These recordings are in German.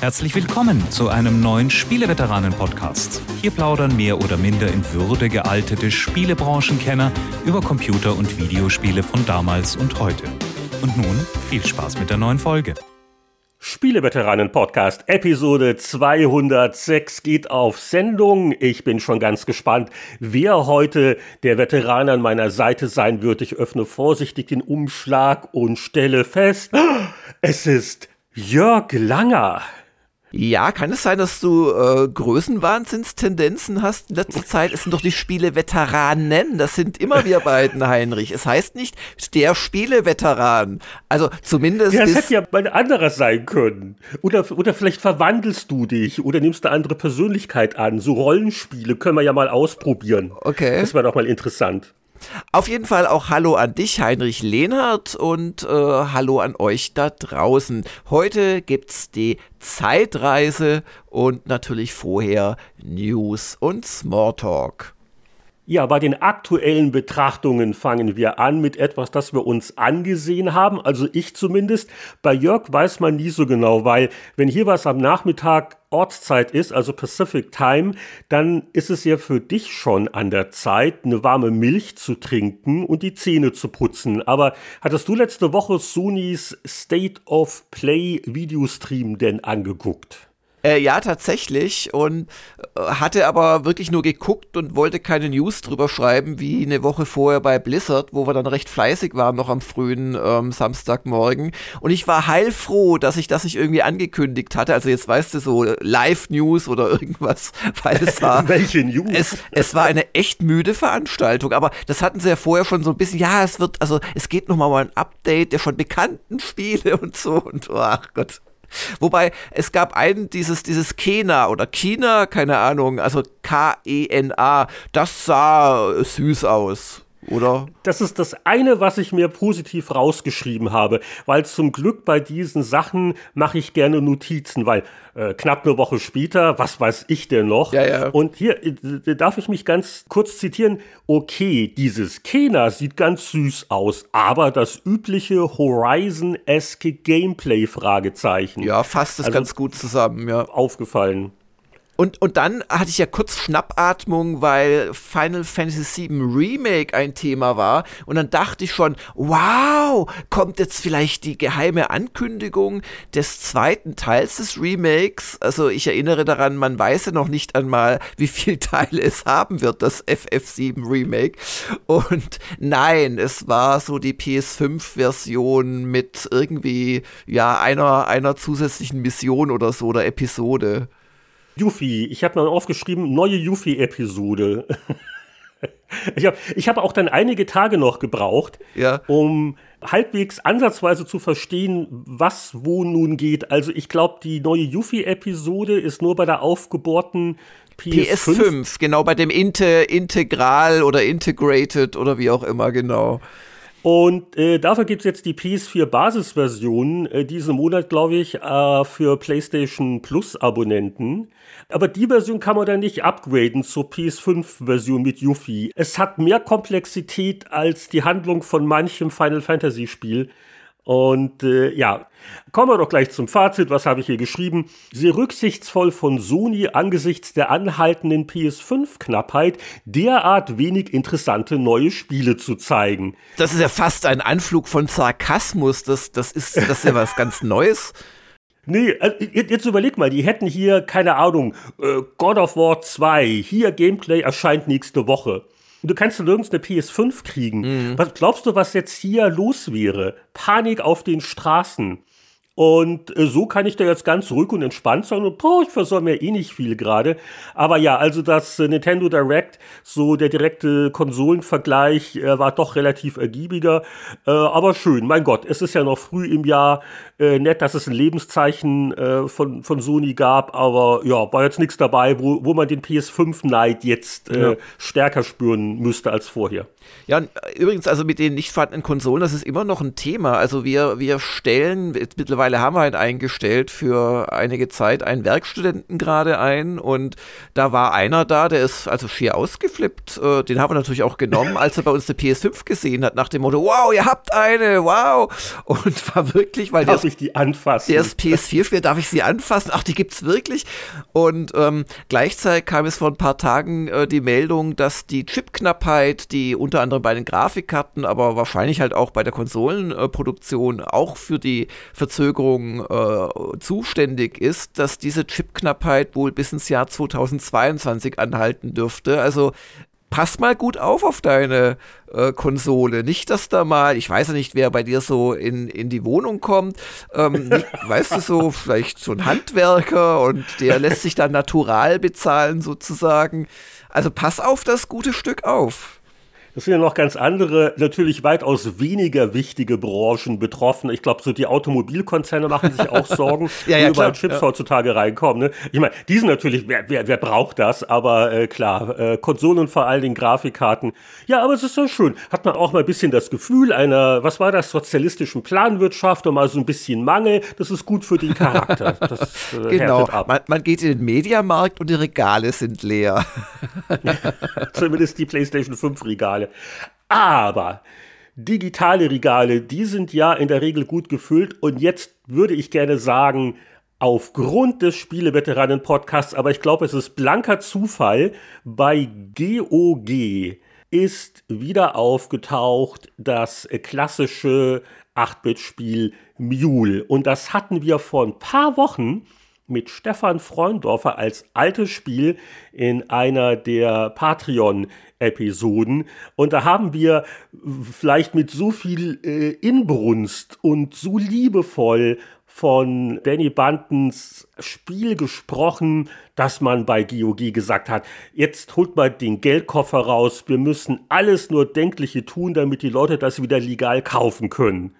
Herzlich willkommen zu einem neuen Spieleveteranen-Podcast. Hier plaudern mehr oder minder in Würde gealtete Spielebranchenkenner über Computer- und Videospiele von damals und heute. Und nun viel Spaß mit der neuen Folge. Spieleveteranen-Podcast, Episode 206 geht auf Sendung. Ich bin schon ganz gespannt, wer heute der Veteran an meiner Seite sein wird. Ich öffne vorsichtig den Umschlag und stelle fest, es ist Jörg Langer. Ja, kann es sein, dass du äh, Größenwahnsinnstendenzen hast in letzter Zeit? Es sind doch die Spiele Veteranen. Das sind immer wir beiden, Heinrich. Es heißt nicht der Spieleveteran. Also zumindest. Ja, es hätte ja mal ein anderer sein können. Oder, oder vielleicht verwandelst du dich oder nimmst eine andere Persönlichkeit an. So Rollenspiele können wir ja mal ausprobieren. Okay. Das wäre doch mal interessant. Auf jeden Fall auch Hallo an dich, Heinrich Lehnhardt, und äh, Hallo an euch da draußen. Heute gibt's die Zeitreise und natürlich vorher News und Smalltalk. Ja, bei den aktuellen Betrachtungen fangen wir an mit etwas, das wir uns angesehen haben. Also ich zumindest. Bei Jörg weiß man nie so genau, weil wenn hier was am Nachmittag Ortszeit ist, also Pacific Time, dann ist es ja für dich schon an der Zeit, eine warme Milch zu trinken und die Zähne zu putzen. Aber hattest du letzte Woche Sonys State of Play Videostream denn angeguckt? Äh, ja, tatsächlich. Und äh, hatte aber wirklich nur geguckt und wollte keine News drüber schreiben, wie eine Woche vorher bei Blizzard, wo wir dann recht fleißig waren, noch am frühen ähm, Samstagmorgen. Und ich war heilfroh, dass ich das nicht irgendwie angekündigt hatte. Also jetzt weißt du so Live-News oder irgendwas, weil es war. Welche News? Es, es war eine echt müde Veranstaltung, aber das hatten sie ja vorher schon so ein bisschen, ja, es wird, also es geht nochmal mal ein Update der schon bekannten Spiele und so und oh, ach Gott. Wobei es gab einen, dieses, dieses Kena oder China, keine Ahnung, also K-E-N-A, das sah süß aus oder? Das ist das eine, was ich mir positiv rausgeschrieben habe, weil zum Glück bei diesen Sachen mache ich gerne Notizen, weil äh, knapp eine Woche später, was weiß ich denn noch? Ja, ja. Und hier äh, darf ich mich ganz kurz zitieren. Okay, dieses Kena sieht ganz süß aus, aber das übliche Horizon-esque Gameplay Fragezeichen. Ja, fasst es also, ganz gut zusammen, ja. Aufgefallen. Und, und dann hatte ich ja kurz Schnappatmung, weil Final Fantasy VII Remake ein Thema war. Und dann dachte ich schon, wow, kommt jetzt vielleicht die geheime Ankündigung des zweiten Teils des Remakes? Also ich erinnere daran, man weiß ja noch nicht einmal, wie viel Teile es haben wird, das FF7 Remake. Und nein, es war so die PS5-Version mit irgendwie, ja, einer, einer zusätzlichen Mission oder so oder Episode. Yuffie. Ich habe mal aufgeschrieben, neue Yuffie-Episode. ich habe ich hab auch dann einige Tage noch gebraucht, ja. um halbwegs ansatzweise zu verstehen, was wo nun geht. Also ich glaube, die neue Yuffie-Episode ist nur bei der aufgebohrten PS5. PS5, genau, bei dem Inte Integral oder Integrated oder wie auch immer, genau. Und äh, dafür gibt es jetzt die PS4-Basisversion äh, diesen Monat, glaube ich, äh, für PlayStation Plus-Abonnenten. Aber die Version kann man dann nicht upgraden zur PS5-Version mit Yuffie. Es hat mehr Komplexität als die Handlung von manchem Final Fantasy-Spiel. Und äh, ja, kommen wir doch gleich zum Fazit. Was habe ich hier geschrieben? Sehr rücksichtsvoll von Sony angesichts der anhaltenden PS5-Knappheit derart wenig interessante neue Spiele zu zeigen. Das ist ja fast ein Anflug von Sarkasmus. Das, das, ist, das ist ja was ganz Neues. Nee, äh, jetzt überleg mal, die hätten hier, keine Ahnung, äh, God of War 2, hier Gameplay erscheint nächste Woche du kannst nirgends eine PS5 kriegen. Mhm. Was glaubst du, was jetzt hier los wäre? Panik auf den Straßen. Und äh, so kann ich da jetzt ganz ruhig und entspannt sein und boah, ich versäume mir eh nicht viel gerade. Aber ja, also das äh, Nintendo Direct, so der direkte Konsolenvergleich, äh, war doch relativ ergiebiger. Äh, aber schön, mein Gott, es ist ja noch früh im Jahr. Äh, nett, dass es ein Lebenszeichen äh, von, von Sony gab, aber ja, war jetzt nichts dabei, wo, wo man den PS5-Neid jetzt äh, ja. stärker spüren müsste als vorher. Ja, übrigens, also mit den nicht vorhandenen Konsolen, das ist immer noch ein Thema. Also wir, wir stellen mittlerweile mittlerweile haben wir halt eingestellt für einige Zeit einen Werkstudenten gerade ein und da war einer da, der ist also schier ausgeflippt. Äh, den haben wir natürlich auch genommen, als er bei uns eine PS5 gesehen hat, nach dem Motto, wow, ihr habt eine, wow. Und war wirklich, weil darf der ich die anfassen? Der ist PS4-Spiel, darf ich sie anfassen? Ach, die gibt's wirklich. Und ähm, gleichzeitig kam es vor ein paar Tagen äh, die Meldung, dass die Chipknappheit, die unter anderem bei den Grafikkarten, aber wahrscheinlich halt auch bei der Konsolenproduktion auch für die Verzögerung äh, zuständig ist, dass diese Chipknappheit wohl bis ins Jahr 2022 anhalten dürfte. Also pass mal gut auf auf deine äh, Konsole. Nicht, dass da mal, ich weiß ja nicht, wer bei dir so in, in die Wohnung kommt, ähm, nicht, weißt du so, vielleicht so ein Handwerker und der lässt sich dann natural bezahlen sozusagen. Also pass auf das gute Stück auf. Es sind ja noch ganz andere, natürlich weitaus weniger wichtige Branchen betroffen. Ich glaube, so die Automobilkonzerne machen sich auch Sorgen, ja, ja, wie überall Chips ja. heutzutage reinkommen. Ne? Ich meine, die sind natürlich, wer, wer, wer braucht das? Aber äh, klar, äh, Konsolen vor allen Dingen Grafikkarten. Ja, aber es ist so schön. Hat man auch mal ein bisschen das Gefühl einer, was war das, sozialistischen Planwirtschaft und mal so ein bisschen Mangel. Das ist gut für den Charakter. Das, äh, genau. Man, man, geht in den Mediamarkt und die Regale sind leer. Zumindest die PlayStation 5 Regale. Aber digitale Regale, die sind ja in der Regel gut gefüllt. Und jetzt würde ich gerne sagen, aufgrund des Spieleveteranen-Podcasts, aber ich glaube, es ist blanker Zufall, bei GOG ist wieder aufgetaucht das klassische 8-Bit-Spiel Mule. Und das hatten wir vor ein paar Wochen mit Stefan Freundorfer als altes Spiel in einer der Patreon-Episoden. Und da haben wir vielleicht mit so viel äh, Inbrunst und so liebevoll von Danny Bantens Spiel gesprochen, dass man bei GOG gesagt hat, jetzt holt mal den Geldkoffer raus, wir müssen alles nur Denkliche tun, damit die Leute das wieder legal kaufen können.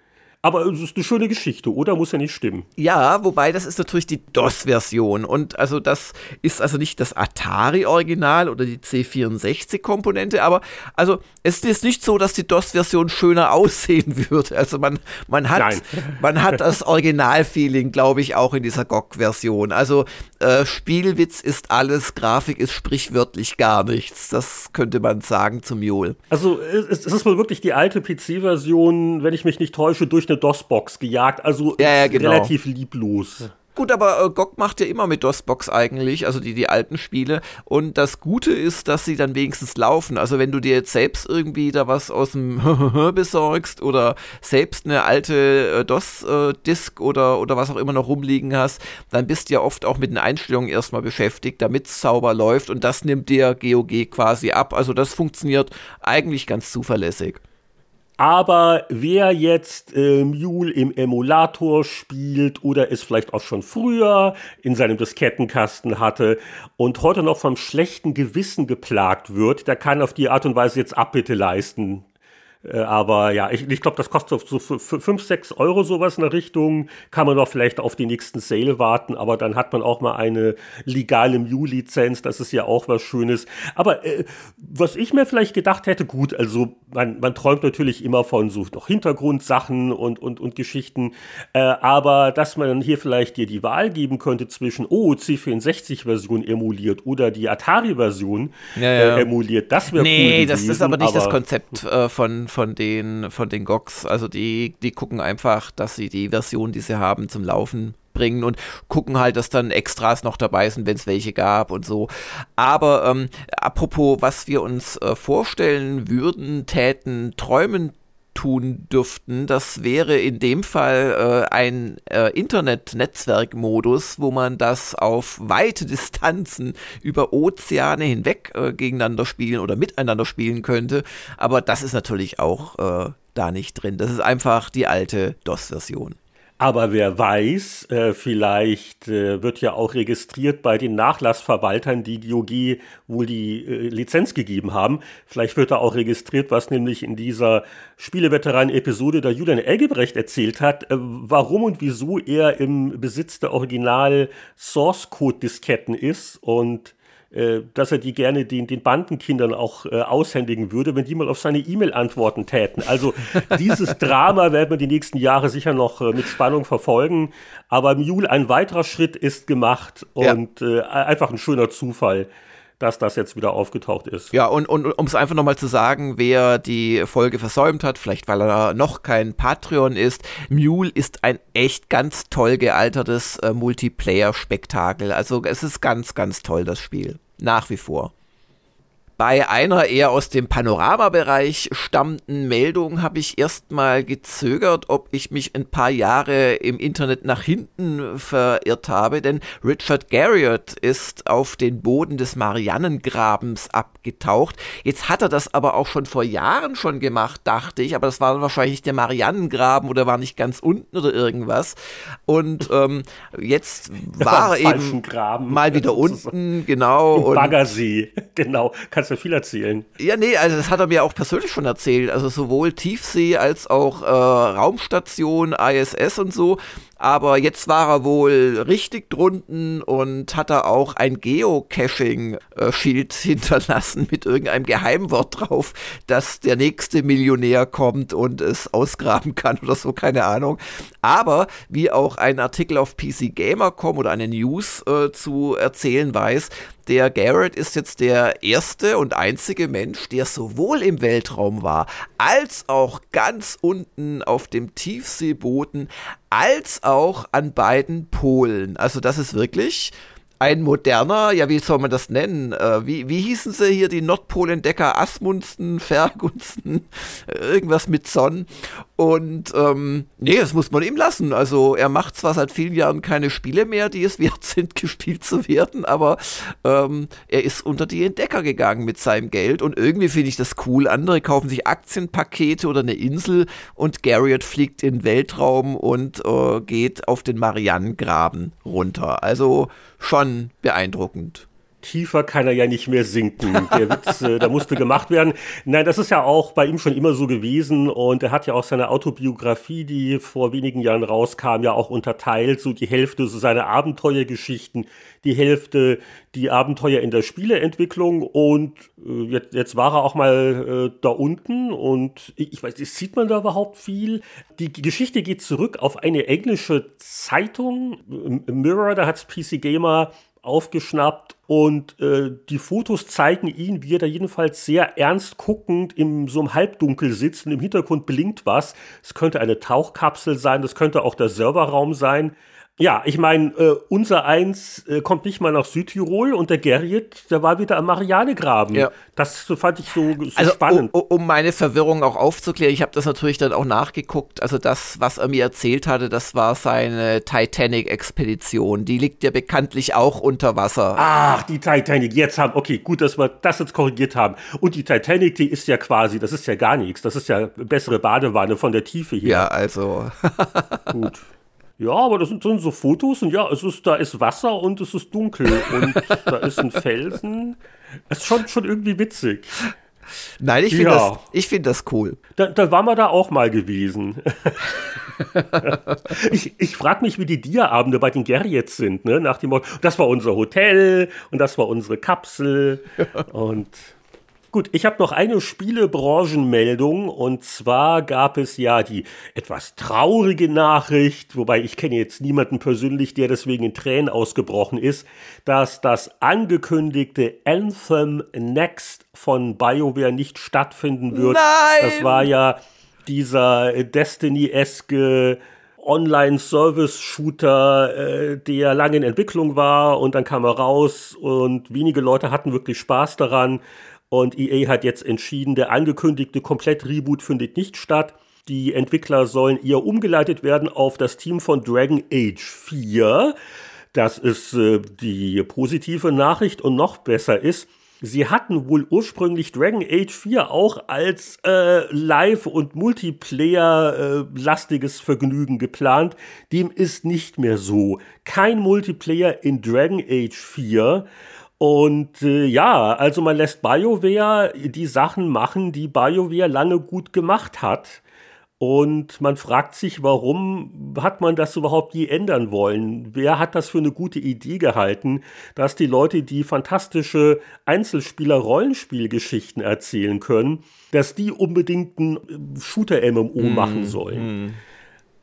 Aber es ist eine schöne Geschichte, oder? Muss ja nicht stimmen. Ja, wobei das ist natürlich die DOS-Version. Und also das ist also nicht das Atari-Original oder die C64-Komponente, aber also es ist nicht so, dass die DOS-Version schöner aussehen würde. Also man, man, hat, man hat das Original-Feeling, glaube ich, auch in dieser GOG-Version. Also äh, Spielwitz ist alles, Grafik ist sprichwörtlich gar nichts. Das könnte man sagen zum Mule. Also es ist wohl wirklich die alte PC-Version, wenn ich mich nicht täusche, durch eine DOS-Box gejagt. Also ja, ja, genau. relativ lieblos. Gut, aber äh, GOG macht ja immer mit DOS-Box eigentlich, also die, die alten Spiele. Und das Gute ist, dass sie dann wenigstens laufen. Also wenn du dir jetzt selbst irgendwie da was aus dem besorgst oder selbst eine alte äh, DOS-Disk äh, oder, oder was auch immer noch rumliegen hast, dann bist du ja oft auch mit den Einstellungen erstmal beschäftigt, damit es sauber läuft. Und das nimmt dir GOG quasi ab. Also das funktioniert eigentlich ganz zuverlässig. Aber wer jetzt äh, Mule im Emulator spielt oder es vielleicht auch schon früher in seinem Diskettenkasten hatte und heute noch vom schlechten Gewissen geplagt wird, der kann auf die Art und Weise jetzt Abbitte leisten. Äh, aber ja, ich, ich glaube, das kostet so 5, 6 Euro sowas in der Richtung. Kann man doch vielleicht auf die nächsten Sale warten, aber dann hat man auch mal eine legale Mew-Lizenz. Das ist ja auch was Schönes. Aber äh, was ich mir vielleicht gedacht hätte, gut, also man, man träumt natürlich immer von so noch Hintergrundsachen und, und, und Geschichten. Äh, aber dass man dann hier vielleicht dir die Wahl geben könnte zwischen, oh, C64-Version emuliert oder die Atari-Version ja, ja. äh, emuliert, das wäre nee, cool. Nee, das ist aber nicht aber, das Konzept äh, von von den, von den GOGs. Also die, die gucken einfach, dass sie die Version, die sie haben, zum Laufen bringen und gucken halt, dass dann Extras noch dabei sind, wenn es welche gab und so. Aber ähm, apropos, was wir uns äh, vorstellen würden, täten, träumen tun dürften. Das wäre in dem Fall äh, ein äh, Internet-Netzwerk-Modus, wo man das auf weite Distanzen über Ozeane hinweg äh, gegeneinander spielen oder miteinander spielen könnte. Aber das ist natürlich auch äh, da nicht drin. Das ist einfach die alte DOS-Version. Aber wer weiß, äh, vielleicht äh, wird ja auch registriert bei den Nachlassverwaltern, die GOG wohl die äh, Lizenz gegeben haben. Vielleicht wird da auch registriert, was nämlich in dieser Spieleveteran-Episode der Julian Elgebrecht erzählt hat, warum und wieso er im Besitz der Original-Source-Code-Disketten ist und dass er die gerne den, den Bandenkindern auch äh, aushändigen würde, wenn die mal auf seine E-Mail-Antworten täten. Also dieses Drama werden wir die nächsten Jahre sicher noch äh, mit Spannung verfolgen. Aber Mule, ein weiterer Schritt ist gemacht und ja. äh, einfach ein schöner Zufall dass das jetzt wieder aufgetaucht ist. Ja, und, und um es einfach nochmal zu sagen, wer die Folge versäumt hat, vielleicht weil er noch kein Patreon ist, Mule ist ein echt ganz toll gealtertes äh, Multiplayer-Spektakel. Also es ist ganz, ganz toll, das Spiel. Nach wie vor. Bei einer eher aus dem Panoramabereich stammenden Meldung habe ich erstmal gezögert, ob ich mich ein paar Jahre im Internet nach hinten verirrt habe, denn Richard Garriott ist auf den Boden des Marianengrabens abgetaucht. Jetzt hat er das aber auch schon vor Jahren schon gemacht, dachte ich, aber das war wahrscheinlich der Marianengraben oder war nicht ganz unten oder irgendwas. Und ähm, jetzt war er eben Graben. mal wieder unten, genau. Baggersee, genau. Kannst kannst du viel erzählen. Ja, nee, also das hat er mir auch persönlich schon erzählt. Also sowohl Tiefsee als auch äh, Raumstation, ISS und so. Aber jetzt war er wohl richtig drunten und hat er auch ein Geocaching-Schild hinterlassen mit irgendeinem Geheimwort drauf, dass der nächste Millionär kommt und es ausgraben kann oder so, keine Ahnung. Aber wie auch ein Artikel auf PC Gamer.com oder eine News äh, zu erzählen weiß, der Garrett ist jetzt der erste und einzige Mensch, der sowohl im Weltraum war, als auch ganz unten auf dem Tiefseeboden, als auch an beiden Polen. Also das ist wirklich ein moderner, ja, wie soll man das nennen? Äh, wie, wie hießen sie hier, die Nordpolentdecker Asmundsen, Fergunsten, irgendwas mit Sonn. Und ähm, nee, das muss man ihm lassen. Also er macht zwar seit vielen Jahren keine Spiele mehr, die es wert sind, gespielt zu werden, aber ähm, er ist unter die Entdecker gegangen mit seinem Geld und irgendwie finde ich das cool. Andere kaufen sich Aktienpakete oder eine Insel und Garriott fliegt in den Weltraum und äh, geht auf den Marianengraben runter. Also schon beeindruckend tiefer kann er ja nicht mehr sinken. Der Witz, äh, da musste gemacht werden. Nein, das ist ja auch bei ihm schon immer so gewesen und er hat ja auch seine Autobiografie, die vor wenigen Jahren rauskam, ja auch unterteilt, so die Hälfte so seine Abenteuergeschichten, die Hälfte die Abenteuer in der Spieleentwicklung und äh, jetzt, jetzt, war er auch mal äh, da unten und ich, weiß, sieht man da überhaupt viel? Die, die Geschichte geht zurück auf eine englische Zeitung, Mirror, da hat PC Gamer aufgeschnappt und äh, die Fotos zeigen ihn, wie er da jedenfalls sehr ernst guckend in so einem Halbdunkel sitzt und im Hintergrund blinkt was. Es könnte eine Tauchkapsel sein, das könnte auch der Serverraum sein. Ja, ich meine, äh, unser Eins äh, kommt nicht mal nach Südtirol und der Gerrit, der war wieder am Marianegraben. Ja. Das fand ich so, so also, spannend. Um, um, meine Verwirrung auch aufzuklären, ich habe das natürlich dann auch nachgeguckt. Also das, was er mir erzählt hatte, das war seine Titanic-Expedition. Die liegt ja bekanntlich auch unter Wasser. Ach, die Titanic. Jetzt haben, okay, gut, dass wir das jetzt korrigiert haben. Und die Titanic, die ist ja quasi, das ist ja gar nichts. Das ist ja bessere Badewanne von der Tiefe hier. Ja, also. gut. Ja, aber das sind so Fotos und ja, es ist, da ist Wasser und es ist dunkel und da ist ein Felsen. Es ist schon, schon irgendwie witzig. Nein, ich finde ja. das, find das cool. Da, da waren wir da auch mal gewesen. ich ich frage mich, wie die Dia-Abende bei den Gerriets sind, ne? Nach dem Motto, das war unser Hotel und das war unsere Kapsel und Gut, ich habe noch eine Spielebranchenmeldung und zwar gab es ja die etwas traurige Nachricht, wobei ich kenne jetzt niemanden persönlich, der deswegen in Tränen ausgebrochen ist, dass das angekündigte Anthem Next von BioWare nicht stattfinden wird. Nein! Das war ja dieser Destiny-eske Online-Service-Shooter, äh, der lange in Entwicklung war und dann kam er raus und wenige Leute hatten wirklich Spaß daran. Und EA hat jetzt entschieden, der angekündigte Komplett-Reboot findet nicht statt. Die Entwickler sollen eher umgeleitet werden auf das Team von Dragon Age 4. Das ist äh, die positive Nachricht und noch besser ist, sie hatten wohl ursprünglich Dragon Age 4 auch als äh, Live- und Multiplayer-lastiges äh, Vergnügen geplant. Dem ist nicht mehr so. Kein Multiplayer in Dragon Age 4. Und äh, ja, also man lässt BioWare die Sachen machen, die BioWare lange gut gemacht hat. Und man fragt sich, warum hat man das überhaupt je ändern wollen? Wer hat das für eine gute Idee gehalten, dass die Leute, die fantastische Einzelspieler-Rollenspielgeschichten erzählen können, dass die unbedingt ein Shooter-MMO mm, machen sollen? Mm.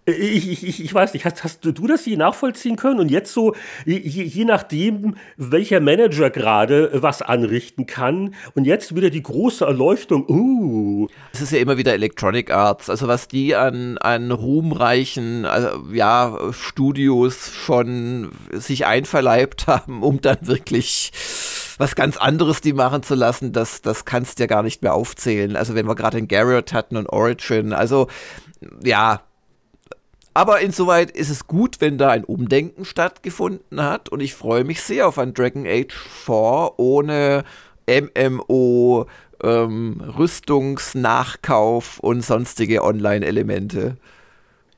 Ich, ich, ich weiß nicht, hast, hast du das je nachvollziehen können? Und jetzt so, je, je nachdem, welcher Manager gerade was anrichten kann, und jetzt wieder die große Erleuchtung, uh. Es ist ja immer wieder Electronic Arts, also was die an, an ruhmreichen also, ja, Studios schon sich einverleibt haben, um dann wirklich was ganz anderes die machen zu lassen, das, das kannst du ja gar nicht mehr aufzählen. Also wenn wir gerade in Garrett hatten und Origin, also ja, aber insoweit ist es gut, wenn da ein Umdenken stattgefunden hat und ich freue mich sehr auf ein Dragon Age 4 ohne MMO, ähm, Rüstungsnachkauf und sonstige Online-Elemente.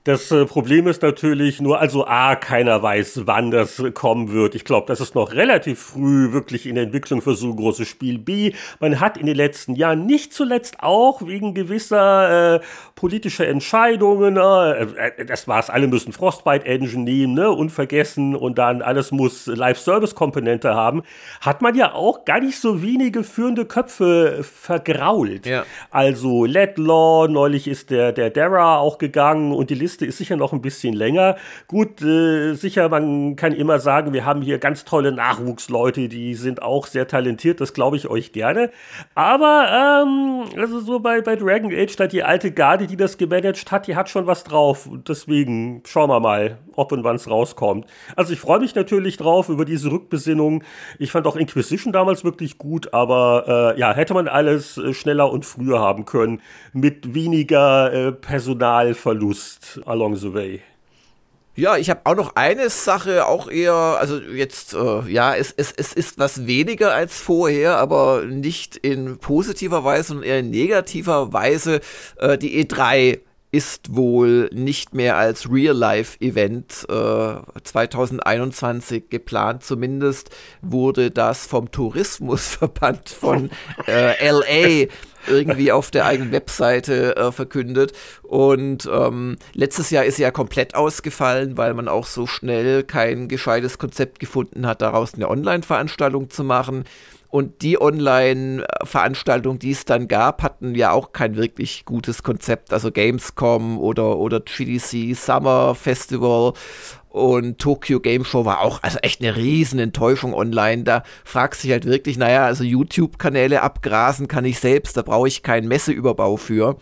Das äh, Problem ist natürlich nur, also A, keiner weiß, wann das kommen wird. Ich glaube, das ist noch relativ früh wirklich in der Entwicklung für so ein großes Spiel. B, man hat in den letzten Jahren nicht zuletzt auch wegen gewisser äh, politischer Entscheidungen, äh, äh das war's, alle müssen Frostbite Engine nehmen, ne, unvergessen und dann alles muss Live-Service-Komponente haben, hat man ja auch gar nicht so wenige führende Köpfe vergrault. Ja. Also Ledlaw, neulich ist der, der Dara auch gegangen und die Liste Liste ist sicher noch ein bisschen länger. Gut, äh, sicher, man kann immer sagen, wir haben hier ganz tolle Nachwuchsleute, die sind auch sehr talentiert, das glaube ich euch gerne. Aber, ähm, also so bei, bei Dragon Age, da die alte Garde, die das gemanagt hat, die hat schon was drauf. deswegen schauen wir mal, ob und wann es rauskommt. Also ich freue mich natürlich drauf über diese Rückbesinnung. Ich fand auch Inquisition damals wirklich gut, aber äh, ja, hätte man alles äh, schneller und früher haben können, mit weniger äh, Personalverlust along the way. Ja, ich habe auch noch eine Sache, auch eher, also jetzt, äh, ja, es, es, es ist was weniger als vorher, aber nicht in positiver Weise, sondern eher in negativer Weise. Äh, die E3 ist wohl nicht mehr als Real-Life-Event äh, 2021 geplant. Zumindest wurde das vom Tourismusverband von äh, LA irgendwie auf der eigenen Webseite äh, verkündet. Und ähm, letztes Jahr ist ja komplett ausgefallen, weil man auch so schnell kein gescheites Konzept gefunden hat, daraus eine Online-Veranstaltung zu machen. Und die Online-Veranstaltungen, die es dann gab, hatten ja auch kein wirklich gutes Konzept. Also Gamescom oder, oder GDC Summer Festival und Tokyo Game Show war auch also echt eine riesen Enttäuschung online. Da fragst du dich halt wirklich, naja, also YouTube-Kanäle abgrasen kann ich selbst, da brauche ich keinen Messeüberbau für.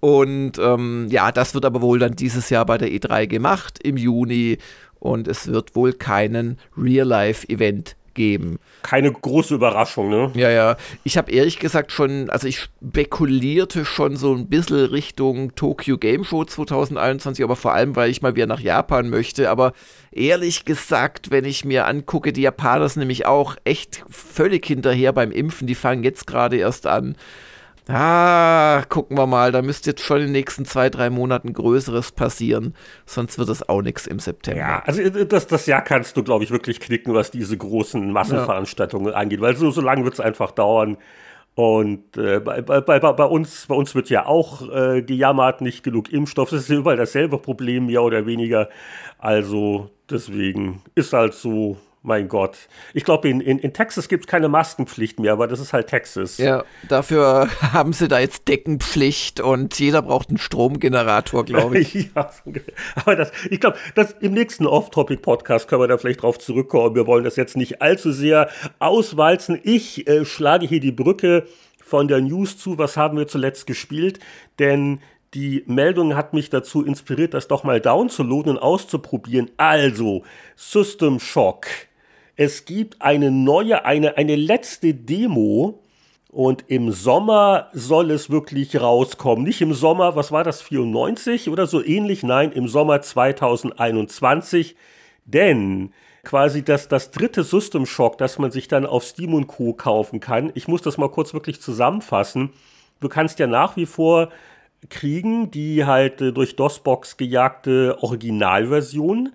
Und ähm, ja, das wird aber wohl dann dieses Jahr bei der E3 gemacht im Juni und es wird wohl keinen Real-Life-Event geben. Keine große Überraschung, ne? Ja, ja. Ich habe ehrlich gesagt schon, also ich spekulierte schon so ein bisschen Richtung Tokyo Game Show 2021, aber vor allem, weil ich mal wieder nach Japan möchte. Aber ehrlich gesagt, wenn ich mir angucke, die Japaner sind nämlich auch echt völlig hinterher beim Impfen. Die fangen jetzt gerade erst an. Ah, gucken wir mal, da müsste jetzt schon in den nächsten zwei, drei Monaten Größeres passieren. Sonst wird das auch nichts im September. Ja, also äh, das, das Jahr kannst du, glaube ich, wirklich knicken, was diese großen Massenveranstaltungen ja. angeht, weil so, so lange wird es einfach dauern. Und äh, bei, bei, bei, uns, bei uns wird ja auch äh, gejammert, nicht genug Impfstoff. Das ist überall dasselbe Problem, mehr oder weniger. Also deswegen ist halt so, mein Gott. Ich glaube, in, in, in Texas gibt es keine Maskenpflicht mehr, aber das ist halt Texas. Ja, dafür haben sie da jetzt Deckenpflicht und jeder braucht einen Stromgenerator, glaube ich. ja, aber das, ich glaube, im nächsten Off-Topic-Podcast können wir da vielleicht drauf zurückkommen. Wir wollen das jetzt nicht allzu sehr auswalzen. Ich äh, schlage hier die Brücke von der News zu. Was haben wir zuletzt gespielt? Denn die Meldung hat mich dazu inspiriert, das doch mal downzuladen und auszuprobieren. Also, System Shock es gibt eine neue, eine, eine letzte Demo und im Sommer soll es wirklich rauskommen. Nicht im Sommer, was war das, 94 oder so ähnlich? Nein, im Sommer 2021. Denn quasi das, das dritte System Shock, das man sich dann auf Steam und Co. kaufen kann. Ich muss das mal kurz wirklich zusammenfassen. Du kannst ja nach wie vor kriegen, die halt äh, durch DOSBox gejagte Originalversion.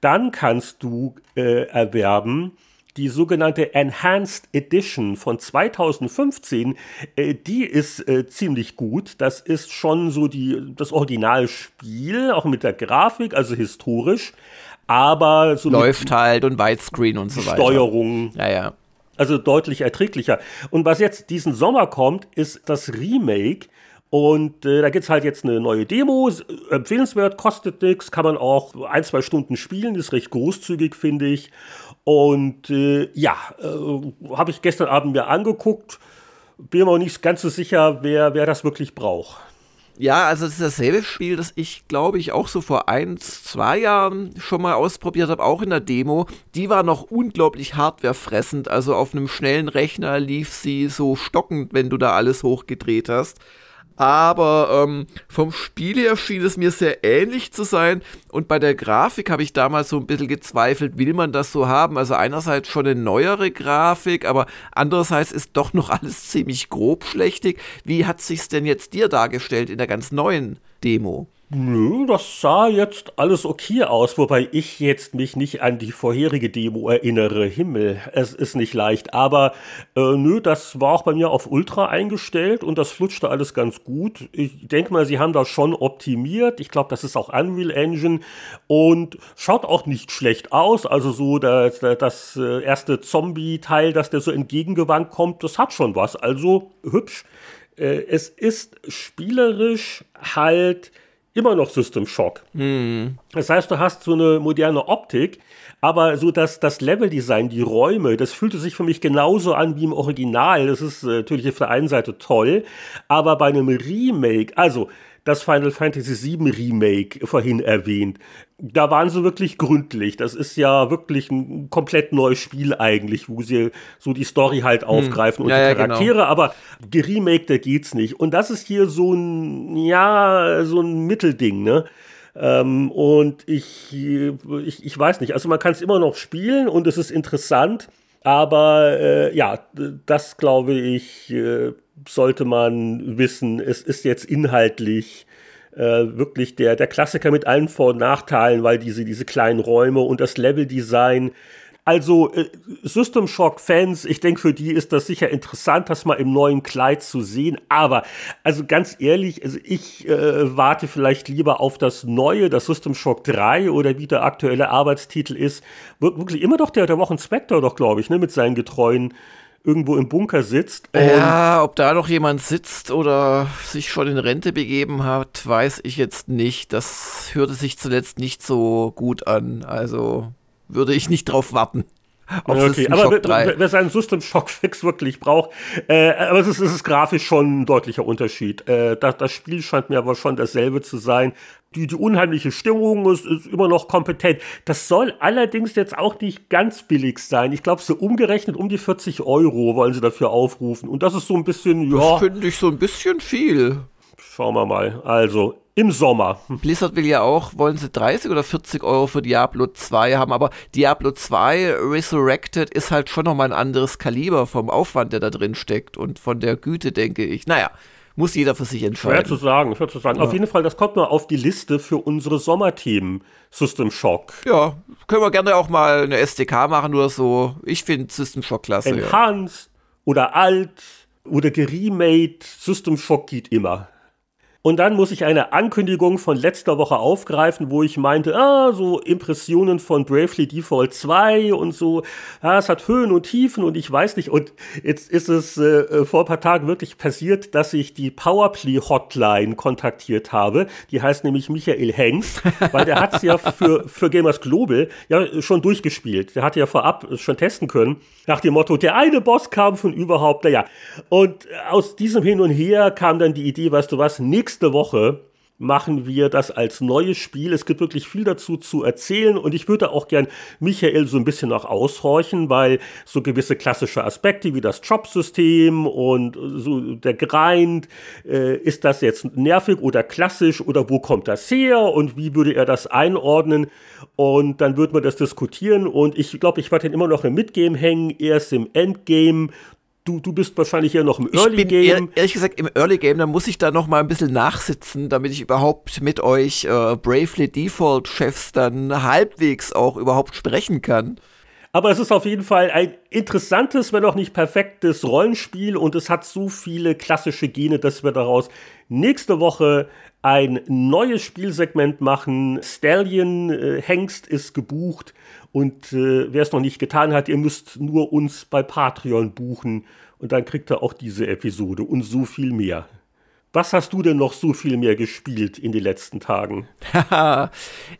Dann kannst du äh, erwerben die sogenannte Enhanced Edition von 2015, äh, die ist äh, ziemlich gut. Das ist schon so die, das Originalspiel, auch mit der Grafik, also historisch. Aber so läuft halt und Widescreen und so weiter. Steuerung. Ja, ja. Also deutlich erträglicher. Und was jetzt diesen Sommer kommt, ist das Remake. Und äh, da gibt's halt jetzt eine neue Demo, empfehlenswert, kostet nichts, kann man auch ein, zwei Stunden spielen, ist recht großzügig, finde ich. Und äh, ja, äh, habe ich gestern Abend mir angeguckt. Bin mir auch nicht ganz so sicher, wer, wer das wirklich braucht. Ja, also es ist dasselbe Spiel, das ich, glaube ich, auch so vor ein, zwei Jahren schon mal ausprobiert habe, auch in der Demo. Die war noch unglaublich hardwarefressend. Also auf einem schnellen Rechner lief sie so stockend, wenn du da alles hochgedreht hast aber ähm, vom Spiel her schien es mir sehr ähnlich zu sein. Und bei der Grafik habe ich damals so ein bisschen gezweifelt, will man das so haben? Also einerseits schon eine neuere Grafik, aber andererseits ist doch noch alles ziemlich grobschlächtig. Wie hat sich's denn jetzt dir dargestellt in der ganz neuen Demo? Nö, das sah jetzt alles okay aus, wobei ich jetzt mich nicht an die vorherige Demo erinnere. Himmel, es ist nicht leicht. Aber äh, nö, das war auch bei mir auf Ultra eingestellt und das flutschte alles ganz gut. Ich denke mal, sie haben das schon optimiert. Ich glaube, das ist auch Unreal Engine und schaut auch nicht schlecht aus. Also so das, das äh, erste Zombie-Teil, das der so entgegengewandt kommt, das hat schon was. Also hübsch. Äh, es ist spielerisch halt immer noch System Shock. Mhm. Das heißt, du hast so eine moderne Optik, aber so das, das Leveldesign, die Räume, das fühlte sich für mich genauso an wie im Original. Das ist äh, natürlich auf der einen Seite toll, aber bei einem Remake, also das Final Fantasy VII Remake vorhin erwähnt. Da waren sie wirklich gründlich. Das ist ja wirklich ein komplett neues Spiel eigentlich, wo sie so die Story halt hm. aufgreifen hm. ja, und die ja, Charaktere, genau. aber geremaked, da geht's nicht. Und das ist hier so ein, ja, so ein Mittelding, ne? Ähm, und ich, ich, ich weiß nicht, also man kann es immer noch spielen und es ist interessant, aber äh, ja, das glaube ich, äh, sollte man wissen, es ist jetzt inhaltlich äh, wirklich der, der Klassiker mit allen Vor- und Nachteilen, weil diese, diese kleinen Räume und das Leveldesign also äh, System Shock Fans, ich denke, für die ist das sicher interessant, das mal im neuen Kleid zu sehen. Aber also ganz ehrlich, also ich äh, warte vielleicht lieber auf das neue, das System Shock 3 oder wie der aktuelle Arbeitstitel ist. Wir wirklich immer doch der, der Wochen Spectre doch, glaube ich, ne, mit seinen getreuen irgendwo im Bunker sitzt. ja, ob da noch jemand sitzt oder sich schon in Rente begeben hat, weiß ich jetzt nicht. Das hörte sich zuletzt nicht so gut an. Also würde ich nicht drauf warten. okay, aber wer, wer, seinen System Shock Fix wirklich braucht, äh, aber es ist, es ist grafisch schon ein deutlicher Unterschied. Äh, das, das Spiel scheint mir aber schon dasselbe zu sein. Die, die unheimliche Stimmung ist, ist immer noch kompetent. Das soll allerdings jetzt auch nicht ganz billig sein. Ich glaube, so umgerechnet um die 40 Euro wollen sie dafür aufrufen. Und das ist so ein bisschen, ja. Das finde ich so ein bisschen viel. Schauen wir mal. Also, im Sommer. Blizzard will ja auch, wollen sie 30 oder 40 Euro für Diablo 2 haben, aber Diablo 2 Resurrected ist halt schon nochmal ein anderes Kaliber vom Aufwand, der da drin steckt und von der Güte, denke ich. Naja, muss jeder für sich entscheiden. Schwer zu sagen, schwer zu sagen. Ja. Auf jeden Fall, das kommt nur auf die Liste für unsere Sommerthemen. System Shock. Ja, können wir gerne auch mal eine SDK machen oder so. Ich finde System Shock klasse. Enhanced ja. oder alt oder geremade. System Shock geht immer. Und dann muss ich eine Ankündigung von letzter Woche aufgreifen, wo ich meinte, ah, so Impressionen von Bravely Default 2 und so, ah, es hat Höhen und Tiefen und ich weiß nicht. Und jetzt ist es äh, äh vor ein paar Tagen wirklich passiert, dass ich die Powerplay Hotline kontaktiert habe. Die heißt nämlich Michael Hengst, weil der hat's ja für, für Gamers Global ja schon durchgespielt. Der hatte ja vorab schon testen können. Nach dem Motto, der eine Boss kam von überhaupt, naja. Und aus diesem Hin und Her kam dann die Idee, weißt du was, nix nächste Woche machen wir das als neues Spiel. Es gibt wirklich viel dazu zu erzählen und ich würde auch gern Michael so ein bisschen noch aushorchen, weil so gewisse klassische Aspekte wie das Jobsystem und so der Grind, äh, ist das jetzt nervig oder klassisch oder wo kommt das her und wie würde er das einordnen? Und dann würden wir das diskutieren und ich glaube, ich werde ihn immer noch im Midgame hängen, erst im Endgame Du, du bist wahrscheinlich ja noch im Early ich bin Game. Ehr, ehrlich gesagt, im Early Game, da muss ich da noch mal ein bisschen nachsitzen, damit ich überhaupt mit euch äh, Bravely Default Chefs dann halbwegs auch überhaupt sprechen kann. Aber es ist auf jeden Fall ein interessantes, wenn auch nicht perfektes Rollenspiel und es hat so viele klassische Gene, dass wir daraus nächste Woche ein neues Spielsegment machen. Stallion äh, Hengst ist gebucht und äh, wer es noch nicht getan hat, ihr müsst nur uns bei Patreon buchen und dann kriegt ihr auch diese Episode und so viel mehr. Was hast du denn noch so viel mehr gespielt in den letzten Tagen?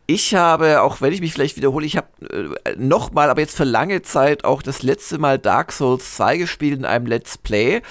ich habe, auch wenn ich mich vielleicht wiederhole, ich habe äh, nochmal, aber jetzt für lange Zeit auch das letzte Mal Dark Souls 2 gespielt in einem Let's Play.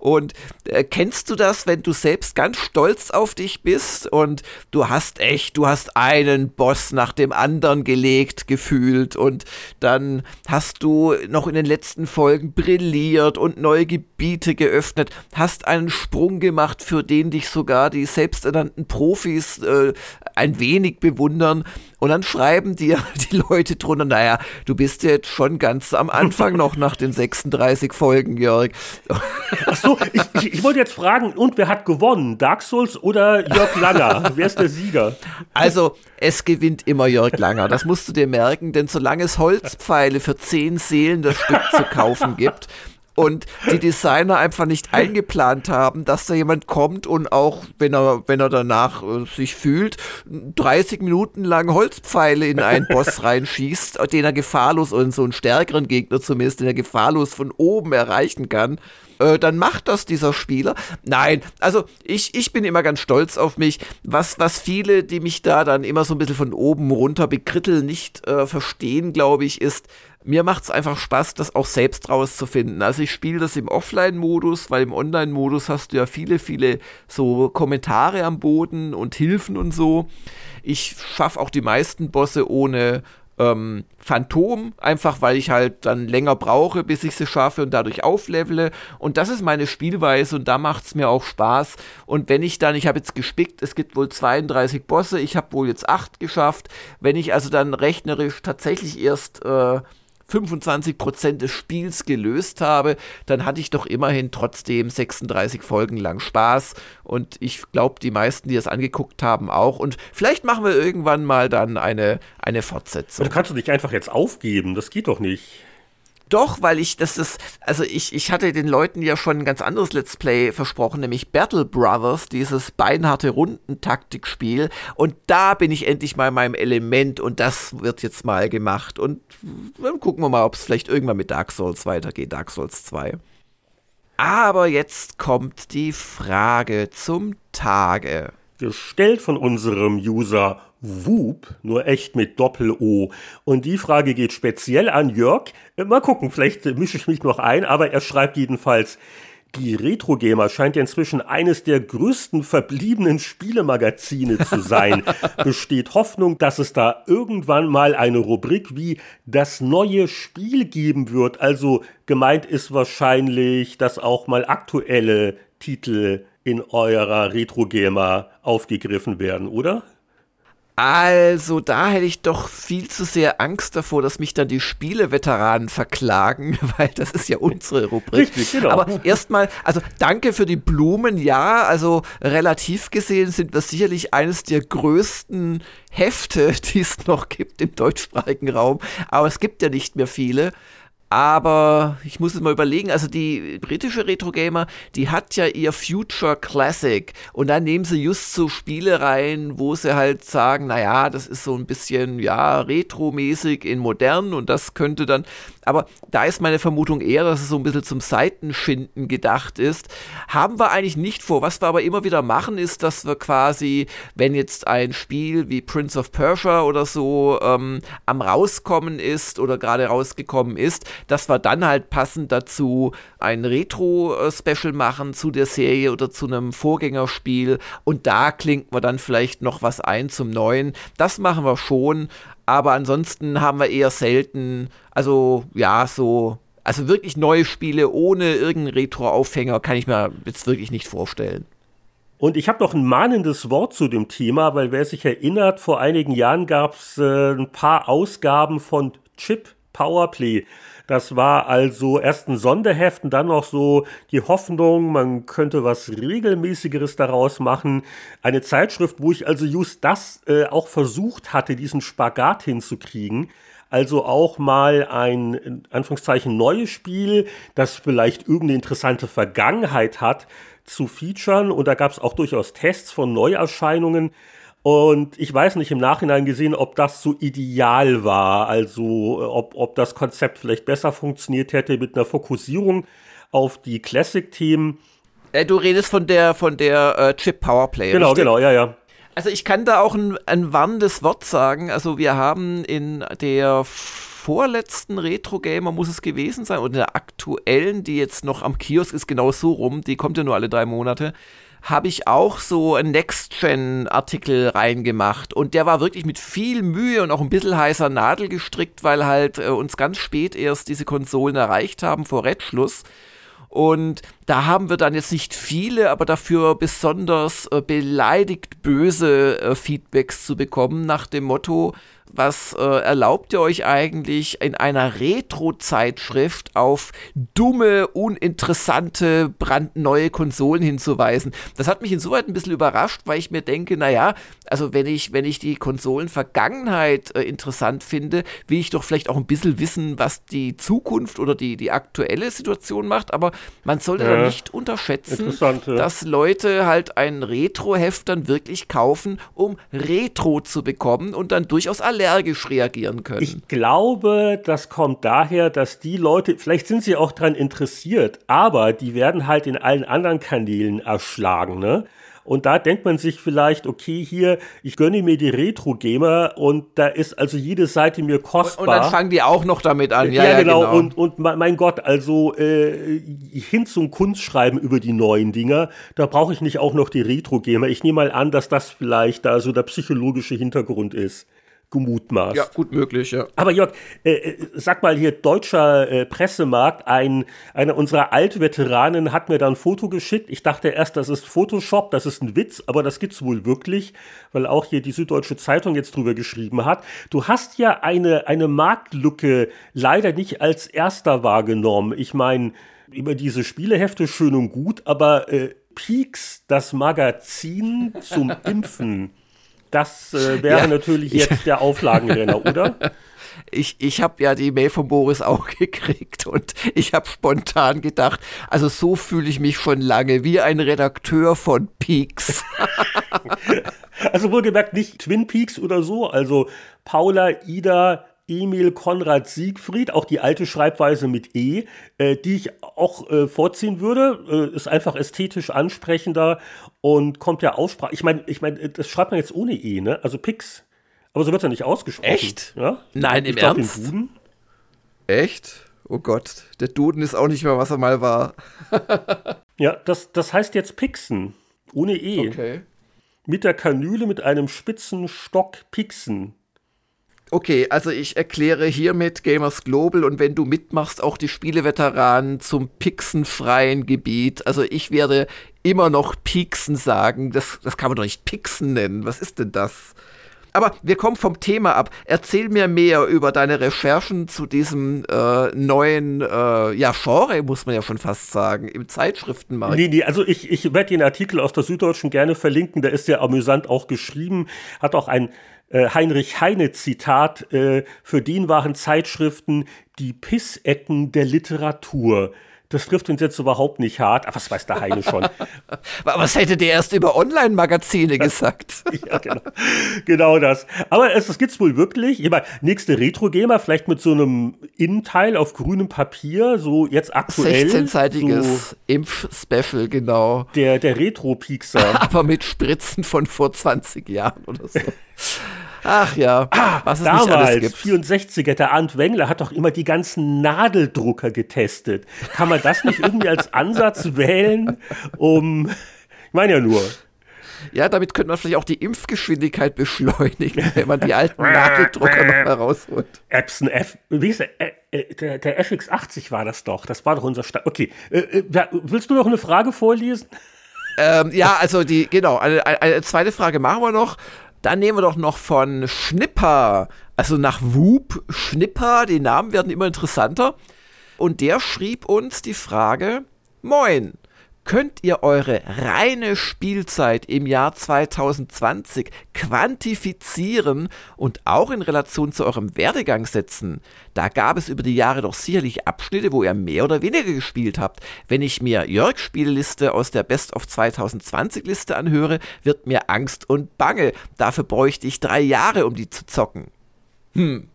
Und äh, kennst du das, wenn du selbst ganz stolz auf dich bist und du hast echt, du hast einen Boss nach dem anderen gelegt, gefühlt und dann hast du noch in den letzten Folgen brilliert und neue Gebiete geöffnet, hast einen Sprung gemacht, für den dich sogar die selbsternannten Profis äh, ein wenig bewundern und dann schreiben dir die Leute drunter, naja, du bist jetzt schon ganz am Anfang noch nach den 36 Folgen, Jörg. Ach so, ich, ich, ich wollte jetzt fragen, und wer hat gewonnen? Dark Souls oder Jörg Langer? wer ist der Sieger? Also, es gewinnt immer Jörg Langer, das musst du dir merken, denn solange es Holzpfeile für 10 Seelen das Stück zu kaufen gibt, und die Designer einfach nicht eingeplant haben, dass da jemand kommt und auch, wenn er, wenn er danach äh, sich fühlt, 30 Minuten lang Holzpfeile in einen Boss reinschießt, den er gefahrlos und so einen stärkeren Gegner zumindest, den er gefahrlos von oben erreichen kann äh, dann macht das dieser Spieler. Nein, also ich, ich bin immer ganz stolz auf mich. Was, was viele, die mich da dann immer so ein bisschen von oben runter bekritteln, nicht äh, verstehen, glaube ich, ist, mir macht es einfach Spaß, das auch selbst rauszufinden. Also ich spiele das im Offline-Modus, weil im Online-Modus hast du ja viele, viele so Kommentare am Boden und Hilfen und so. Ich schaffe auch die meisten Bosse ohne ähm, Phantom, einfach weil ich halt dann länger brauche, bis ich sie schaffe und dadurch auflevele. Und das ist meine Spielweise und da macht es mir auch Spaß. Und wenn ich dann, ich habe jetzt gespickt, es gibt wohl 32 Bosse, ich habe wohl jetzt 8 geschafft. Wenn ich also dann rechnerisch tatsächlich erst äh, 25% des Spiels gelöst habe, dann hatte ich doch immerhin trotzdem 36 Folgen lang Spaß. Und ich glaube, die meisten, die das angeguckt haben, auch. Und vielleicht machen wir irgendwann mal dann eine, eine Fortsetzung. Du kannst du dich einfach jetzt aufgeben, das geht doch nicht. Doch, weil ich, das ist, also ich, ich hatte den Leuten ja schon ein ganz anderes Let's Play versprochen, nämlich Battle Brothers, dieses beinharte Rundentaktikspiel. Und da bin ich endlich mal in meinem Element und das wird jetzt mal gemacht. Und dann gucken wir mal, ob es vielleicht irgendwann mit Dark Souls weitergeht, Dark Souls 2. Aber jetzt kommt die Frage zum Tage. Gestellt von unserem User Whoop, nur echt mit Doppel-O. Und die Frage geht speziell an Jörg. Mal gucken, vielleicht mische ich mich noch ein, aber er schreibt jedenfalls, die Retro Gamer scheint ja inzwischen eines der größten verbliebenen Spielemagazine zu sein. Besteht Hoffnung, dass es da irgendwann mal eine Rubrik wie das neue Spiel geben wird. Also gemeint ist wahrscheinlich, dass auch mal aktuelle Titel in eurer Retro Gamer aufgegriffen werden, oder? Also, da hätte ich doch viel zu sehr Angst davor, dass mich dann die Spieleveteranen verklagen, weil das ist ja unsere Rubrik. Richtig, genau. Aber erstmal, also danke für die Blumen. Ja, also relativ gesehen sind wir sicherlich eines der größten Hefte, die es noch gibt im deutschsprachigen Raum. Aber es gibt ja nicht mehr viele. Aber ich muss es mal überlegen, also die britische Retro Gamer, die hat ja ihr Future Classic und dann nehmen sie just so Spiele rein, wo sie halt sagen, naja, das ist so ein bisschen, ja, retromäßig in modern und das könnte dann, aber da ist meine Vermutung eher, dass es so ein bisschen zum Seitenschinden gedacht ist. Haben wir eigentlich nicht vor. Was wir aber immer wieder machen, ist, dass wir quasi, wenn jetzt ein Spiel wie Prince of Persia oder so ähm, am rauskommen ist oder gerade rausgekommen ist, dass wir dann halt passend dazu ein Retro-Special machen zu der Serie oder zu einem Vorgängerspiel und da klingt wir dann vielleicht noch was ein zum Neuen. Das machen wir schon, aber ansonsten haben wir eher selten, also ja, so also wirklich neue Spiele ohne irgendeinen Retro-Aufhänger kann ich mir jetzt wirklich nicht vorstellen. Und ich habe noch ein mahnendes Wort zu dem Thema, weil wer sich erinnert, vor einigen Jahren gab es äh, ein paar Ausgaben von Chip Powerplay. Das war also erst ein Sonderheft und dann noch so die Hoffnung, man könnte was regelmäßigeres daraus machen. Eine Zeitschrift, wo ich also just das äh, auch versucht hatte, diesen Spagat hinzukriegen. Also auch mal ein, in Anführungszeichen, neues Spiel, das vielleicht irgendeine interessante Vergangenheit hat, zu featuren. Und da gab es auch durchaus Tests von Neuerscheinungen. Und ich weiß nicht im Nachhinein gesehen, ob das so ideal war. Also ob, ob das Konzept vielleicht besser funktioniert hätte mit einer Fokussierung auf die Classic-Themen. Äh, du redest von der von der äh, Chip Powerplay. Genau, richtig? genau, ja, ja. Also ich kann da auch ein, ein warnendes Wort sagen. Also wir haben in der vorletzten Retro Gamer muss es gewesen sein und in der aktuellen, die jetzt noch am Kiosk ist, genau so rum, die kommt ja nur alle drei Monate, habe ich auch so einen Next-Gen-Artikel reingemacht. Und der war wirklich mit viel Mühe und auch ein bisschen heißer Nadel gestrickt, weil halt äh, uns ganz spät erst diese Konsolen erreicht haben vor Redschluss. Und da haben wir dann jetzt nicht viele, aber dafür besonders äh, beleidigt böse äh, Feedbacks zu bekommen nach dem Motto, was äh, erlaubt ihr euch eigentlich in einer Retro-Zeitschrift auf dumme, uninteressante, brandneue Konsolen hinzuweisen? Das hat mich insoweit ein bisschen überrascht, weil ich mir denke, naja, also wenn ich, wenn ich die Konsolen-Vergangenheit äh, interessant finde, will ich doch vielleicht auch ein bisschen wissen, was die Zukunft oder die, die aktuelle Situation macht, aber man sollte ja, da nicht unterschätzen, dass Leute halt ein Retro-Heft dann wirklich kaufen, um Retro zu bekommen und dann durchaus alle allergisch reagieren können. Ich glaube, das kommt daher, dass die Leute, vielleicht sind sie auch daran interessiert, aber die werden halt in allen anderen Kanälen erschlagen, ne? Und da denkt man sich vielleicht, okay, hier, ich gönne mir die Retro-Gamer und da ist also jede Seite mir kostbar. Und, und dann fangen die auch noch damit an. Ja, ja, ja genau. genau. Und, und mein Gott, also äh, hin zum Kunstschreiben über die neuen Dinger, da brauche ich nicht auch noch die Retro-Gamer. Ich nehme mal an, dass das vielleicht da so der psychologische Hintergrund ist gemutmaßt. Ja, gut möglich, ja. Aber Jörg, äh, äh, sag mal hier, deutscher äh, Pressemarkt, ein, einer unserer Altveteranen hat mir da ein Foto geschickt. Ich dachte erst, das ist Photoshop, das ist ein Witz, aber das gibt's wohl wirklich, weil auch hier die Süddeutsche Zeitung jetzt drüber geschrieben hat. Du hast ja eine, eine Marktlücke leider nicht als erster wahrgenommen. Ich meine, über diese Spielehefte schön und gut, aber äh, Peaks, das Magazin zum Impfen. Das äh, wäre ja, natürlich jetzt der Auflagenrenner, oder? Ich, ich habe ja die Mail von Boris auch gekriegt und ich habe spontan gedacht, also so fühle ich mich schon lange wie ein Redakteur von Peaks. also wohlgemerkt nicht Twin Peaks oder so, also Paula, Ida, Emil Konrad Siegfried, auch die alte Schreibweise mit E, äh, die ich auch äh, vorziehen würde, äh, ist einfach ästhetisch ansprechender und kommt ja Aussprache. Ich meine, ich meine, das schreibt man jetzt ohne E, ne? Also Pix. Aber so wird es ja nicht ausgesprochen. Echt? Ja? Nein, im glaub, Ernst? Den Duden. Echt? Oh Gott, der Duden ist auch nicht mehr, was er mal war. ja, das, das heißt jetzt Pixen. Ohne E. Okay. Mit der Kanüle mit einem spitzen Stock Pixen. Okay, also ich erkläre hiermit Gamers Global und wenn du mitmachst, auch die Spieleveteranen zum pixenfreien Gebiet. Also ich werde immer noch Pixen sagen. Das, das kann man doch nicht Pixen nennen. Was ist denn das? Aber wir kommen vom Thema ab. Erzähl mir mehr über deine Recherchen zu diesem äh, neuen äh, ja, Genre, muss man ja schon fast sagen, im Zeitschriftenmarkt. Nee, nee, also ich, ich werde den Artikel aus der Süddeutschen gerne verlinken. Der ist ja amüsant auch geschrieben. Hat auch ein Heinrich Heine Zitat, äh, für den waren Zeitschriften die Pissecken der Literatur. Das trifft uns jetzt überhaupt nicht hart, aber was weiß der Heine schon. was hätte der erst über Online-Magazine gesagt? ja, genau. genau das. Aber es, das gibt's wohl wirklich. Ich meine, nächste Retro-Gamer, vielleicht mit so einem Innenteil auf grünem Papier, so jetzt aktuell. 16-seitiges so Impf-Special, genau. Der, der Retro-Piekser. aber mit Spritzen von vor 20 Jahren oder so. Ach ja, ah, was es damals, nicht alles gibt. 64er, der Arndt Wengler hat doch immer die ganzen Nadeldrucker getestet. Kann man das nicht irgendwie als Ansatz wählen, um, ich meine ja nur. Ja, damit könnte man vielleicht auch die Impfgeschwindigkeit beschleunigen, wenn man die alten Nadeldrucker noch mal rausholt. Epson F, wie ist der, der, der FX80 war das doch, das war doch unser Start. Okay, äh, äh willst du noch eine Frage vorlesen? Ähm, ja, also die, genau, eine, eine zweite Frage machen wir noch. Dann nehmen wir doch noch von Schnipper, also nach Whoop Schnipper, die Namen werden immer interessanter. Und der schrieb uns die Frage, Moin, könnt ihr eure reine Spielzeit im Jahr 2020 quantifizieren und auch in Relation zu eurem Werdegang setzen. Da gab es über die Jahre doch sicherlich Abschnitte, wo ihr mehr oder weniger gespielt habt. Wenn ich mir Jörgs Spielliste aus der Best of 2020 Liste anhöre, wird mir Angst und Bange. Dafür bräuchte ich drei Jahre, um die zu zocken. Hm,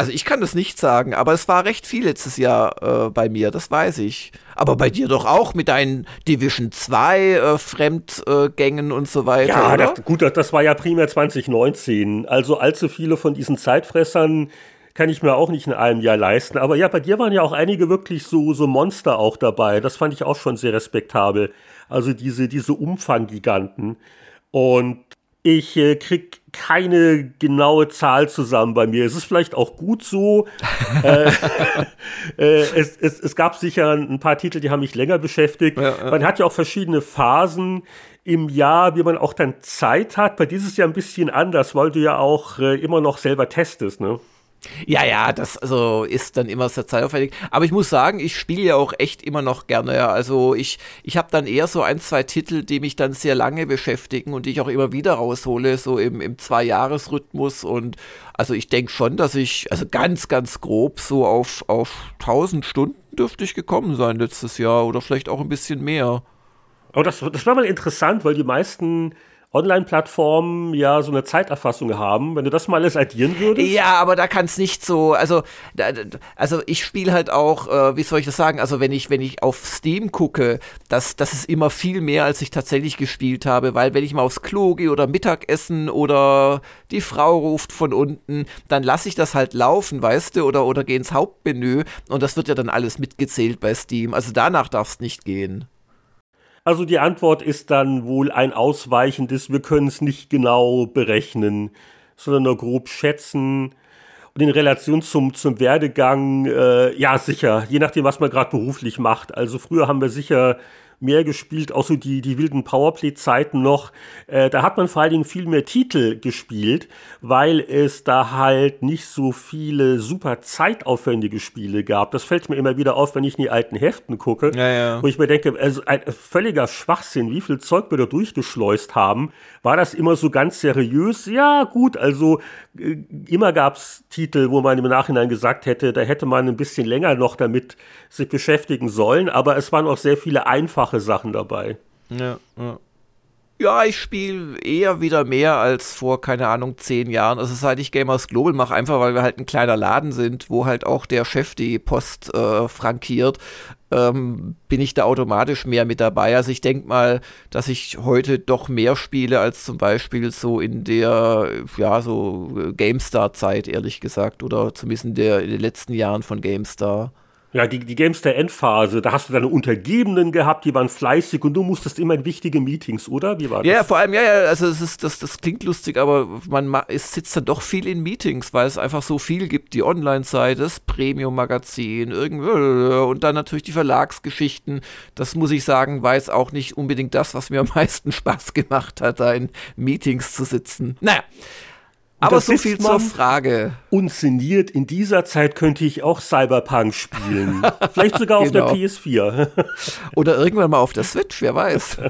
also ich kann das nicht sagen, aber es war recht viel letztes Jahr äh, bei mir, das weiß ich. Aber bei dir doch auch mit deinen Division 2 äh, Fremdgängen äh, und so weiter. Ja, das, gut, das war ja primär 2019. Also allzu viele von diesen Zeitfressern kann ich mir auch nicht in einem Jahr leisten. Aber ja, bei dir waren ja auch einige wirklich so, so Monster auch dabei. Das fand ich auch schon sehr respektabel. Also diese, diese Umfanggiganten. Und ich äh, krieg keine genaue Zahl zusammen bei mir. Es ist vielleicht auch gut so. äh, äh, es, es, es, gab sicher ein paar Titel, die haben mich länger beschäftigt. Ja, ja. Man hat ja auch verschiedene Phasen im Jahr, wie man auch dann Zeit hat. Bei dieses Jahr ein bisschen anders, weil du ja auch äh, immer noch selber testest, ne? Ja, ja, das also ist dann immer sehr zeitaufwendig. Aber ich muss sagen, ich spiele ja auch echt immer noch gerne. Ja. Also ich, ich habe dann eher so ein, zwei Titel, die mich dann sehr lange beschäftigen und die ich auch immer wieder raushole, so im, im Zwei-Jahres-Rhythmus. Und also ich denke schon, dass ich, also ganz, ganz grob so auf, auf 1000 Stunden dürfte ich gekommen sein letztes Jahr oder vielleicht auch ein bisschen mehr. Aber das, das war mal interessant, weil die meisten Online-Plattformen ja so eine Zeiterfassung haben. Wenn du das mal alles addieren würdest. Ja, aber da kann es nicht so, also, also ich spiele halt auch, äh, wie soll ich das sagen, also wenn ich, wenn ich auf Steam gucke, das, das ist immer viel mehr, als ich tatsächlich gespielt habe, weil wenn ich mal aufs Klo gehe oder Mittagessen oder die Frau ruft von unten, dann lasse ich das halt laufen, weißt du, oder, oder gehe ins Hauptmenü und das wird ja dann alles mitgezählt bei Steam. Also danach darf es nicht gehen. Also die Antwort ist dann wohl ein ausweichendes, wir können es nicht genau berechnen, sondern nur grob schätzen. Und in Relation zum, zum Werdegang, äh, ja sicher, je nachdem, was man gerade beruflich macht. Also früher haben wir sicher mehr gespielt, auch so die, die wilden Powerplay-Zeiten noch. Äh, da hat man vor allen Dingen viel mehr Titel gespielt, weil es da halt nicht so viele super zeitaufwendige Spiele gab. Das fällt mir immer wieder auf, wenn ich in die alten Heften gucke, ja, ja. wo ich mir denke, also ein völliger Schwachsinn, wie viel Zeug wir da durchgeschleust haben. War das immer so ganz seriös? Ja, gut, also äh, immer gab's Titel, wo man im Nachhinein gesagt hätte, da hätte man ein bisschen länger noch damit sich beschäftigen sollen, aber es waren auch sehr viele einfache Sachen dabei. Ja, ja. Ja, ich spiele eher wieder mehr als vor, keine Ahnung, zehn Jahren. Also seit ich Gamers Global mache, einfach weil wir halt ein kleiner Laden sind, wo halt auch der Chef die Post äh, frankiert, ähm, bin ich da automatisch mehr mit dabei. Also ich denke mal, dass ich heute doch mehr spiele als zum Beispiel so in der, ja, so GameStar-Zeit, ehrlich gesagt, oder zumindest in, der, in den letzten Jahren von GameStar. Ja, die, die Games der Endphase, da hast du deine Untergebenen gehabt, die waren fleißig und du musstest immer in wichtige Meetings, oder? Wie war das? Ja, vor allem, ja, ja, also es ist, das, das klingt lustig, aber man es sitzt dann doch viel in Meetings, weil es einfach so viel gibt. Die Online-Seite, das Premium-Magazin, und dann natürlich die Verlagsgeschichten. Das muss ich sagen, war jetzt auch nicht unbedingt das, was mir am meisten Spaß gemacht hat, da in Meetings zu sitzen. Naja. Aber so viel zur Frage. Unszeniert, in dieser Zeit könnte ich auch Cyberpunk spielen. Vielleicht sogar genau. auf der PS4. Oder irgendwann mal auf der Switch, wer weiß.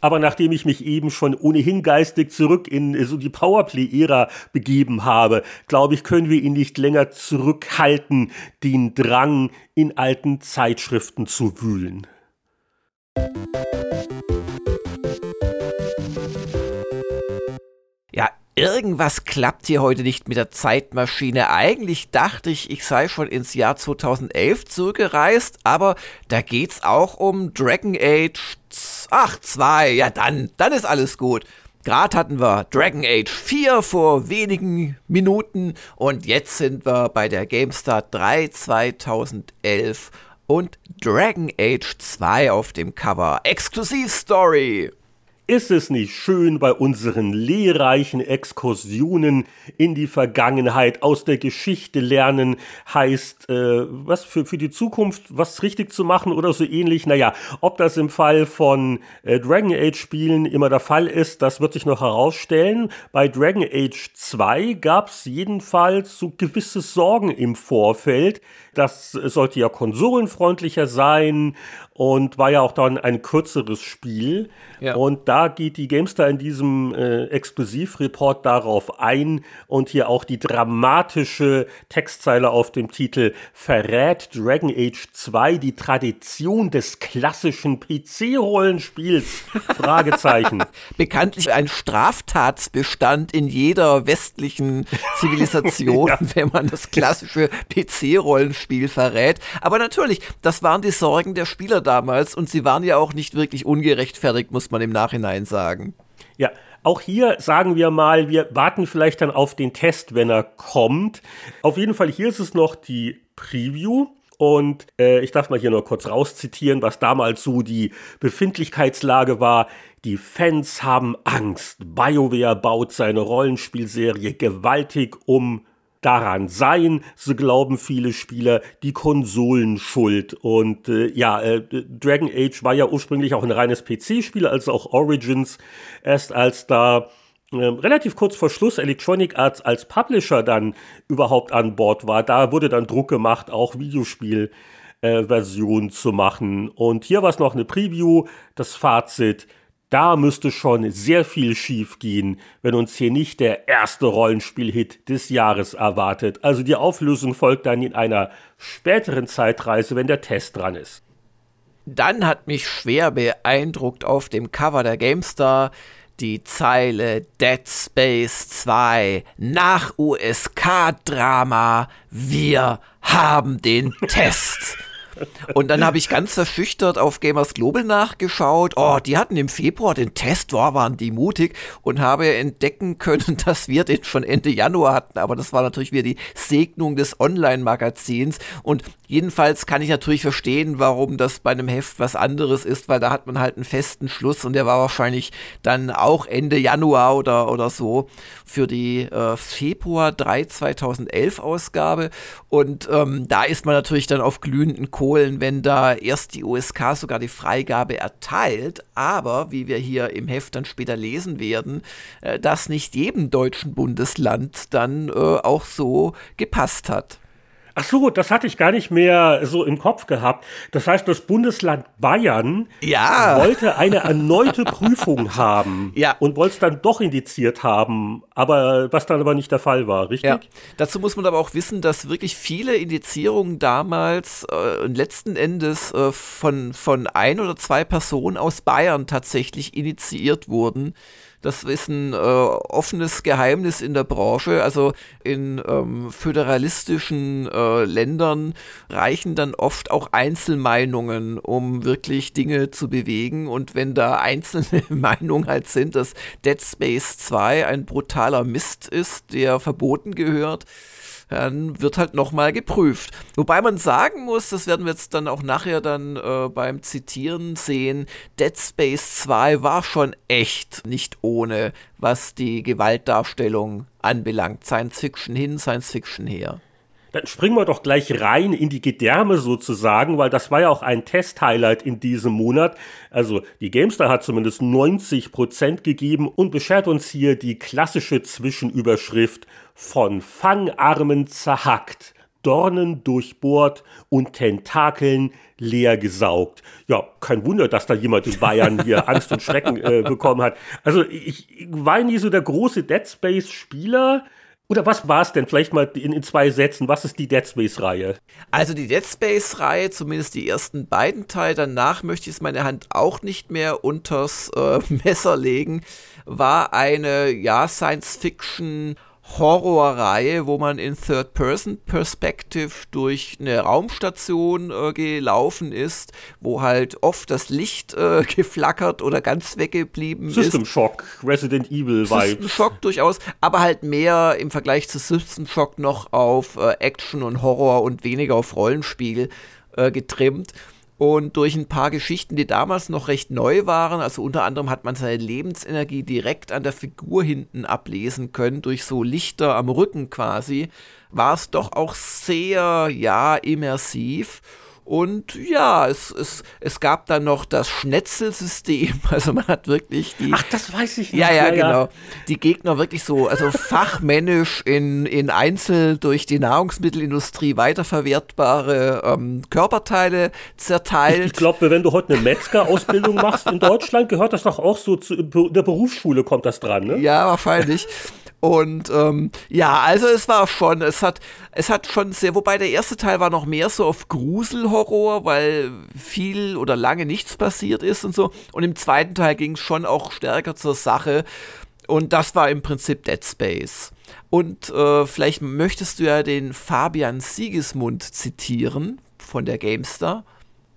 Aber nachdem ich mich eben schon ohnehin geistig zurück in so die Powerplay-Ära begeben habe, glaube ich, können wir ihn nicht länger zurückhalten, den Drang in alten Zeitschriften zu wühlen. Irgendwas klappt hier heute nicht mit der Zeitmaschine. Eigentlich dachte ich, ich sei schon ins Jahr 2011 zurückgereist, aber da geht's auch um Dragon Age. Ach, zwei. Ja, dann, dann ist alles gut. Gerade hatten wir Dragon Age 4 vor wenigen Minuten und jetzt sind wir bei der GameStar 3 2011 und Dragon Age 2 auf dem Cover. Exklusiv Story. Ist es nicht schön, bei unseren lehrreichen Exkursionen in die Vergangenheit aus der Geschichte lernen, heißt, äh, was für, für die Zukunft was richtig zu machen oder so ähnlich? Naja, ob das im Fall von äh, Dragon Age Spielen immer der Fall ist, das wird sich noch herausstellen. Bei Dragon Age 2 gab es jedenfalls so gewisse Sorgen im Vorfeld. Das sollte ja konsolenfreundlicher sein und war ja auch dann ein kürzeres Spiel. Ja. Und da geht die GameStar in diesem äh, Exklusivreport darauf ein und hier auch die dramatische Textzeile auf dem Titel verrät Dragon Age 2 die Tradition des klassischen PC-Rollenspiels? Fragezeichen. Bekanntlich ein Straftatsbestand in jeder westlichen Zivilisation, ja. wenn man das klassische PC-Rollenspiel verrät. Aber natürlich, das waren die Sorgen der Spieler damals und sie waren ja auch nicht wirklich ungerechtfertigt, muss man im Nachhinein sagen. Ja, auch hier sagen wir mal, wir warten vielleicht dann auf den Test, wenn er kommt. Auf jeden Fall, hier ist es noch die Preview. Und äh, ich darf mal hier nur kurz rauszitieren, was damals so die Befindlichkeitslage war. Die Fans haben Angst. BioWare baut seine Rollenspielserie gewaltig um daran seien, so glauben viele Spieler, die Konsolen schuld. Und äh, ja, äh, Dragon Age war ja ursprünglich auch ein reines PC-Spiel, also auch Origins. Erst als da äh, relativ kurz vor Schluss Electronic Arts als Publisher dann überhaupt an Bord war, da wurde dann Druck gemacht, auch Videospiel-Version zu machen. Und hier war es noch eine Preview, das Fazit da müsste schon sehr viel schief gehen, wenn uns hier nicht der erste Rollenspiel-Hit des Jahres erwartet. Also die Auflösung folgt dann in einer späteren Zeitreise, wenn der Test dran ist. Dann hat mich schwer beeindruckt auf dem Cover der GameStar die Zeile Dead Space 2 nach USK-Drama. Wir haben den Test. Und dann habe ich ganz verschüchtert auf Gamers Global nachgeschaut. Oh, die hatten im Februar den Test, oh, waren die mutig und habe entdecken können, dass wir den schon Ende Januar hatten. Aber das war natürlich wieder die Segnung des Online-Magazins. Und jedenfalls kann ich natürlich verstehen, warum das bei einem Heft was anderes ist, weil da hat man halt einen festen Schluss und der war wahrscheinlich dann auch Ende Januar oder, oder so für die äh, Februar 3 2011 Ausgabe. Und ähm, da ist man natürlich dann auf glühenden Kohlen holen, wenn da erst die USK sogar die Freigabe erteilt, aber wie wir hier im Heft dann später lesen werden, äh, das nicht jedem deutschen Bundesland dann äh, auch so gepasst hat. Ach so, das hatte ich gar nicht mehr so im Kopf gehabt. Das heißt, das Bundesland Bayern ja. wollte eine erneute Prüfung haben ja. und wollte es dann doch indiziert haben, aber was dann aber nicht der Fall war, richtig? Ja. Dazu muss man aber auch wissen, dass wirklich viele Indizierungen damals äh, letzten Endes äh, von, von ein oder zwei Personen aus Bayern tatsächlich initiiert wurden. Das ist ein äh, offenes Geheimnis in der Branche. Also in ähm, föderalistischen äh, Ländern reichen dann oft auch Einzelmeinungen, um wirklich Dinge zu bewegen. Und wenn da einzelne Meinungen halt sind, dass Dead Space 2 ein brutaler Mist ist, der verboten gehört, dann wird halt nochmal geprüft. Wobei man sagen muss, das werden wir jetzt dann auch nachher dann äh, beim Zitieren sehen, Dead Space 2 war schon echt nicht ohne, was die Gewaltdarstellung anbelangt. Science Fiction hin, Science Fiction her. Dann springen wir doch gleich rein in die Gedärme sozusagen, weil das war ja auch ein Test-Highlight in diesem Monat. Also die Gamestar hat zumindest 90 Prozent gegeben und beschert uns hier die klassische Zwischenüberschrift von Fangarmen zerhackt. Dornen durchbohrt und Tentakeln leer gesaugt. Ja, kein Wunder, dass da jemand in Bayern hier Angst und Schrecken äh, bekommen hat. Also ich, ich war nie so der große Dead Space Spieler. Oder was war es denn? Vielleicht mal in, in, zwei Sätzen. Was ist die Dead Space-Reihe? Also die Dead Space-Reihe, zumindest die ersten beiden Teile, danach möchte ich meine Hand auch nicht mehr unters äh, Messer legen, war eine, ja, Science-Fiction- Horrorreihe, wo man in Third-Person-Perspective durch eine Raumstation äh, gelaufen ist, wo halt oft das Licht äh, geflackert oder ganz weggeblieben System ist. System Shock, Resident Evil Vibes. System Shock durchaus, aber halt mehr im Vergleich zu System Shock noch auf äh, Action und Horror und weniger auf Rollenspiel äh, getrimmt. Und durch ein paar Geschichten, die damals noch recht neu waren, also unter anderem hat man seine Lebensenergie direkt an der Figur hinten ablesen können, durch so Lichter am Rücken quasi, war es doch auch sehr, ja, immersiv. Und ja, es, es, es gab dann noch das Schnetzelsystem. Also man hat wirklich die. Ach, das weiß ich nicht. Ja, ja, ja genau. Ja. Die Gegner wirklich so, also fachmännisch in, in Einzel durch die Nahrungsmittelindustrie weiterverwertbare ähm, Körperteile zerteilt. Ich, ich glaube, wenn du heute eine Metzger-Ausbildung machst in Deutschland, gehört das doch auch so zu der Berufsschule kommt das dran, ne? Ja, wahrscheinlich. Und ähm, ja, also es war schon, es hat, es hat schon sehr, wobei der erste Teil war noch mehr so auf Gruselhorror, weil viel oder lange nichts passiert ist und so. Und im zweiten Teil ging es schon auch stärker zur Sache. Und das war im Prinzip Dead Space. Und äh, vielleicht möchtest du ja den Fabian Siegesmund zitieren von der Gamestar.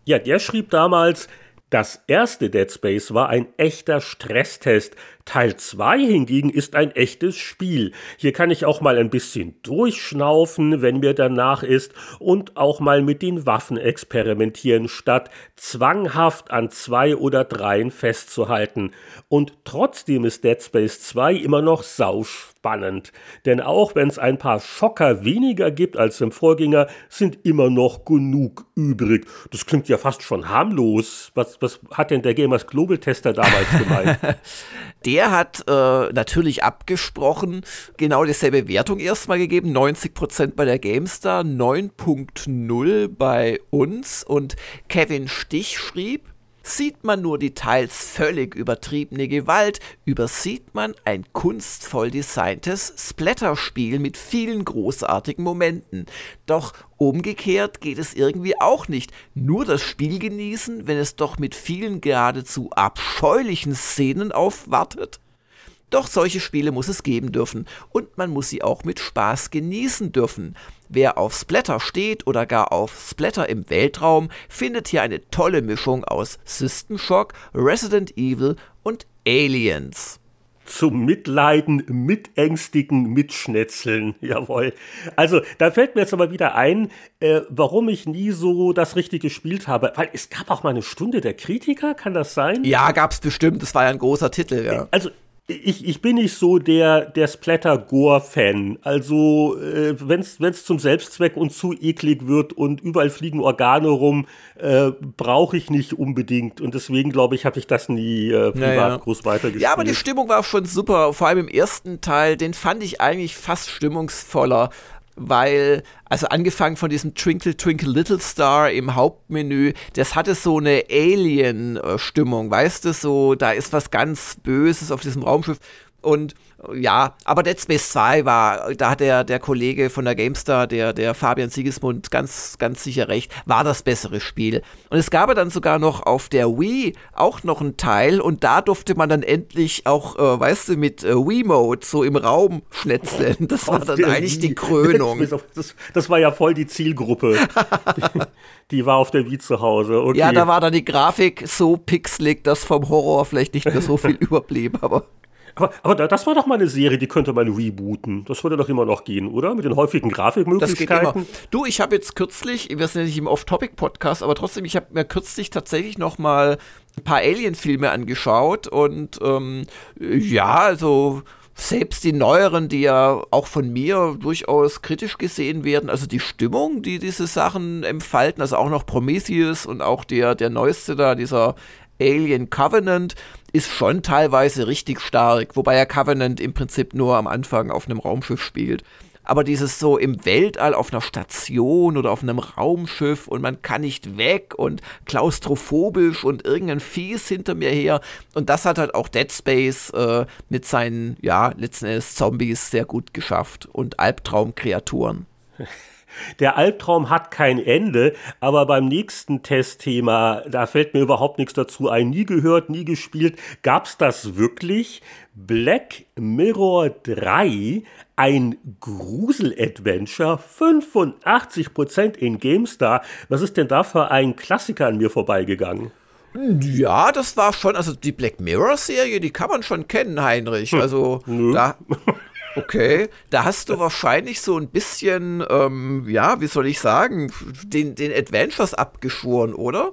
Ja, der schrieb damals, das erste Dead Space war ein echter Stresstest. Teil 2 hingegen ist ein echtes Spiel. Hier kann ich auch mal ein bisschen durchschnaufen, wenn mir danach ist, und auch mal mit den Waffen experimentieren, statt zwanghaft an zwei oder dreien festzuhalten. Und trotzdem ist Dead Space 2 immer noch sausch spannend. Denn auch wenn es ein paar Schocker weniger gibt als im Vorgänger, sind immer noch genug übrig. Das klingt ja fast schon harmlos. Was, was hat denn der Gamers Global Tester damals gemeint? der hat äh, natürlich abgesprochen, genau dieselbe Wertung erstmal gegeben. 90% bei der GameStar, 9.0 bei uns. Und Kevin Stich schrieb, Sieht man nur die teils völlig übertriebene Gewalt, übersieht man ein kunstvoll designtes Splatterspiel mit vielen großartigen Momenten. Doch umgekehrt geht es irgendwie auch nicht. Nur das Spiel genießen, wenn es doch mit vielen geradezu abscheulichen Szenen aufwartet? Doch solche Spiele muss es geben dürfen und man muss sie auch mit Spaß genießen dürfen. Wer auf Splatter steht oder gar auf Splatter im Weltraum, findet hier eine tolle Mischung aus System Shock, Resident Evil und Aliens zum Mitleiden, Mitängstigen, Mitschnetzeln. Jawohl. Also, da fällt mir jetzt aber wieder ein, äh, warum ich nie so das richtig gespielt habe. Weil es gab auch mal eine Stunde der Kritiker, kann das sein? Ja, gab's bestimmt. Das war ja ein großer Titel, ja. Also, ich, ich bin nicht so der, der Splatter-Gore-Fan. Also, äh, wenn es zum Selbstzweck und zu eklig wird und überall fliegen Organe rum, äh, brauche ich nicht unbedingt. Und deswegen, glaube ich, habe ich das nie äh, privat naja. groß weitergespielt. Ja, aber die Stimmung war schon super. Vor allem im ersten Teil, den fand ich eigentlich fast stimmungsvoller weil, also angefangen von diesem Twinkle Twinkle Little Star im Hauptmenü, das hatte so eine Alien-Stimmung, weißt du, so, da ist was ganz Böses auf diesem Raumschiff. Und ja, aber Dead Space 2 war, da hat der, der Kollege von der GameStar, der, der Fabian Siegesmund, ganz, ganz sicher recht, war das bessere Spiel. Und es gab dann sogar noch auf der Wii auch noch einen Teil und da durfte man dann endlich auch, äh, weißt du, mit äh, Wii-Mode so im Raum schnetzeln. Das war dann eigentlich Wii. die Krönung. Das, das, war ja voll die Zielgruppe. die, war auf der Wii zu Hause. Okay. Ja, da war dann die Grafik so pixelig, dass vom Horror vielleicht nicht mehr so viel überblieb, aber. Aber, aber das war doch mal eine Serie, die könnte man rebooten. Das würde doch immer noch gehen, oder? Mit den häufigen Grafikmöglichkeiten. Du, ich habe jetzt kürzlich, wir sind ja nicht im Off-Topic-Podcast, aber trotzdem, ich habe mir kürzlich tatsächlich noch mal ein paar Alien-Filme angeschaut und ähm, ja, also selbst die neueren, die ja auch von mir durchaus kritisch gesehen werden, also die Stimmung, die diese Sachen entfalten, also auch noch Prometheus und auch der, der neueste da, dieser Alien Covenant ist schon teilweise richtig stark, wobei ja Covenant im Prinzip nur am Anfang auf einem Raumschiff spielt. Aber dieses so im Weltall auf einer Station oder auf einem Raumschiff und man kann nicht weg und klaustrophobisch und irgendein Fies hinter mir her. Und das hat halt auch Dead Space äh, mit seinen, ja, letzten Endes Zombies sehr gut geschafft und Albtraumkreaturen. Der Albtraum hat kein Ende, aber beim nächsten Testthema, da fällt mir überhaupt nichts dazu ein. Nie gehört, nie gespielt. Gab's das wirklich? Black Mirror 3, ein Grusel-Adventure, 85% in GameStar. Was ist denn da für ein Klassiker an mir vorbeigegangen? Ja, das war schon, also die Black Mirror-Serie, die kann man schon kennen, Heinrich. Hm. Also hm, da. Okay, da hast du wahrscheinlich so ein bisschen, ähm, ja, wie soll ich sagen, den, den Adventures abgeschworen, oder?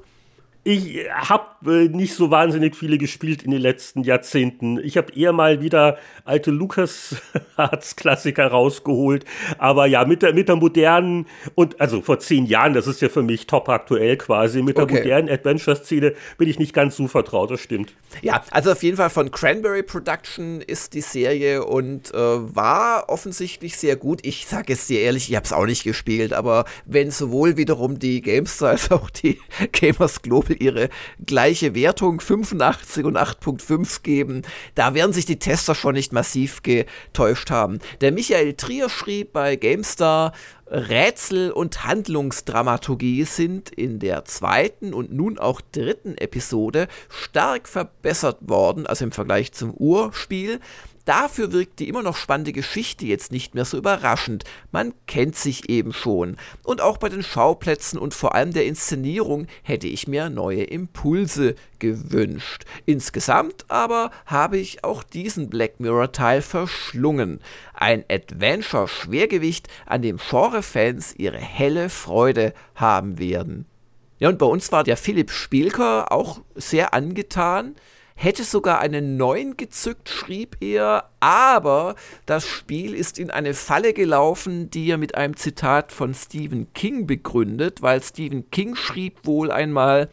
Ich habe äh, nicht so wahnsinnig viele gespielt in den letzten Jahrzehnten. Ich habe eher mal wieder alte Lucas-Klassiker rausgeholt. Aber ja, mit der, mit der modernen und also vor zehn Jahren, das ist ja für mich top aktuell quasi, mit der okay. modernen Adventure-Szene bin ich nicht ganz so vertraut, das stimmt. Ja, also auf jeden Fall von Cranberry Production ist die Serie und äh, war offensichtlich sehr gut. Ich sage es dir ehrlich, ich habe es auch nicht gespielt, aber wenn sowohl wiederum die GameStar als auch die Gamers Global ihre gleiche Wertung 85 und 8.5 geben. Da werden sich die Tester schon nicht massiv getäuscht haben. Der Michael Trier schrieb bei GameStar, Rätsel und Handlungsdramaturgie sind in der zweiten und nun auch dritten Episode stark verbessert worden, also im Vergleich zum Urspiel. Dafür wirkt die immer noch spannende Geschichte jetzt nicht mehr so überraschend. Man kennt sich eben schon. Und auch bei den Schauplätzen und vor allem der Inszenierung hätte ich mir neue Impulse gewünscht. Insgesamt aber habe ich auch diesen Black Mirror Teil verschlungen. Ein Adventure-Schwergewicht, an dem Genre-Fans ihre helle Freude haben werden. Ja, und bei uns war der Philipp Spielker auch sehr angetan hätte sogar einen neuen gezückt, schrieb er, aber das Spiel ist in eine Falle gelaufen, die er mit einem Zitat von Stephen King begründet, weil Stephen King schrieb wohl einmal,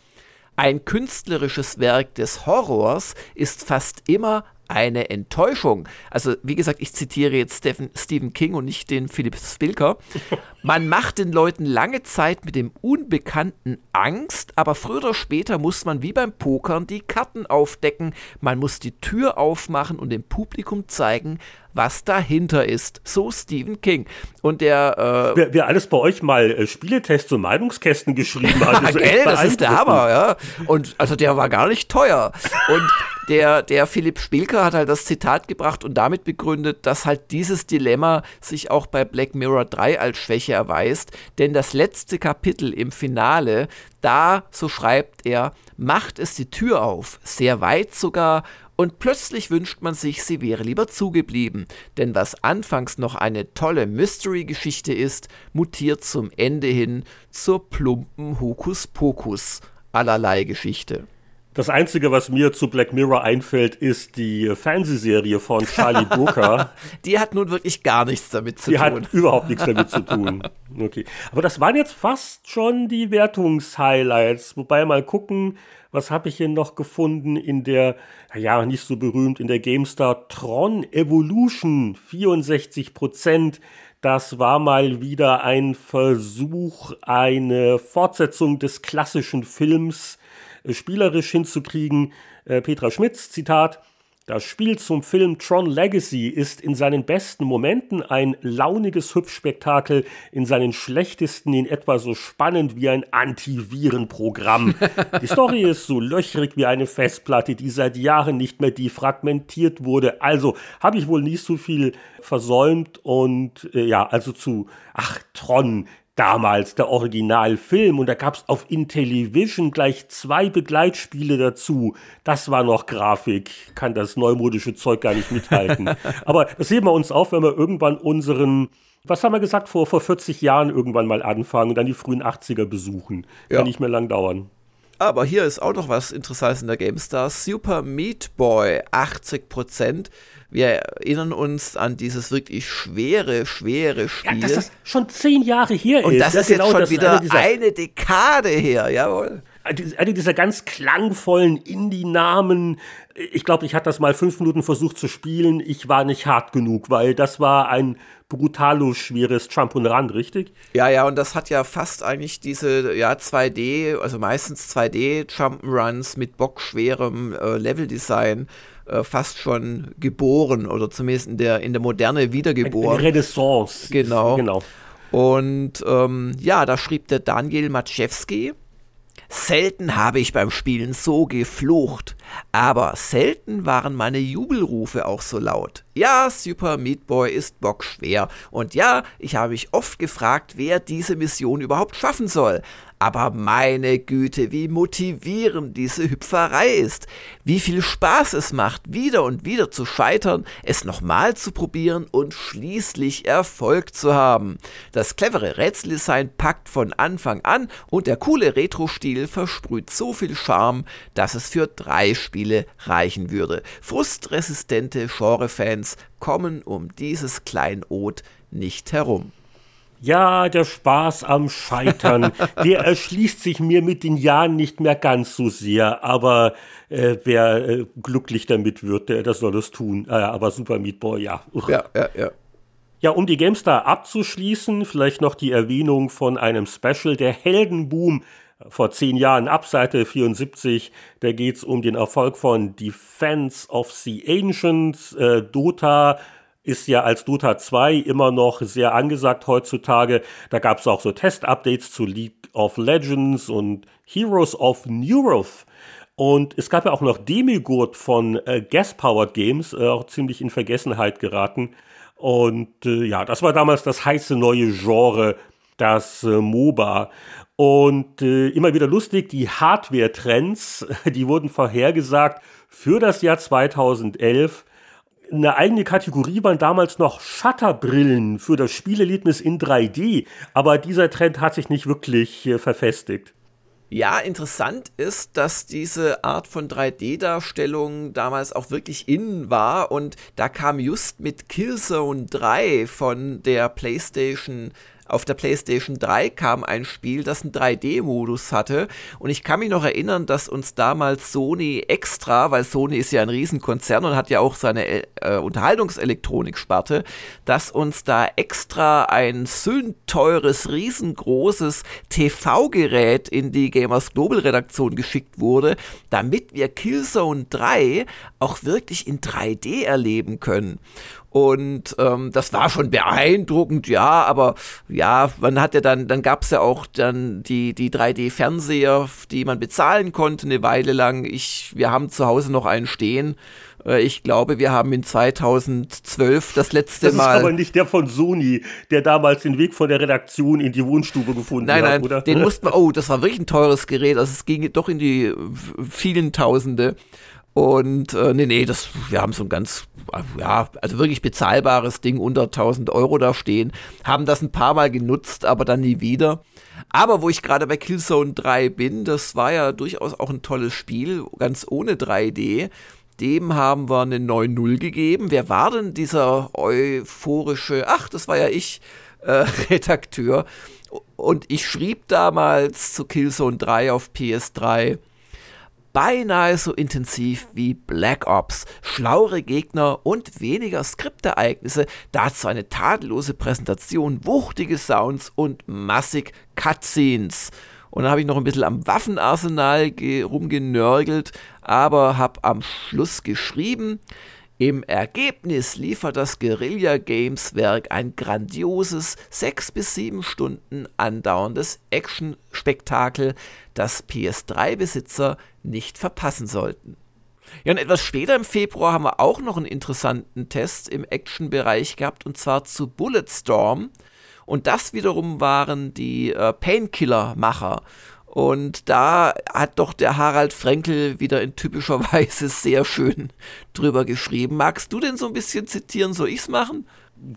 ein künstlerisches Werk des Horrors ist fast immer eine Enttäuschung. Also, wie gesagt, ich zitiere jetzt Stephen, Stephen King und nicht den Philipp Spilker. Man macht den Leuten lange Zeit mit dem Unbekannten Angst, aber früher oder später muss man wie beim Pokern die Karten aufdecken. Man muss die Tür aufmachen und dem Publikum zeigen, was dahinter ist. So Stephen King. Und der. Äh, wer, wer, alles bei euch mal äh, Spieletests und Meinungskästen geschrieben hat. ist Gell, das ist der Hammer, ja. Und also der war gar nicht teuer. Und der, der Philipp Spielker hat halt das Zitat gebracht und damit begründet, dass halt dieses Dilemma sich auch bei Black Mirror 3 als Schwäche erweist. Denn das letzte Kapitel im Finale, da, so schreibt er, macht es die Tür auf, sehr weit sogar, und plötzlich wünscht man sich, sie wäre lieber zugeblieben, denn was anfangs noch eine tolle Mystery-Geschichte ist, mutiert zum Ende hin zur plumpen Hokuspokus allerlei Geschichte. Das Einzige, was mir zu Black Mirror einfällt, ist die Fernsehserie von Charlie Brooker. die hat nun wirklich gar nichts damit zu die tun. Die hat überhaupt nichts damit zu tun. Okay. Aber das waren jetzt fast schon die Wertungshighlights. Wobei mal gucken, was habe ich hier noch gefunden in der, ja, nicht so berühmt, in der GameStar Tron Evolution 64 Prozent. Das war mal wieder ein Versuch, eine Fortsetzung des klassischen Films äh, spielerisch hinzukriegen. Äh, Petra Schmitz, Zitat, das Spiel zum Film Tron Legacy ist in seinen besten Momenten ein launiges Hüpfspektakel, in seinen schlechtesten in etwa so spannend wie ein Antivirenprogramm. Die Story ist so löchrig wie eine Festplatte, die seit Jahren nicht mehr defragmentiert wurde. Also habe ich wohl nicht so viel versäumt und äh, ja, also zu, ach, Tron, damals der Originalfilm und da gab es auf Intellivision gleich zwei Begleitspiele dazu. Das war noch Grafik, kann das neumodische Zeug gar nicht mithalten. Aber das heben wir uns auf, wenn wir irgendwann unseren, was haben wir gesagt, vor, vor 40 Jahren irgendwann mal anfangen und dann die frühen 80er besuchen. Ja. Kann nicht mehr lang dauern. Aber hier ist auch noch was Interessantes in der GameStar. Super Meat Boy, 80%. Wir erinnern uns an dieses wirklich schwere, schwere Spiel. Ja, dass das schon zehn Jahre her Und ist. Und das ist ja, genau, jetzt schon wieder eine, eine Dekade her, jawohl eine dieser ganz klangvollen Indie-Namen. Ich glaube, ich hatte das mal fünf Minuten versucht zu spielen. Ich war nicht hart genug, weil das war ein brutalo schweres Jump und Run, richtig? Ja, ja, und das hat ja fast eigentlich diese ja 2D, also meistens 2D Jump'n'Runs mit bockschwerem äh, Leveldesign äh, fast schon geboren oder zumindest in der in der Moderne wiedergeboren. Eine Renaissance. Genau. Genau. Und ähm, ja, da schrieb der Daniel Matschewski, Selten habe ich beim Spielen so geflucht, aber selten waren meine Jubelrufe auch so laut. Ja, Super Meat Boy ist bockschwer und ja, ich habe mich oft gefragt, wer diese Mission überhaupt schaffen soll. Aber meine Güte, wie motivierend diese Hüpferei ist. Wie viel Spaß es macht, wieder und wieder zu scheitern, es nochmal zu probieren und schließlich Erfolg zu haben. Das clevere Rätseldesign packt von Anfang an und der coole Retro-Stil versprüht so viel Charme, dass es für drei Spiele reichen würde. Frustresistente Genre-Fans kommen um dieses Kleinod nicht herum. Ja, der Spaß am Scheitern, der erschließt sich mir mit den Jahren nicht mehr ganz so sehr, aber äh, wer äh, glücklich damit wird, der, der soll es tun. Äh, aber Super Meat Boy, ja. Ja, ja, ja. Ja, um die GameStar abzuschließen, vielleicht noch die Erwähnung von einem Special, der Heldenboom vor zehn Jahren ab Seite 74. Da geht's um den Erfolg von Defense of the Ancients, äh, Dota, ist ja als Dota 2 immer noch sehr angesagt heutzutage. Da gab es auch so Test-Updates zu League of Legends und Heroes of Neuroth. Und es gab ja auch noch Demigod von äh, Gas-Powered Games, äh, auch ziemlich in Vergessenheit geraten. Und äh, ja, das war damals das heiße neue Genre, das äh, MOBA. Und äh, immer wieder lustig, die Hardware-Trends, die wurden vorhergesagt für das Jahr 2011 eine eigene Kategorie waren damals noch Shutterbrillen für das Spielerlebnis in 3D, aber dieser Trend hat sich nicht wirklich äh, verfestigt. Ja, interessant ist, dass diese Art von 3D-Darstellung damals auch wirklich innen war und da kam just mit Killzone 3 von der PlayStation auf der PlayStation 3 kam ein Spiel, das einen 3D-Modus hatte. Und ich kann mich noch erinnern, dass uns damals Sony extra, weil Sony ist ja ein Riesenkonzern und hat ja auch seine äh, Unterhaltungselektronik-Sparte, dass uns da extra ein sündteures, riesengroßes TV-Gerät in die Gamers Global Redaktion geschickt wurde, damit wir Killzone 3 auch wirklich in 3D erleben können. Und ähm, das war schon beeindruckend, ja, aber ja, man hat ja dann, dann gab es ja auch dann die, die 3D-Fernseher, die man bezahlen konnte, eine Weile lang. Ich, wir haben zu Hause noch einen stehen. Äh, ich glaube, wir haben in 2012 das letzte Mal. Das ist aber nicht der von Sony, der damals den Weg von der Redaktion in die Wohnstube gefunden nein, hat, nein, oder? Den mussten wir, oh, das war wirklich ein teures Gerät. Also es ging doch in die vielen Tausende. Und äh, nee, nee, das, wir haben so ein ganz, ja, also wirklich bezahlbares Ding unter 1000 Euro da stehen. Haben das ein paar Mal genutzt, aber dann nie wieder. Aber wo ich gerade bei Killzone 3 bin, das war ja durchaus auch ein tolles Spiel, ganz ohne 3D. Dem haben wir eine 9-0 gegeben. Wer war denn dieser euphorische, ach, das war ja ich, äh, Redakteur. Und ich schrieb damals zu Killzone 3 auf PS3, beinahe so intensiv wie Black Ops. Schlauere Gegner und weniger Skriptereignisse, dazu eine tadellose Präsentation, wuchtige Sounds und massig Cutscenes. Und dann habe ich noch ein bisschen am Waffenarsenal rumgenörgelt, aber habe am Schluss geschrieben, im Ergebnis liefert das Guerilla Games Werk ein grandioses, sechs bis sieben Stunden andauerndes Action-Spektakel, das PS3-Besitzer nicht verpassen sollten. Ja, und etwas später im Februar haben wir auch noch einen interessanten Test im Action-Bereich gehabt, und zwar zu Bulletstorm. Und das wiederum waren die äh, Painkiller-Macher. Und da hat doch der Harald Frenkel wieder in typischer Weise sehr schön drüber geschrieben. Magst du denn so ein bisschen zitieren, soll ich's machen?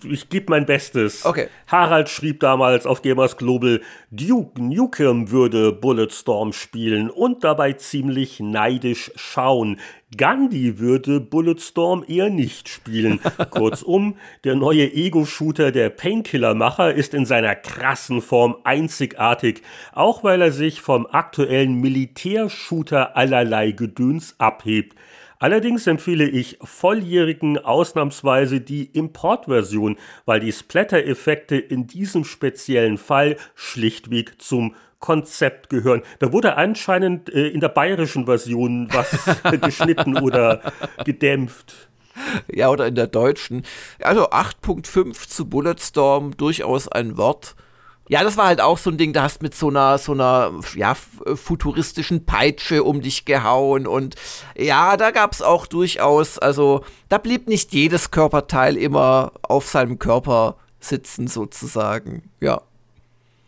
Ich gebe mein Bestes. Okay. Harald schrieb damals auf Gamers Global, Duke Nukem würde Bulletstorm spielen und dabei ziemlich neidisch schauen. Gandhi würde Bulletstorm eher nicht spielen. Kurzum, der neue Ego-Shooter der Painkiller-Macher ist in seiner krassen Form einzigartig, auch weil er sich vom aktuellen Militärshooter allerlei Gedöns abhebt. Allerdings empfehle ich Volljährigen ausnahmsweise die Importversion, weil die Splatter-Effekte in diesem speziellen Fall schlichtweg zum Konzept gehören. Da wurde anscheinend äh, in der bayerischen Version was geschnitten oder gedämpft. Ja, oder in der deutschen. Also 8.5 zu Bulletstorm, durchaus ein Wort. Ja, das war halt auch so ein Ding, da hast mit so einer, so einer, ja, futuristischen Peitsche um dich gehauen und ja, da gab's auch durchaus, also da blieb nicht jedes Körperteil immer auf seinem Körper sitzen sozusagen, ja.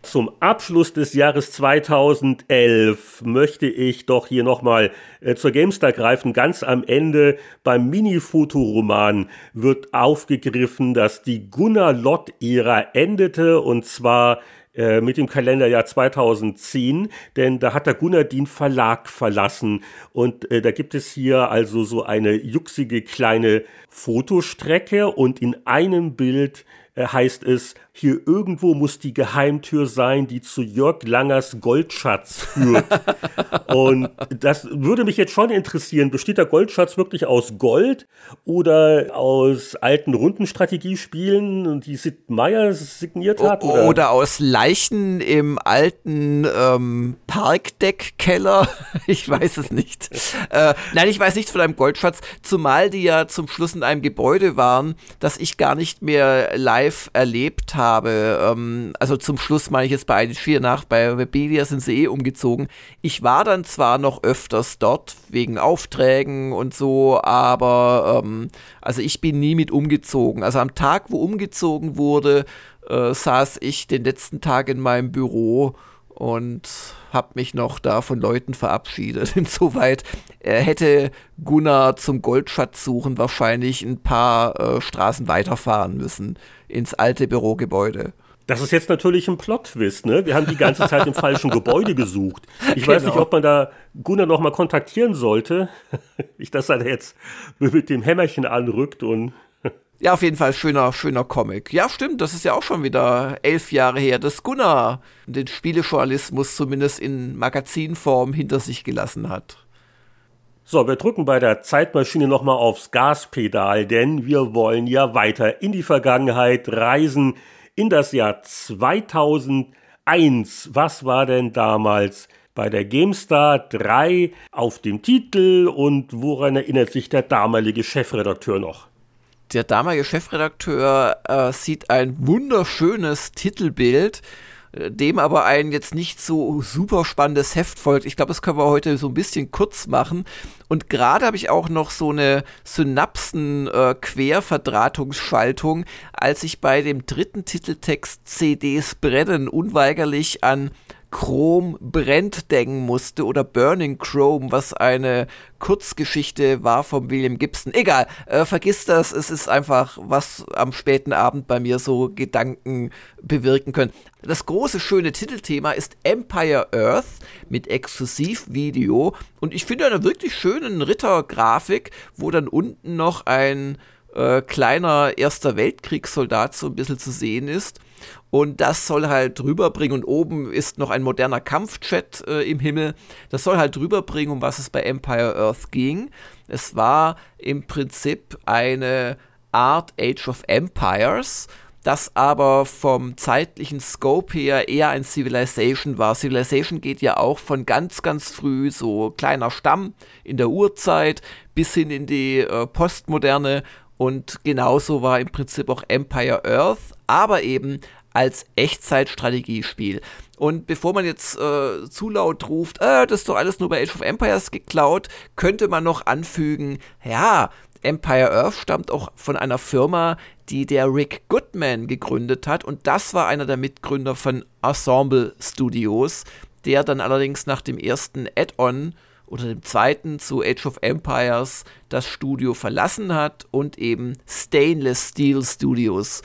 Zum Abschluss des Jahres 2011 möchte ich doch hier nochmal äh, zur GameStar greifen. Ganz am Ende beim Mini-Fotoroman wird aufgegriffen, dass die Gunnar Lott-Ära endete und zwar äh, mit dem Kalenderjahr 2010, denn da hat der Gunnar den Verlag verlassen und äh, da gibt es hier also so eine juxige kleine Fotostrecke und in einem Bild äh, heißt es, hier irgendwo muss die Geheimtür sein, die zu Jörg Langers Goldschatz führt. und das würde mich jetzt schon interessieren. Besteht der Goldschatz wirklich aus Gold oder aus alten Rundenstrategiespielen, die Sid Meier signiert hat? Oder? oder aus Leichen im alten ähm, Parkdeckkeller? ich weiß es nicht. Äh, nein, ich weiß nichts von einem Goldschatz, zumal die ja zum Schluss in einem Gebäude waren, das ich gar nicht mehr live erlebt habe habe, ähm, also zum Schluss meine ich jetzt bei 1.4 nach, bei Webedia sind sie eh umgezogen. Ich war dann zwar noch öfters dort, wegen Aufträgen und so, aber ähm, also ich bin nie mit umgezogen. Also am Tag, wo umgezogen wurde, äh, saß ich den letzten Tag in meinem Büro und habe mich noch da von Leuten verabschiedet. Insoweit äh, hätte Gunnar zum Goldschatz suchen wahrscheinlich ein paar äh, Straßen weiterfahren müssen ins alte Bürogebäude. Das ist jetzt natürlich ein Plot-Twist, ne? Wir haben die ganze Zeit im falschen Gebäude gesucht. Ich genau. weiß nicht, genau. ob man da Gunnar noch mal kontaktieren sollte. Ich, dass er jetzt mit dem Hämmerchen anrückt und ja, auf jeden Fall schöner, schöner Comic. Ja, stimmt, das ist ja auch schon wieder elf Jahre her, dass Gunnar den Spielejournalismus zumindest in Magazinform hinter sich gelassen hat. So, wir drücken bei der Zeitmaschine nochmal aufs Gaspedal, denn wir wollen ja weiter in die Vergangenheit reisen, in das Jahr 2001. Was war denn damals bei der GameStar 3 auf dem Titel und woran erinnert sich der damalige Chefredakteur noch? Der damalige Chefredakteur äh, sieht ein wunderschönes Titelbild dem aber ein jetzt nicht so super spannendes Heft folgt. Ich glaube, das können wir heute so ein bisschen kurz machen. Und gerade habe ich auch noch so eine Synapsen-Querverdrahtungsschaltung, äh, als ich bei dem dritten Titeltext CDs brennen unweigerlich an Chrome brennt denken musste oder Burning Chrome, was eine Kurzgeschichte war von William Gibson. Egal, äh, vergiss das, es ist einfach, was am späten Abend bei mir so Gedanken bewirken können. Das große, schöne Titelthema ist Empire Earth mit Exklusivvideo und ich finde eine wirklich schönen Rittergrafik, wo dann unten noch ein äh, kleiner Erster Weltkriegssoldat so ein bisschen zu sehen ist. Und das soll halt rüberbringen. Und oben ist noch ein moderner Kampfchat äh, im Himmel. Das soll halt rüberbringen, um was es bei Empire Earth ging. Es war im Prinzip eine Art Age of Empires, das aber vom zeitlichen Scope her eher ein Civilization war. Civilization geht ja auch von ganz, ganz früh, so kleiner Stamm in der Urzeit, bis hin in die äh, Postmoderne. Und genauso war im Prinzip auch Empire Earth, aber eben als Echtzeitstrategiespiel. Und bevor man jetzt äh, zu laut ruft, äh, das ist doch alles nur bei Age of Empires geklaut, könnte man noch anfügen, ja, Empire Earth stammt auch von einer Firma, die der Rick Goodman gegründet hat. Und das war einer der Mitgründer von Ensemble Studios, der dann allerdings nach dem ersten Add-on oder dem zweiten zu Age of Empires das Studio verlassen hat und eben Stainless Steel Studios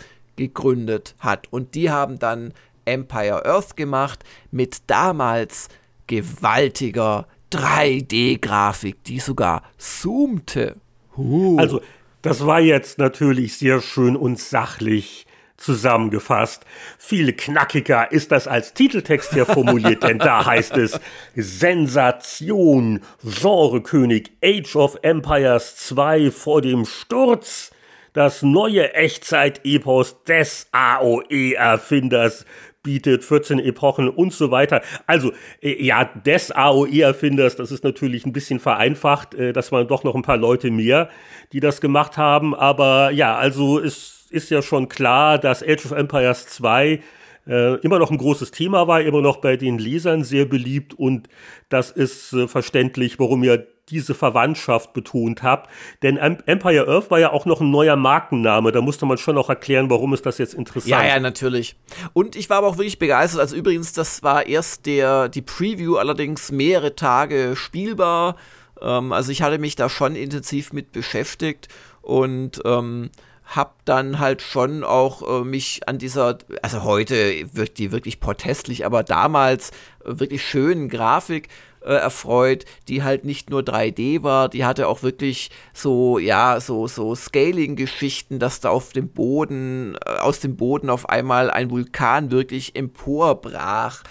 gegründet hat. Und die haben dann Empire Earth gemacht mit damals gewaltiger 3D-Grafik, die sogar zoomte. Uh. Also, das war jetzt natürlich sehr schön und sachlich zusammengefasst. Viel knackiger ist das als Titeltext hier formuliert, denn da heißt es Sensation, Genrekönig Age of Empires 2 vor dem Sturz das neue Echtzeit-Epos des AOE-Erfinders bietet 14 Epochen und so weiter. Also, äh, ja, des AOE-Erfinders, das ist natürlich ein bisschen vereinfacht. Äh, das waren doch noch ein paar Leute mehr, die das gemacht haben. Aber ja, also es ist ja schon klar, dass Age of Empires 2 äh, immer noch ein großes Thema war, immer noch bei den Lesern sehr beliebt und das ist verständlich, warum ja diese Verwandtschaft betont habe. Denn Empire Earth war ja auch noch ein neuer Markenname. Da musste man schon auch erklären, warum ist das jetzt interessant. Ja, ja, natürlich. Und ich war aber auch wirklich begeistert. Also übrigens, das war erst der, die Preview, allerdings mehrere Tage spielbar. Ähm, also ich hatte mich da schon intensiv mit beschäftigt und ähm, hab dann halt schon auch äh, mich an dieser, also heute wirkt die wirklich protestlich, aber damals äh, wirklich schönen Grafik äh, erfreut, die halt nicht nur 3D war, die hatte auch wirklich so, ja, so, so Scaling-Geschichten, dass da auf dem Boden, äh, aus dem Boden auf einmal ein Vulkan wirklich emporbrach.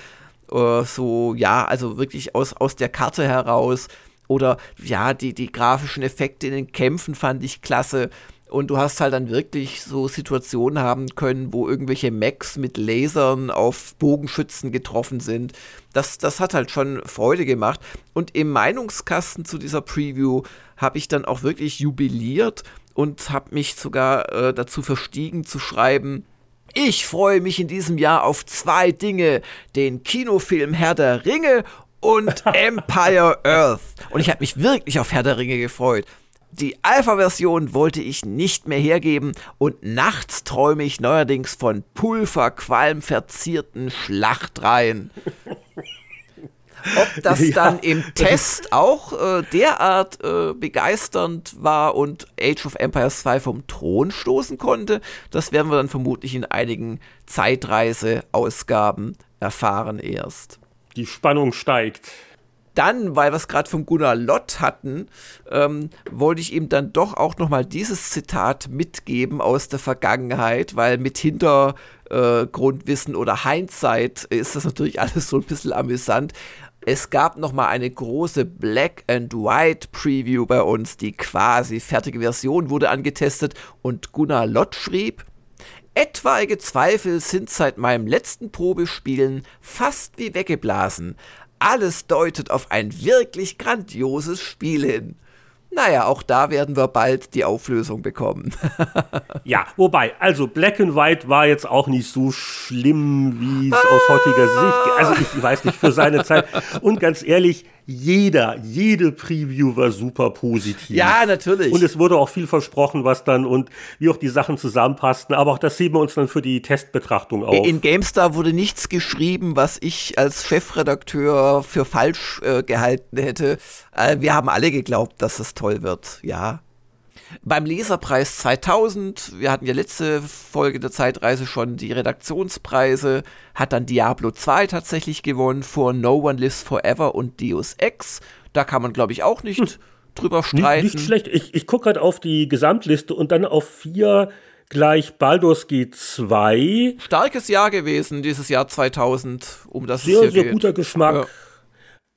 Äh, so, ja, also wirklich aus, aus der Karte heraus. Oder ja, die, die grafischen Effekte in den Kämpfen fand ich klasse. Und du hast halt dann wirklich so Situationen haben können, wo irgendwelche Mechs mit Lasern auf Bogenschützen getroffen sind. Das, das hat halt schon Freude gemacht. Und im Meinungskasten zu dieser Preview habe ich dann auch wirklich jubiliert und habe mich sogar äh, dazu verstiegen zu schreiben, ich freue mich in diesem Jahr auf zwei Dinge, den Kinofilm Herr der Ringe und Empire Earth. Und ich habe mich wirklich auf Herr der Ringe gefreut. Die Alpha-Version wollte ich nicht mehr hergeben und nachts träume ich neuerdings von pulverqualmverzierten Schlachtreihen. Ob das ja. dann im Test auch äh, derart äh, begeisternd war und Age of Empires 2 vom Thron stoßen konnte, das werden wir dann vermutlich in einigen Zeitreise-Ausgaben erfahren erst. Die Spannung steigt dann, weil wir es gerade vom Gunnar Lott hatten, ähm, wollte ich ihm dann doch auch nochmal dieses Zitat mitgeben aus der Vergangenheit, weil mit Hintergrundwissen oder Hindsight ist das natürlich alles so ein bisschen amüsant. Es gab nochmal eine große Black and White Preview bei uns, die quasi fertige Version wurde angetestet und Gunnar Lott schrieb, Etwaige Zweifel sind seit meinem letzten Probespielen fast wie weggeblasen. Alles deutet auf ein wirklich grandioses Spiel hin. Naja, auch da werden wir bald die Auflösung bekommen. ja, wobei, also Black and White war jetzt auch nicht so schlimm, wie es aus heutiger Sicht. Also ich weiß nicht, für seine Zeit. Und ganz ehrlich, jeder, jede Preview war super positiv. Ja, natürlich. Und es wurde auch viel versprochen, was dann und wie auch die Sachen zusammenpassten. Aber auch das sehen wir uns dann für die Testbetrachtung auf. In GameStar wurde nichts geschrieben, was ich als Chefredakteur für falsch äh, gehalten hätte. Äh, wir haben alle geglaubt, dass es toll wird. Ja, beim Leserpreis 2000, wir hatten ja letzte Folge der Zeitreise schon die Redaktionspreise, hat dann Diablo 2 tatsächlich gewonnen vor No One Lives Forever und Deus Ex. Da kann man, glaube ich, auch nicht hm. drüber streiten. Nicht, nicht schlecht. Ich, ich gucke gerade auf die Gesamtliste und dann auf vier gleich Baldur's Gate 2. Starkes Jahr gewesen, dieses Jahr 2000, um das sehr, es hier Sehr, sehr guter Geschmack. Ja.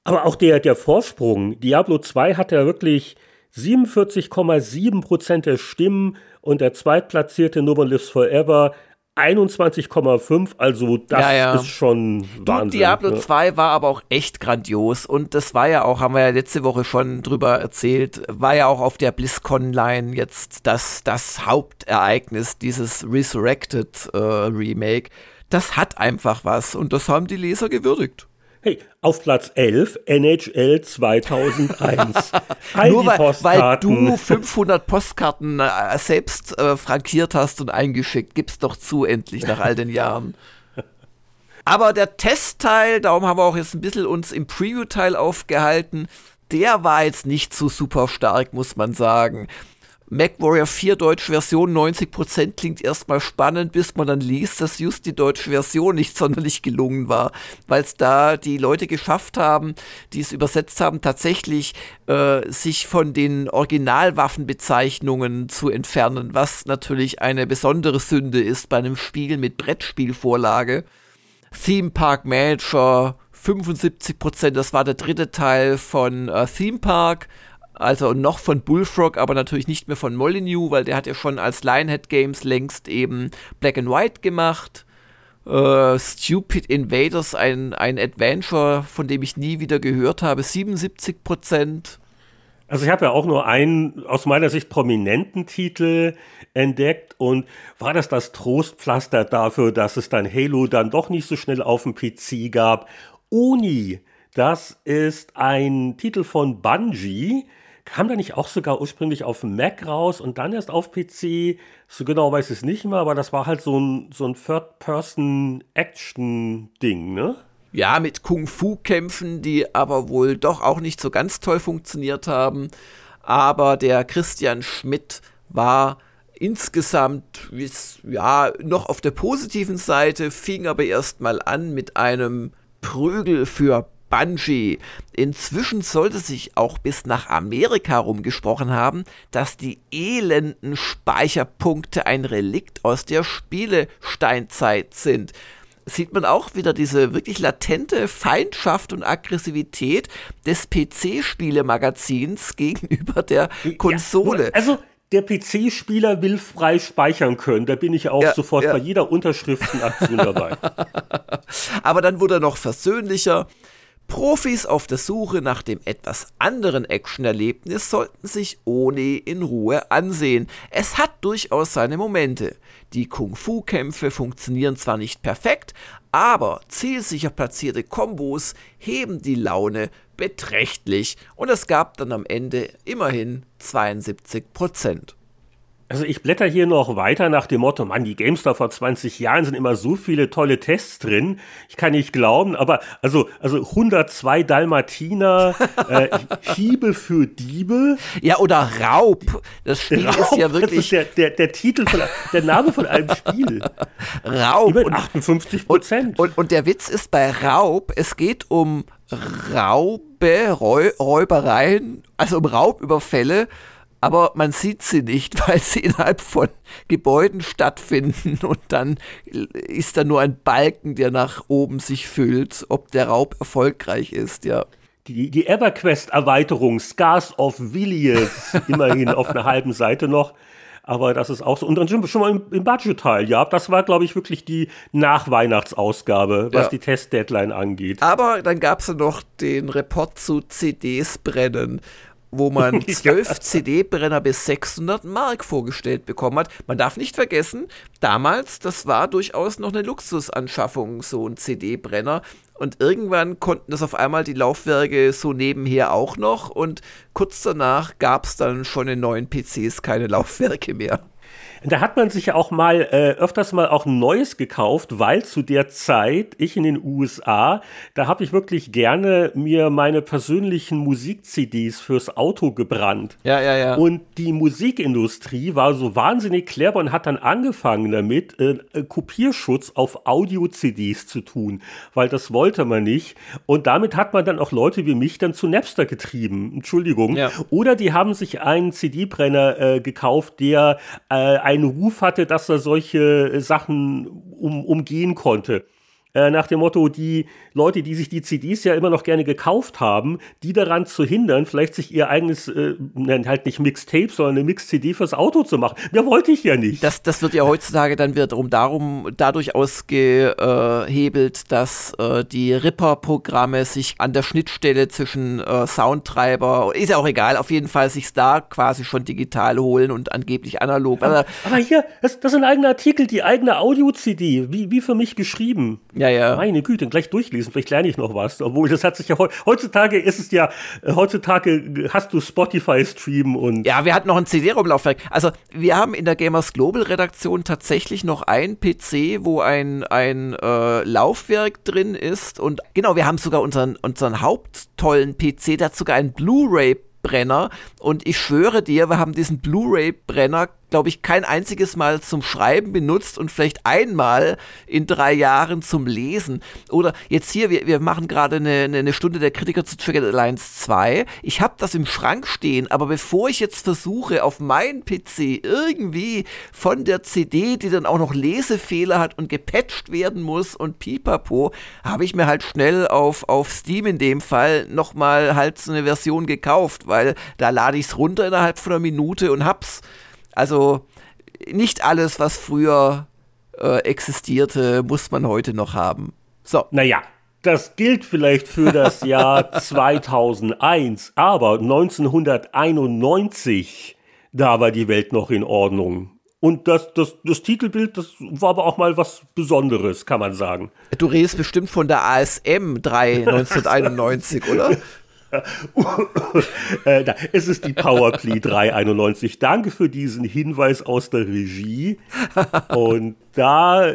Aber auch der, der Vorsprung. Diablo 2 hat ja wirklich 47,7 Prozent der Stimmen und der zweitplatzierte No One Lives Forever 21,5, also das ja, ja. ist schon Wahnsinn. Du, Diablo ne? 2 war aber auch echt grandios und das war ja auch, haben wir ja letzte Woche schon drüber erzählt, war ja auch auf der BlizzCon-Line jetzt das, das Hauptereignis dieses Resurrected äh, Remake. Das hat einfach was und das haben die Leser gewürdigt. Hey, auf Platz 11 NHL 2001. Nur weil, weil, du 500 Postkarten äh, selbst äh, frankiert hast und eingeschickt. Gib's doch zu, endlich nach all den Jahren. Aber der Testteil, darum haben wir auch jetzt ein bisschen uns im Preview-Teil aufgehalten, der war jetzt nicht so super stark, muss man sagen. MacWarrior 4 deutsche Version 90% klingt erstmal spannend, bis man dann liest, dass just die deutsche Version nicht sonderlich gelungen war, weil es da die Leute geschafft haben, die es übersetzt haben, tatsächlich äh, sich von den Originalwaffenbezeichnungen zu entfernen, was natürlich eine besondere Sünde ist bei einem Spiel mit Brettspielvorlage. Theme Park Manager 75%, das war der dritte Teil von äh, Theme Park also noch von Bullfrog, aber natürlich nicht mehr von Molyneux, weil der hat ja schon als Lionhead Games längst eben Black and White gemacht. Uh, Stupid Invaders, ein, ein Adventure, von dem ich nie wieder gehört habe, 77 Prozent. Also ich habe ja auch nur einen aus meiner Sicht prominenten Titel entdeckt und war das das Trostpflaster dafür, dass es dann Halo dann doch nicht so schnell auf dem PC gab? Uni Das ist ein Titel von Bungie. Kam da nicht auch sogar ursprünglich auf Mac raus und dann erst auf PC? So genau weiß ich es nicht mehr, aber das war halt so ein, so ein Third-Person-Action-Ding, ne? Ja, mit Kung-Fu-Kämpfen, die aber wohl doch auch nicht so ganz toll funktioniert haben. Aber der Christian Schmidt war insgesamt ja noch auf der positiven Seite, fing aber erstmal an mit einem Prügel für Bungie. Inzwischen sollte sich auch bis nach Amerika rumgesprochen haben, dass die elenden Speicherpunkte ein Relikt aus der Spielesteinzeit sind sieht man auch wieder diese wirklich latente Feindschaft und Aggressivität des PC-Spielemagazins gegenüber der Konsole. Ja, also der PC-Spieler will frei speichern können. Da bin ich auch ja, sofort ja. bei jeder Unterschriftenaktion dabei. Aber dann wurde er noch versöhnlicher. Profis auf der Suche nach dem etwas anderen Action-Erlebnis sollten sich Oni in Ruhe ansehen. Es hat durchaus seine Momente. Die Kung-Fu-Kämpfe funktionieren zwar nicht perfekt, aber zielsicher platzierte Kombos heben die Laune beträchtlich und es gab dann am Ende immerhin 72 Prozent. Also ich blätter hier noch weiter nach dem Motto, Mann, die GameStar vor 20 Jahren sind immer so viele tolle Tests drin. Ich kann nicht glauben, aber also, also 102 Dalmatiner, äh, Hiebe für Diebe. Ja, oder Raub. Das Spiel Raub, ist ja wirklich. Das ist der, der, der Titel von, der Name von einem Spiel. Raub. Über 58 Prozent. Und, und, und der Witz ist bei Raub, es geht um Raube, Räubereien, also um Raubüberfälle aber man sieht sie nicht, weil sie innerhalb von Gebäuden stattfinden und dann ist da nur ein Balken, der nach oben sich füllt, ob der Raub erfolgreich ist, ja. Die, die EverQuest-Erweiterung Scars of Villiers, immerhin auf einer halben Seite noch. Aber das ist auch so. Und dann sind wir schon mal im, im Budget-Teil. Ja, das war, glaube ich, wirklich die Nachweihnachtsausgabe, was ja. die Test-Deadline angeht. Aber dann gab es ja noch den Report zu CDs brennen wo man 12 ja. CD-Brenner bis 600 Mark vorgestellt bekommen hat. Man darf nicht vergessen, damals, das war durchaus noch eine Luxusanschaffung, so ein CD-Brenner. Und irgendwann konnten das auf einmal die Laufwerke so nebenher auch noch. Und kurz danach gab es dann schon in neuen PCs keine Laufwerke mehr. Da hat man sich ja auch mal äh, öfters mal auch ein neues gekauft, weil zu der Zeit, ich in den USA, da habe ich wirklich gerne mir meine persönlichen Musik-CDs fürs Auto gebrannt. Ja, ja, ja. Und die Musikindustrie war so wahnsinnig clever und hat dann angefangen damit, äh, äh Kopierschutz auf Audio-CDs zu tun, weil das wollte man nicht. Und damit hat man dann auch Leute wie mich dann zu Napster getrieben. Entschuldigung. Ja. Oder die haben sich einen CD-Brenner äh, gekauft, der äh, einen Ruf hatte, dass er solche Sachen um, umgehen konnte. Äh, nach dem Motto, die Leute, die sich die CDs ja immer noch gerne gekauft haben, die daran zu hindern, vielleicht sich ihr eigenes, äh, halt nicht Mixtape, sondern eine Mix-CD fürs Auto zu machen. Mehr wollte ich ja nicht. Das, das wird ja heutzutage dann wiederum darum, dadurch ausgehebelt, dass äh, die Ripper-Programme sich an der Schnittstelle zwischen äh, Soundtreiber, ist ja auch egal, auf jeden Fall sich da quasi schon digital holen und angeblich analog. Aber, aber hier, das, das ist ein eigener Artikel, die eigene Audio-CD, wie, wie für mich geschrieben. Ja, ja. Meine Güte, gleich durchlesen, vielleicht lerne ich noch was. Obwohl, das hat sich ja heutzutage ist es ja, heutzutage hast du Spotify-Stream und. Ja, wir hatten noch ein CD-ROM-Laufwerk. Also, wir haben in der Gamers Global-Redaktion tatsächlich noch ein PC, wo ein, ein äh, Laufwerk drin ist. Und genau, wir haben sogar unseren, unseren haupttollen PC, der hat sogar ein Blu-ray Brenner und ich schwöre dir, wir haben diesen Blu-ray-Brenner glaube ich, kein einziges Mal zum Schreiben benutzt und vielleicht einmal in drei Jahren zum Lesen. Oder jetzt hier, wir, wir machen gerade eine, eine Stunde der Kritiker zu Trigger Alliance 2. Ich habe das im Schrank stehen, aber bevor ich jetzt versuche, auf meinen PC irgendwie von der CD, die dann auch noch Lesefehler hat und gepatcht werden muss und pipapo, habe ich mir halt schnell auf, auf Steam in dem Fall nochmal halt so eine Version gekauft, weil da lade ich es runter innerhalb von einer Minute und hab's. Also nicht alles, was früher äh, existierte, muss man heute noch haben. So. Naja, das gilt vielleicht für das Jahr 2001, aber 1991, da war die Welt noch in Ordnung. Und das, das, das Titelbild, das war aber auch mal was Besonderes, kann man sagen. Du redest bestimmt von der ASM 3 1991, oder? Äh, da, es ist die Powerplay 391. Danke für diesen Hinweis aus der Regie. Und da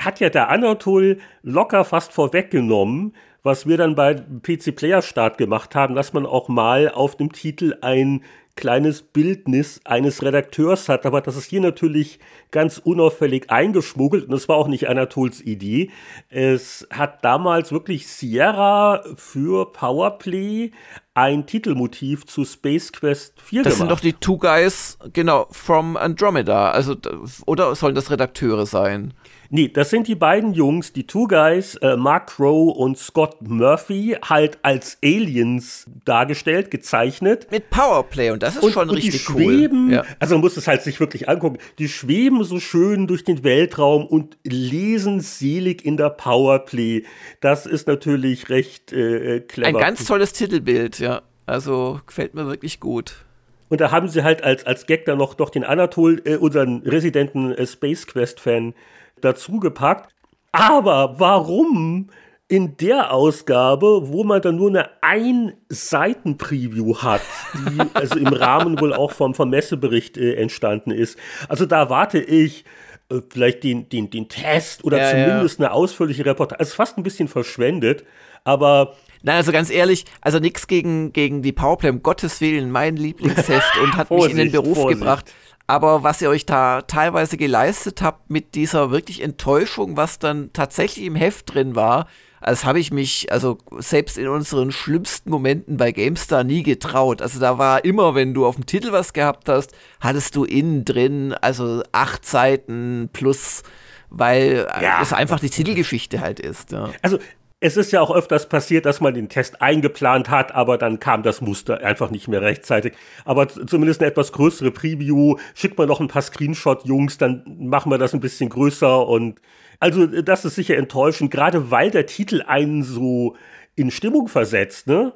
hat ja der Anatol locker fast vorweggenommen, was wir dann bei PC Player Start gemacht haben, dass man auch mal auf dem Titel ein kleines Bildnis eines Redakteurs hat, aber das ist hier natürlich ganz unauffällig eingeschmuggelt und das war auch nicht Anatols Idee. Es hat damals wirklich Sierra für Powerplay ein Titelmotiv zu Space Quest 4 das gemacht. sind doch die Two Guys, genau, from Andromeda, also oder sollen das Redakteure sein? Nee, das sind die beiden Jungs, die Two Guys, äh, Mark Crow und Scott Murphy, halt als Aliens dargestellt, gezeichnet. Mit Powerplay und das ist und, schon und richtig die schweben, cool. Ja. also man muss es halt sich wirklich angucken, die schweben so schön durch den Weltraum und lesen selig in der Powerplay. Das ist natürlich recht äh, clever. Ein ganz tolles Titelbild, ja. Also gefällt mir wirklich gut. Und da haben sie halt als, als Gag dann noch, noch den Anatol, äh, unseren residenten äh, Space Quest-Fan, dazugepackt. Aber warum in der Ausgabe, wo man dann nur eine Ein-Seiten-Preview hat, die also im Rahmen wohl auch vom, vom Messebericht äh, entstanden ist. Also da warte ich äh, vielleicht den, den, den Test oder Ja, zumindest eine ausführliche Reportage. Also fast ein bisschen verschwendet, aber Nein, also ganz ehrlich, also nichts gegen, gegen die Powerplay, um Gottes Willen, mein Lieblingsheft und hat mich in den Vorsicht, Beruf Vorsicht. gebracht. Aber was ihr euch da teilweise geleistet habt mit dieser wirklich Enttäuschung, was dann tatsächlich im Heft drin war, als habe ich mich, also selbst in unseren schlimmsten Momenten bei GameStar nie getraut. Also da war immer, wenn du auf dem Titel was gehabt hast, hattest du innen drin, also acht Seiten plus, weil Ja. es einfach die Titelgeschichte halt ist. Ja. Also es ist ja auch öfters passiert, dass man den Test eingeplant hat, aber dann kam das Muster einfach nicht mehr rechtzeitig. Aber zumindest eine etwas größere Preview, schickt man noch ein paar Screenshot-Jungs, dann machen wir das ein bisschen größer und also das ist sicher enttäuschend, gerade weil der Titel einen so in Stimmung versetzt, ne?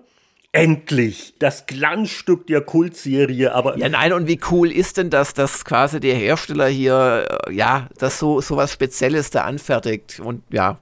Endlich das Glanzstück der Kultserie, aber Ja, nein, und wie cool ist denn das, dass quasi der Hersteller hier, äh, ja, das so, so was Spezielles da anfertigt und ja.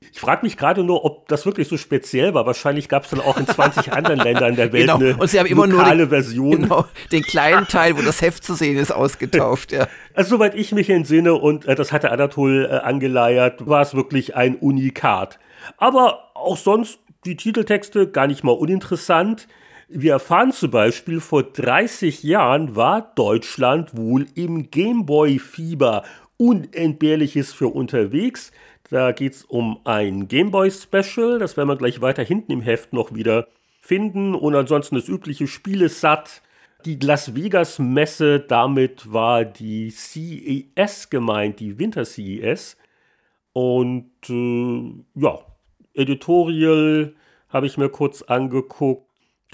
Ich frage mich gerade nur, ob das wirklich so speziell war. Wahrscheinlich gab es dann auch in 20 anderen Ländern der Welt Genau. eine Und sie haben immer nur lokale den, Version. Genau, den kleinen Teil, wo das Heft zu sehen ist, ausgetauft, ja. Also soweit ich mich entsinne, und äh, das hatte Anatol äh, angeleiert, war es wirklich ein Unikat. Aber auch sonst die Titeltexte gar nicht mal uninteressant. Wir erfahren zum Beispiel, vor 30 Jahren war Deutschland wohl im Gameboy-Fieber. Unentbehrliches für unterwegs. Da geht es um ein Gameboy-Special. Das werden wir gleich weiter hinten im Heft noch wieder finden. Und ansonsten das übliche Spielesatt. Die Las Vegas Messe, damit war die CES gemeint, die Winter CES. Und äh, ja, Editorial habe ich mir kurz angeguckt.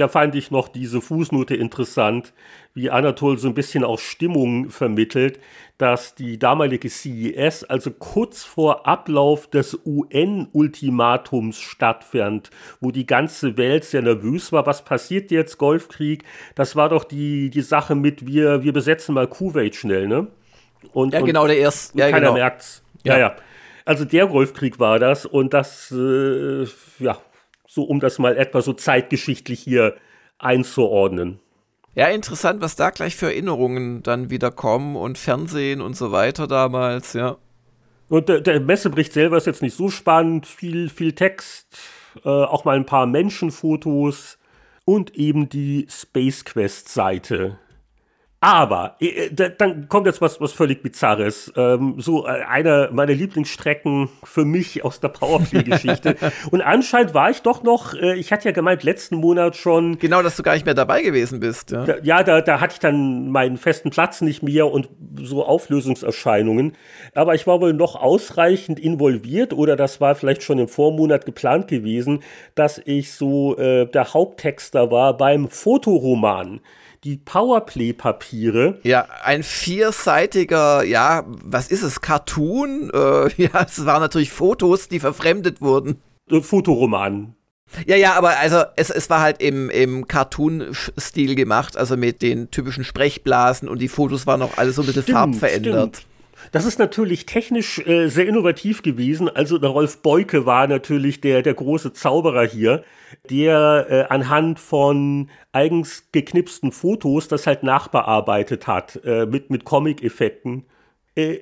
Da fand ich noch diese Fußnote interessant, wie Anatol so ein bisschen auch Stimmung vermittelt, dass die damalige CES also kurz vor Ablauf des UN-Ultimatums stattfand, wo die ganze Welt sehr nervös war. Was passiert jetzt, Golfkrieg? Das war doch die, die Sache mit, wir, wir besetzen mal Kuwait schnell, ne? Und, Ja, genau, der erste. Ja, keiner genau. merkt's. Ja. Ja. ja, Also der Golfkrieg war das und das, äh, ja, so um das mal etwa so zeitgeschichtlich hier einzuordnen. Ja, interessant, was da gleich für Erinnerungen dann wieder kommen und Fernsehen und so weiter damals, ja. Und der, der Messebericht selber ist jetzt nicht so spannend, viel, viel Text, äh, auch mal ein paar Menschenfotos und eben die Space Quest Seite. Aber äh, da- dann kommt jetzt was, was völlig Bizarres. Ähm, so äh, einer meiner Lieblingsstrecken für mich aus der Powerplay-Geschichte. Und anscheinend war ich doch noch, äh, ich hatte ja gemeint, letzten Monat schon, Genau, dass du gar nicht mehr dabei gewesen bist, ja. da, ja, da, da hatte ich dann meinen festen Platz nicht mehr und so Auflösungserscheinungen. Aber ich war wohl noch ausreichend involviert oder das war vielleicht schon im Vormonat geplant gewesen, dass ich so äh, der Haupttexter war beim Fotoroman. Die Powerplay-Papiere. Ja, ein vierseitiger, ja, was ist es, Cartoon? Äh, ja, es waren natürlich Fotos, die verfremdet wurden. Fotoroman. Ja, ja, aber also es, es war halt im, im Cartoon-Stil gemacht, also mit den typischen Sprechblasen und die Fotos waren auch alle so ein bisschen stimmt, farbverändert. Stimmt. Das ist natürlich technisch äh, sehr innovativ gewesen. Also der Rolf Beuke war natürlich der, der große Zauberer hier, der äh, anhand von eigens geknipsten Fotos das halt nachbearbeitet hat äh, mit, mit Comic-Effekten. Äh,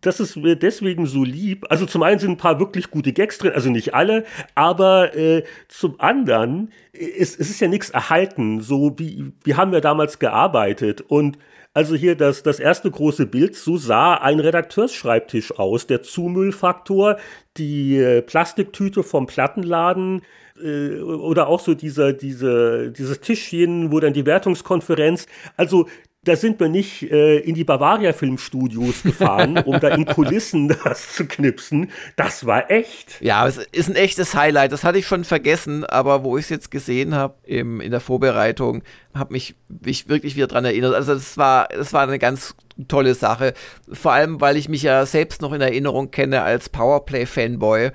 das ist mir deswegen so lieb. Also zum einen sind ein paar wirklich gute Gags drin, also nicht alle, aber äh, zum anderen, es, es ist ja nichts erhalten. So wie wir haben ja damals gearbeitet und also hier das, das erste große Bild, so sah ein Redakteursschreibtisch aus. Der Zumüllfaktor, die äh, Plastiktüte vom Plattenladen äh, oder auch so dieser, diese, dieses Tischchen, wo dann die Wertungskonferenz, also da sind wir nicht äh, in die Bavaria Filmstudios gefahren, um da in Kulissen das zu knipsen. Das war echt. Ja, es ist ein echtes Highlight. Das hatte ich schon vergessen, aber wo ich es jetzt gesehen habe in der Vorbereitung, habe mich, mich wirklich wieder dran erinnert. Also das war, das war eine ganz tolle Sache. Vor allem, weil ich mich ja selbst noch in Erinnerung kenne als Powerplay-Fanboy.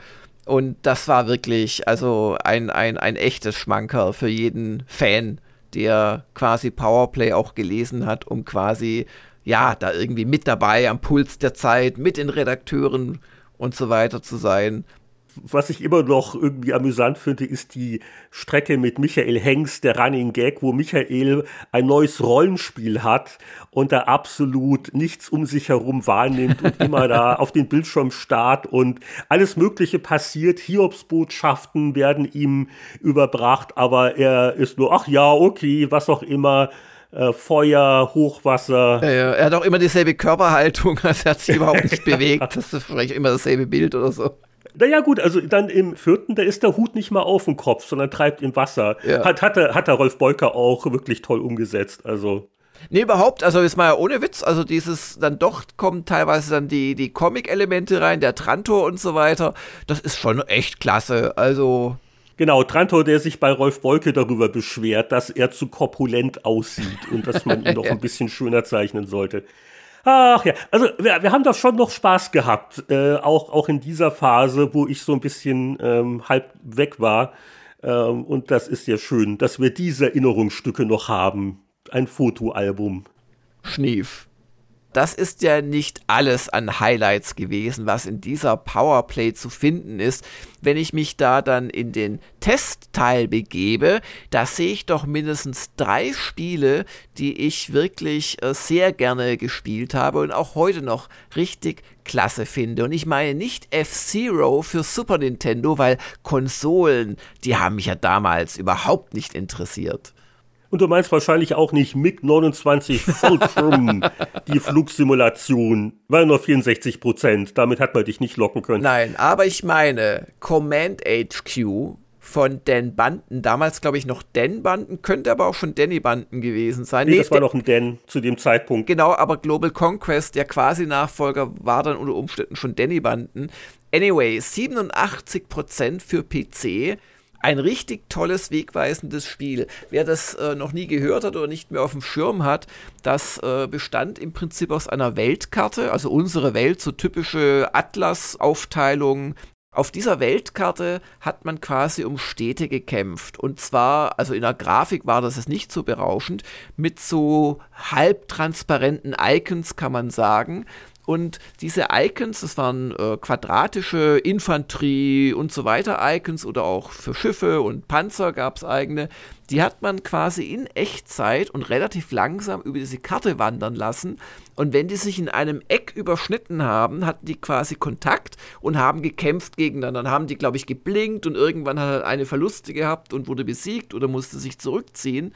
Und das war wirklich also ein, ein, ein echtes Schmankerl für jeden Fan der quasi Powerplay auch gelesen hat, um quasi, ja, da irgendwie mit dabei am Puls der Zeit, mit den Redakteuren und so weiter zu sein. Was ich immer noch irgendwie amüsant finde, ist die Strecke mit Michael Hengst, der Running Gag, wo Michael ein neues Rollenspiel hat und da absolut nichts um sich herum wahrnimmt und immer da auf den Bildschirm starrt und alles Mögliche passiert. Hiobsbotschaften werden ihm überbracht, aber er ist nur, ach ja, okay, was auch immer. Äh, Feuer, Hochwasser. Ja, ja. Er hat auch immer dieselbe Körperhaltung, also er hat sich überhaupt nicht bewegt. Das ist vielleicht immer dasselbe Bild oder so. Naja, gut, also dann im vierten, da ist der Hut nicht mal auf dem Kopf, sondern treibt im Wasser. Ja. Hat, hat, hat der Rolf Beuker auch wirklich toll umgesetzt. Also. Nee, überhaupt, also ist mal ja ohne Witz, also dieses, dann doch kommen teilweise dann die, die Comic-Elemente rein, der Trantor und so weiter. Das ist schon echt klasse, also. Genau, Trantor, der sich bei Rolf Beuke darüber beschwert, dass er zu korpulent aussieht und dass man ihn doch ein bisschen schöner zeichnen sollte. Ach ja, also wir, wir haben doch schon noch Spaß gehabt, äh, auch, auch in dieser Phase, wo ich so ein bisschen ähm, halb weg war. Ähm, und das ist ja schön, dass wir diese Erinnerungsstücke noch haben. Ein Fotoalbum. Schnief das ist ja nicht alles an Highlights gewesen, was in dieser Powerplay zu finden ist. Wenn ich mich da dann in den Testteil begebe, da sehe ich doch mindestens drei Spiele, die ich wirklich äh, sehr gerne gespielt habe und auch heute noch richtig klasse finde. Und ich meine nicht F-Zero für Super Nintendo, weil Konsolen, die haben mich ja damals überhaupt nicht interessiert. Und du meinst wahrscheinlich auch nicht MiG-29 Fulcrum, die Flugsimulation. War nur 64 Prozent. Damit hat man dich nicht locken können. Nein, aber ich meine Command HQ von Dan Banden. Damals glaube ich noch Dan Banden, könnte aber auch schon Danny Banden gewesen sein. Nee, nee das war noch ein Dan zu dem Zeitpunkt. Genau, aber Global Conquest, der quasi Nachfolger, war dann unter Umständen schon Danny Banden. Anyway, 87 Prozent für PC ein richtig tolles, wegweisendes Spiel. Wer das äh, noch nie gehört hat oder nicht mehr auf dem Schirm hat, das äh, bestand im Prinzip aus einer Weltkarte, also unsere Welt, so typische Atlas-Aufteilung. Auf dieser Weltkarte hat man quasi um Städte gekämpft. Und zwar, also in der Grafik war das jetzt nicht so berauschend, mit so halbtransparenten Icons kann man sagen. Und diese Icons, das waren äh, quadratische Infanterie und so weiter Icons oder auch für Schiffe und Panzer gab es eigene die hat man quasi in Echtzeit und relativ langsam über diese Karte wandern lassen. Und wenn die sich in einem Eck überschnitten haben, hatten die quasi Kontakt und haben gekämpft gegeneinander. Dann haben die, glaube ich, geblinkt und irgendwann hat er eine Verluste gehabt und wurde besiegt oder musste sich zurückziehen.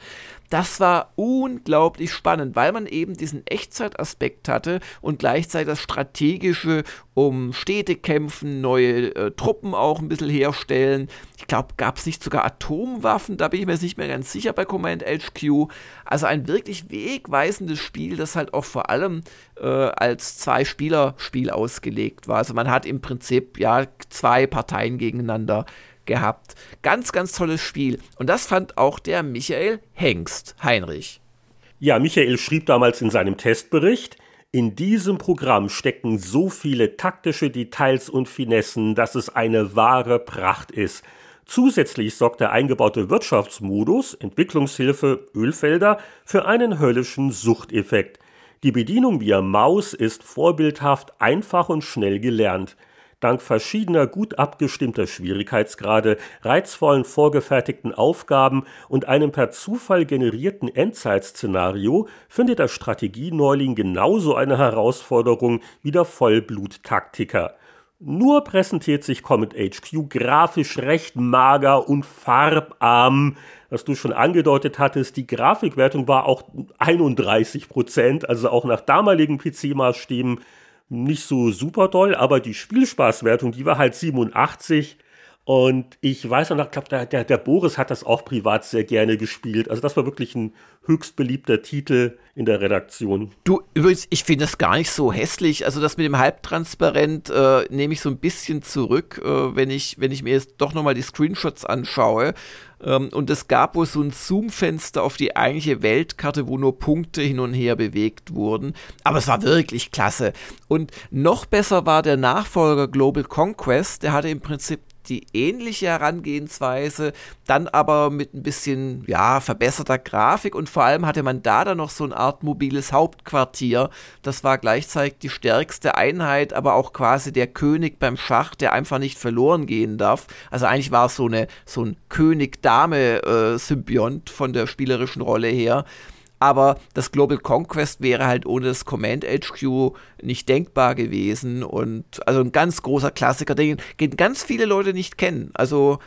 Das war unglaublich spannend, weil man eben diesen Echtzeitaspekt hatte und gleichzeitig das strategische um Städte kämpfen, neue äh, Truppen auch ein bisschen herstellen. Ich glaube, gab es nicht sogar Atomwaffen, da bin ich mir nicht mehr ganz sicher bei Command HQ. Also ein wirklich wegweisendes Spiel, das halt auch vor allem äh, als Zwei-Spieler-Spiel ausgelegt war. Also man hat im Prinzip ja zwei Parteien gegeneinander gehabt. Ganz, ganz tolles Spiel. Und das fand auch der Michael Hengst, Heinrich. Ja, Michael schrieb damals in seinem Testbericht, in diesem Programm stecken so viele taktische Details und Finessen, dass es eine wahre Pracht ist. Zusätzlich sorgt der eingebaute Wirtschaftsmodus Entwicklungshilfe Ölfelder für einen höllischen Suchteffekt. Die Bedienung via Maus ist vorbildhaft einfach und schnell gelernt. Dank verschiedener gut abgestimmter Schwierigkeitsgrade, reizvollen vorgefertigten Aufgaben und einem per Zufall generierten Endzeitszenario findet der Strategieneuling genauso eine Herausforderung wie der Vollblut-Taktiker. Nur präsentiert sich Comet HQ grafisch recht mager und farbarm. Was du schon angedeutet hattest, die Grafikwertung war auch 31 Prozent, also auch nach damaligen PC-Maßstäben nicht so super toll, aber die Spielspaßwertung, die war halt 87. Und ich weiß noch, ich glaube, der, der, der Boris hat das auch privat sehr gerne gespielt. Also das war wirklich ein höchst beliebter Titel in der Redaktion. Du, übrigens, ich finde das gar nicht so hässlich. Also das mit dem Halbtransparent äh, nehme ich so ein bisschen zurück, äh, wenn, ich, wenn ich mir jetzt doch nochmal die Screenshots anschaue. Ähm, und es gab wohl so ein Zoom-Fenster auf die eigentliche Weltkarte, wo nur Punkte hin und her bewegt wurden. Aber es war wirklich klasse. Und noch besser war der Nachfolger Global Conquest. Der hatte im Prinzip die ähnliche Herangehensweise, dann aber mit ein bisschen, ja, verbesserter Grafik und vor allem hatte man da dann noch so eine Art mobiles Hauptquartier. Das war gleichzeitig die stärkste Einheit, aber auch quasi der König beim Schach, der einfach nicht verloren gehen darf. Also eigentlich war es so, eine, so ein König-Dame-Symbiont äh, von der spielerischen Rolle her. Aber das Global Conquest wäre halt ohne das Command HQ nicht denkbar gewesen. Und also ein ganz großer Klassiker, den, den ganz viele Leute nicht kennen. Also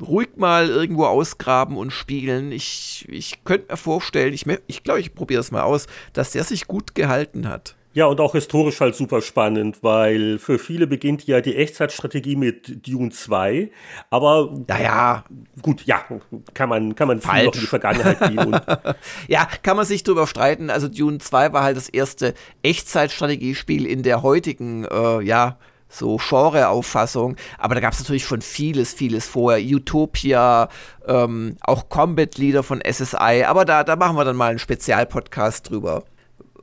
ruhig mal irgendwo ausgraben und spielen. Ich, ich könnte mir vorstellen, ich glaube, ich, glaub, ich probiere es mal aus, dass der sich gut gehalten hat. Ja, und auch historisch halt super spannend, weil für viele beginnt ja die Echtzeitstrategie mit Dune 2. Aber naja, gut, ja, kann man, kann man viel noch in die Vergangenheit gehen. ja, kann man sich drüber streiten. Also Dune 2 war halt das erste Echtzeitstrategiespiel in der heutigen, äh, ja, so Genre-Auffassung. Aber da gab es natürlich schon vieles, vieles vorher. Utopia, ähm, auch Combat-Lieder von SSI. Aber da, da machen wir dann mal einen Spezialpodcast drüber.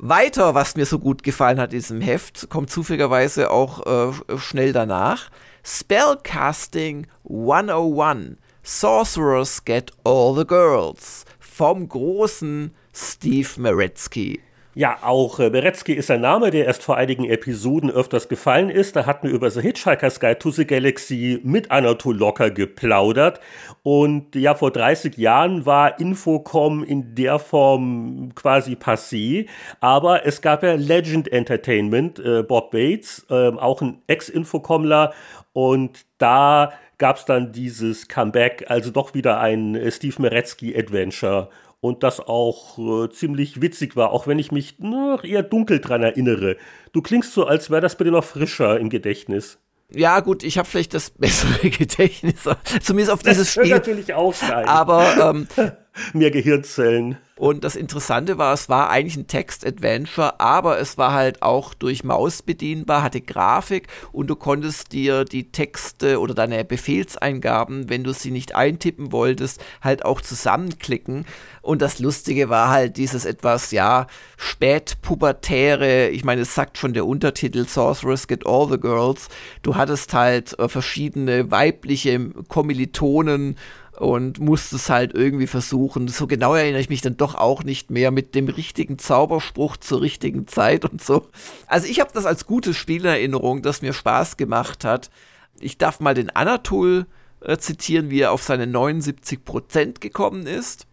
Weiter, was mir so gut gefallen hat in diesem Heft, kommt zufälligerweise auch äh, schnell danach. Spellcasting 101. Sorcerers get all the girls. Vom großen Steve Meretzky. Ja, auch äh, Beretzky ist ein Name, der erst vor einigen Episoden öfters gefallen ist. Da hatten wir über The Hitchhiker's Guide to the Galaxy mit Anatol Locker geplaudert. Und ja, vor 30 Jahren war Infocom in der Form quasi passé. Aber es gab ja Legend Entertainment, äh, Bob Bates, äh, auch ein Ex-Infocomler. Und da gab es dann dieses Comeback, also doch wieder ein äh, Steve Meretzky Adventure und das auch äh, ziemlich witzig war, auch wenn ich mich noch eher dunkel dran erinnere. Du klingst so, als wäre das bei dir noch frischer im Gedächtnis. Ja, gut, ich habe vielleicht das bessere Gedächtnis, zumindest auf dieses das Spiel. natürlich auch sein. Aber ähm, mehr Gehirnzellen. Und das Interessante war, es war eigentlich ein Text-Adventure, aber es war halt auch durch Maus bedienbar, hatte Grafik und du konntest dir die Texte oder deine Befehlseingaben, wenn du sie nicht eintippen wolltest, halt auch zusammenklicken. Und das Lustige war halt dieses etwas, ja, spätpubertäre, ich meine, es sagt schon der Untertitel Sorcerers Get All the Girls. Du hattest halt äh, verschiedene weibliche Kommilitonen und musste es halt irgendwie versuchen. So genau erinnere ich mich dann doch auch nicht mehr mit dem richtigen Zauberspruch zur richtigen Zeit und so. Also ich habe das als gutes Spiel in Erinnerung, das mir Spaß gemacht hat. Ich darf mal den Anatol äh, zitieren, wie er auf seine 79% gekommen ist.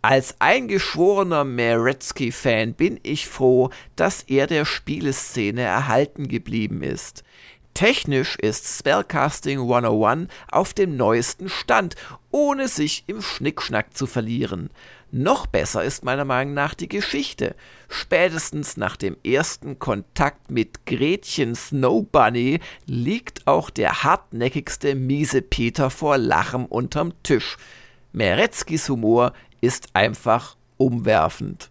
Als eingeschworener Meretzky-Fan bin ich froh, dass er der Spieleszene erhalten geblieben ist. Technisch ist Spellcasting 101 auf dem neuesten Stand, ohne sich im Schnickschnack zu verlieren. Noch besser ist meiner Meinung nach die Geschichte. Spätestens nach dem ersten Kontakt mit Gretchen Snow Bunny liegt auch der hartnäckigste miese Peter vor Lachen unterm Tisch. Meretzkis Humor ist einfach umwerfend.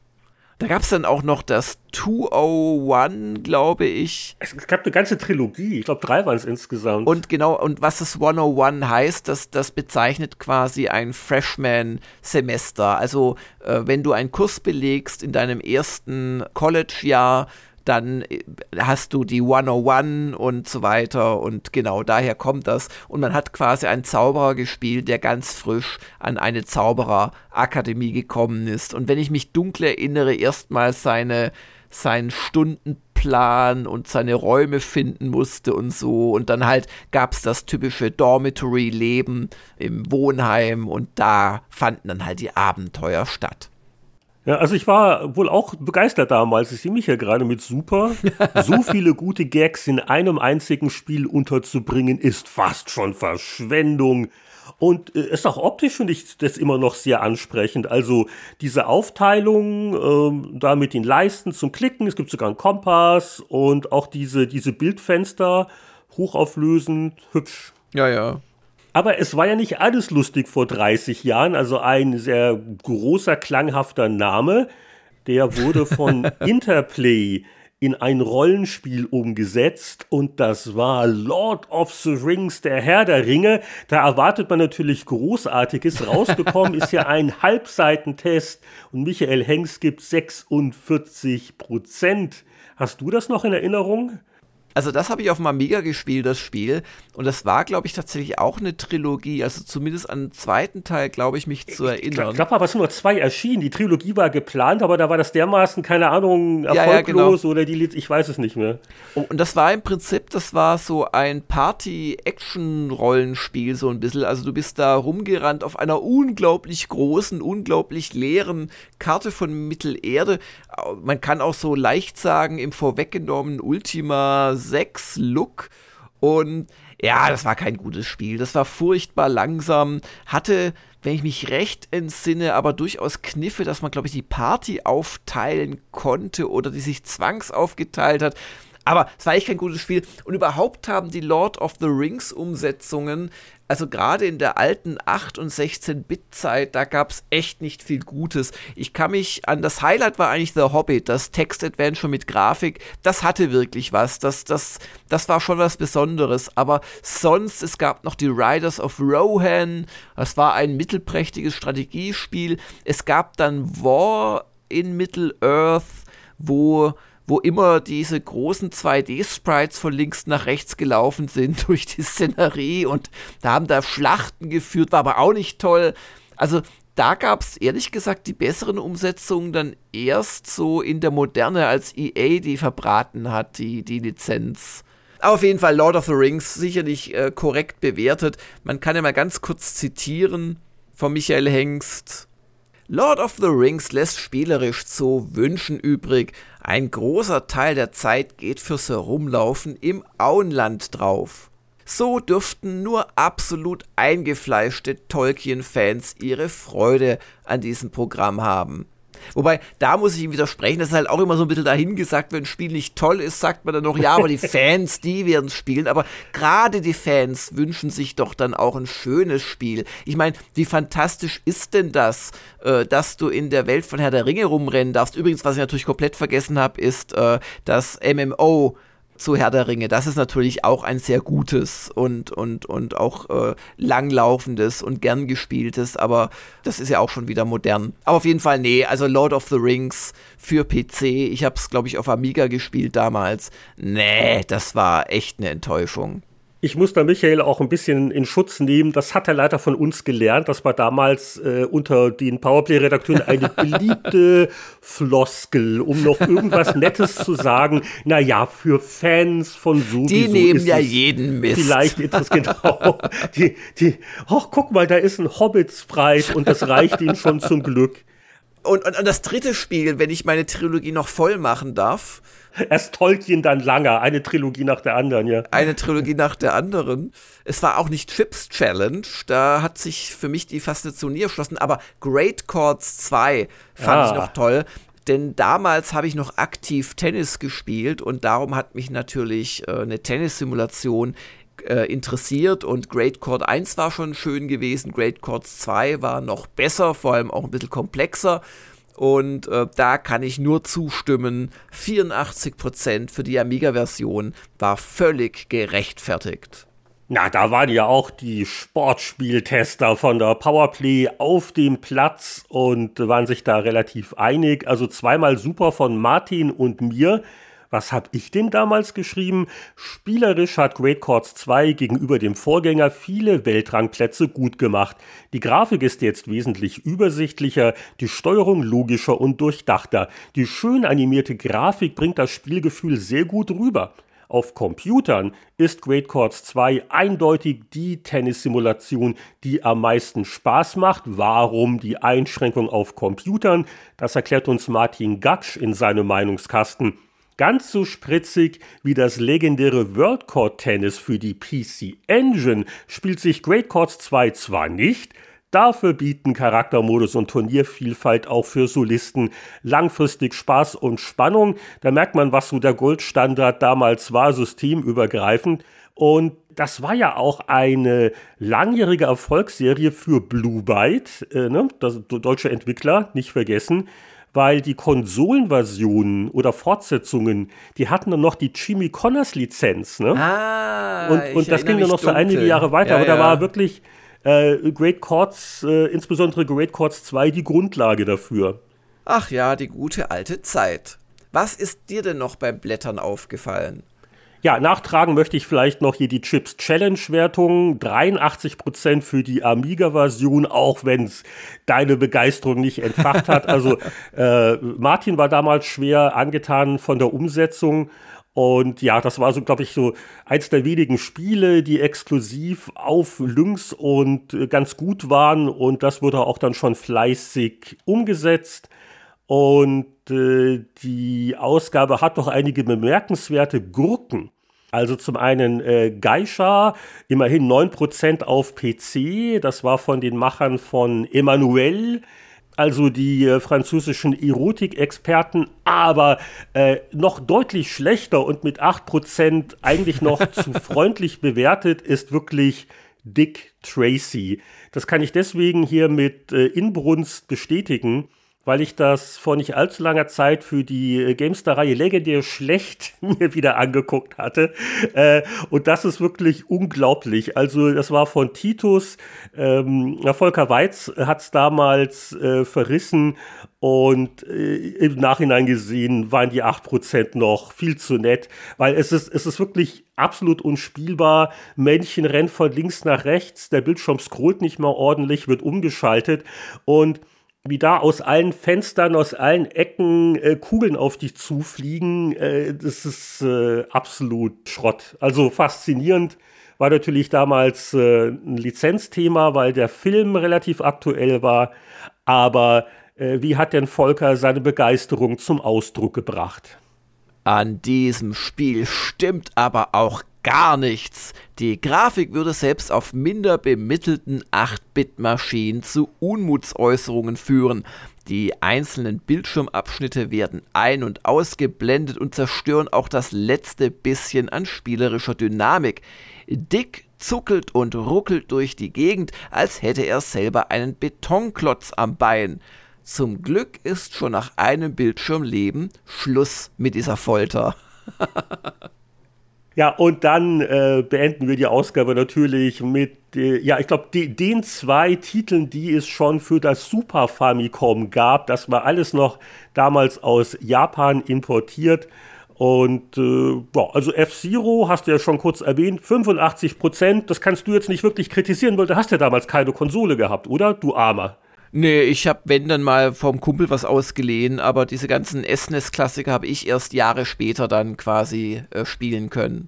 Da gab es dann auch noch das 201, glaube ich. Es gab eine ganze Trilogie. Ich glaube, drei waren es insgesamt. Und genau, und was das 101 heißt, das, das bezeichnet quasi ein Freshman-Semester. Also, äh, wenn du einen Kurs belegst in deinem ersten College-Jahr, dann äh, hast du die 101 und so weiter und genau daher kommt das. Und man hat quasi einen Zauberer gespielt, der ganz frisch an eine Zaubererakademie gekommen ist. Und wenn ich mich dunkel erinnere, erstmals seine seinen Stundenplan und seine Räume finden musste und so. Und dann halt gab es das typische Dormitory-Leben im Wohnheim und da fanden dann halt die Abenteuer statt. Ja, also ich war wohl auch begeistert damals. Ich sehe mich ja gerade mit super. So viele gute Gags in einem einzigen Spiel unterzubringen, ist fast schon Verschwendung. Und äh, ist auch optisch, finde ich das immer noch sehr ansprechend. Also diese Aufteilung ähm, da mit den Leisten zum Klicken, es gibt sogar einen Kompass und auch diese, diese Bildfenster, hochauflösend, hübsch. Ja, ja. Aber es war ja nicht alles lustig vor 30 Jahren. Also ein sehr großer, klanghafter Name, der wurde von Interplay in ein Rollenspiel umgesetzt und das war Lord of the Rings, der Herr der Ringe. Da erwartet man natürlich Großartiges. Rausgekommen ist ja ein Halbseitentest und Michael Hengst gibt 46 Prozent. Hast du das noch in Erinnerung? Also das habe ich auf dem Amiga gespielt, das Spiel. Und das war, glaube ich, tatsächlich auch eine Trilogie. Also zumindest an den zweiten Teil, glaube ich, mich zu erinnern. Ich glaube aber, es sind nur zwei erschienen. Die Trilogie war geplant, aber da war das dermaßen, keine Ahnung, erfolglos ja, ja, genau. oder die Lied, ich weiß es nicht mehr. Und das war im Prinzip, das war so ein Party-Action-Rollenspiel, so ein bisschen. Also du bist da rumgerannt auf einer unglaublich großen, unglaublich leeren Karte von Mittelerde. Man kann auch so leicht sagen, im vorweggenommenen Ultima 6 Look. Und ja, das war kein gutes Spiel. Das war furchtbar langsam, hatte, wenn ich mich recht entsinne, aber durchaus Kniffe, dass man, glaube ich, die Party aufteilen konnte oder die sich zwangsaufgeteilt hat. Aber es war echt kein gutes Spiel. Und überhaupt haben die Lord of the Rings Umsetzungen also gerade in der alten 8 und 16-Bit-Zeit, da gab es echt nicht viel Gutes. Ich kann mich an das Highlight war eigentlich The Hobbit, das Text-Adventure mit Grafik. Das hatte wirklich was. Das, das, das war schon was Besonderes. Aber sonst, es gab noch die Riders of Rohan. Das war ein mittelprächtiges Strategiespiel. Es gab dann War in Middle-earth, wo wo immer diese großen 2D-Sprites von links nach rechts gelaufen sind durch die Szenerie und da haben da Schlachten geführt, war aber auch nicht toll. Also da gab es ehrlich gesagt die besseren Umsetzungen dann erst so in der Moderne, als EA die verbraten hat, die, die Lizenz. Auf jeden Fall Lord of the Rings sicherlich äh, korrekt bewertet. Man kann ja mal ganz kurz zitieren von Michael Hengst. Lord of the Rings lässt spielerisch zu wünschen übrig. Ein großer Teil der Zeit geht fürs Herumlaufen im Auenland drauf. So dürften nur absolut eingefleischte Tolkien-Fans ihre Freude an diesem Programm haben. Wobei, da muss ich ihm widersprechen, das ist halt auch immer so ein bisschen dahingesagt, wenn ein Spiel nicht toll ist, sagt man dann noch, ja, aber die Fans, die werden spielen. Aber gerade die Fans wünschen sich doch dann auch ein schönes Spiel. Ich meine, wie fantastisch ist denn das, äh, dass du in der Welt von Herr der Ringe rumrennen darfst? Übrigens, was ich natürlich komplett vergessen habe, ist äh, das MMO zu Herr der Ringe. Das ist natürlich auch ein sehr gutes und, und, und auch äh, langlaufendes und gern gespieltes, aber das ist ja auch schon wieder modern. Aber auf jeden Fall, nee, also Lord of the Rings für PC, ich habe es, glaube ich, auf Amiga gespielt damals. Nee, das war echt eine Enttäuschung ich muss da Michael auch ein bisschen in Schutz nehmen. Das hat er leider von uns gelernt. Das war damals äh, unter den Powerplay-Redakteuren eine beliebte Floskel, um noch irgendwas Nettes zu sagen. Naja, für Fans von so Die nehmen ja jeden Mist. Vielleicht interessant, genau. Die, die, ach, guck mal, da ist ein Hobbitspreit und das reicht ihnen schon zum Glück. Und, und, und das dritte Spiel, wenn ich meine Trilogie noch voll machen darf, Erst Tolkien, dann Langer. Eine Trilogie nach der anderen, ja. Eine Trilogie nach der anderen. Es war auch nicht Chips Challenge. Da hat sich für mich die Faszination nie erschlossen. Aber Great Chords 2 fand ah. ich noch toll. Denn damals habe ich noch aktiv Tennis gespielt und darum hat mich natürlich äh, eine Tennissimulation äh, interessiert und Great Chord 1 war schon schön gewesen, Great Chords 2 war noch besser, vor allem auch ein bisschen komplexer und äh, da kann ich nur zustimmen. 84% für die Amiga-Version war völlig gerechtfertigt. Na, da waren ja auch die Sportspieltester von der Powerplay auf dem Platz und waren sich da relativ einig. Also zweimal super von Martin und mir. Was habe ich denn damals geschrieben? Spielerisch hat Great Chords 2 gegenüber dem Vorgänger viele Weltrangplätze gut gemacht. Die Grafik ist jetzt wesentlich übersichtlicher, die Steuerung logischer und durchdachter. Die schön animierte Grafik bringt das Spielgefühl sehr gut rüber. Auf Computern ist Great Chords 2 eindeutig die Tennissimulation, die am meisten Spaß macht. Warum die Einschränkung auf Computern? Das erklärt uns Martin Gatsch in seinem Meinungskasten. Ganz so spritzig wie das legendäre World Chord Tennis für die PC Engine spielt sich Great Chords 2 zwar nicht, Dafür bieten Charaktermodus und Turniervielfalt auch für Solisten langfristig Spaß und Spannung. Da merkt man, was so der Goldstandard damals war, systemübergreifend. Und das war ja auch eine langjährige Erfolgsserie für Blue Byte, äh, ne? das deutsche Entwickler, nicht vergessen, weil die Konsolenversionen oder Fortsetzungen, die hatten dann noch die Jimmy Connors Lizenz. Ne? Ah, und, und das ging dann noch so einige Jahre weiter, ja, aber da ja. war wirklich äh, Great Chords, äh, insbesondere Great Chords 2, die Grundlage dafür. Ach ja, die gute alte Zeit. Was ist dir denn noch beim Blättern aufgefallen? Ja, nachtragen möchte ich vielleicht noch hier die Chips Challenge Wertung. 83% für die Amiga-Version, auch wenn es deine Begeisterung nicht entfacht hat. Also äh, Martin war damals schwer angetan von der Umsetzung. Und ja, das war so, glaube ich, so eins der wenigen Spiele, die exklusiv auf Lynx und äh, ganz gut waren. Und das wurde auch dann schon fleißig umgesetzt. Und äh, die Ausgabe hat doch einige bemerkenswerte Gurken. Also zum einen äh, Geisha, immerhin 9% auf PC. Das war von den Machern von Emmanuel also die äh, französischen Erotikexperten, aber äh, noch deutlich schlechter und mit 8% eigentlich noch zu freundlich bewertet ist wirklich Dick Tracy. Das kann ich deswegen hier mit äh, Inbrunst bestätigen weil ich das vor nicht allzu langer Zeit für die äh, Gamestar-Reihe legendär schlecht mir wieder angeguckt hatte. Äh, und das ist wirklich unglaublich. Also das war von Titus. Ähm, Volker Weiz hat es damals äh, verrissen und äh, im Nachhinein gesehen waren die 8% noch viel zu nett, weil es ist, es ist wirklich absolut unspielbar. Männchen rennt von links nach rechts, der Bildschirm scrollt nicht mehr ordentlich, wird umgeschaltet und wie da aus allen Fenstern, aus allen Ecken äh, Kugeln auf dich zufliegen, äh, das ist äh, absolut Schrott. Also faszinierend. War natürlich damals äh, ein Lizenzthema, weil der Film relativ aktuell war. Aber äh, wie hat denn Volker seine Begeisterung zum Ausdruck gebracht? An diesem Spiel stimmt aber auch gar nichts. Die Grafik würde selbst auf minder bemittelten 8-Bit-Maschinen zu Unmutsäußerungen führen. Die einzelnen Bildschirmabschnitte werden ein- und ausgeblendet und zerstören auch das letzte bisschen an spielerischer Dynamik. Dick zuckelt und ruckelt durch die Gegend, als hätte er selber einen Betonklotz am Bein. Zum Glück ist schon nach einem Bildschirmleben Schluss mit dieser Folter. Ja, und dann äh, beenden wir die Ausgabe natürlich mit, äh, ja, ich glaube, den zwei Titeln, die es schon für das Super Famicom gab. Das war alles noch damals aus Japan importiert. Und äh, ja, also F-Zero hast du ja schon kurz erwähnt, 85 Prozent. Das kannst du jetzt nicht wirklich kritisieren, weil du hast ja damals keine Konsole gehabt, oder? Du Armer. Nee, ich habe, wenn dann mal vom Kumpel was ausgeliehen, aber diese ganzen SNES-Klassiker habe ich erst Jahre später dann quasi äh, spielen können.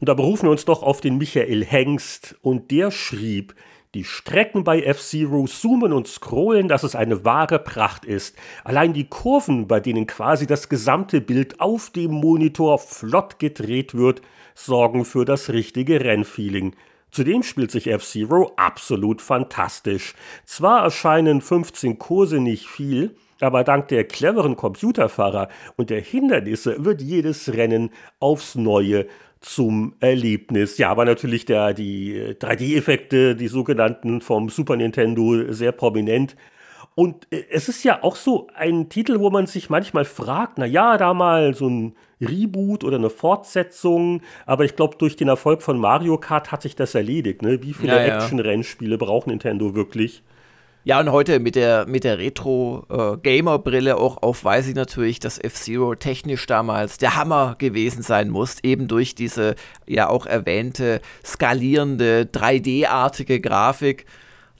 Und da berufen wir uns doch auf den Michael Hengst und der schrieb, die Strecken bei F-Zero zoomen und scrollen, dass es eine wahre Pracht ist. Allein die Kurven, bei denen quasi das gesamte Bild auf dem Monitor flott gedreht wird, sorgen für das richtige Rennfeeling. Zudem spielt sich F-Zero absolut fantastisch. Zwar erscheinen 15 Kurse nicht viel, aber dank der cleveren Computerfahrer und der Hindernisse wird jedes Rennen aufs Neue zum Erlebnis. Ja, aber natürlich der, die 3D-Effekte, die sogenannten vom Super Nintendo, sehr prominent. Und äh, es ist ja auch so ein Titel, wo man sich manchmal fragt, na ja, da mal so ein Reboot oder eine Fortsetzung, aber ich glaube, durch den Erfolg von Mario Kart hat sich das erledigt. Ne? Wie viele Ja, ja. Action-Rennspiele braucht Nintendo wirklich? Ja, und heute mit der, mit der Retro-Gamer-Brille auch auf, weiß ich natürlich, dass F-Zero technisch damals der Hammer gewesen sein muss, eben durch diese ja auch erwähnte skalierende 3D-artige Grafik.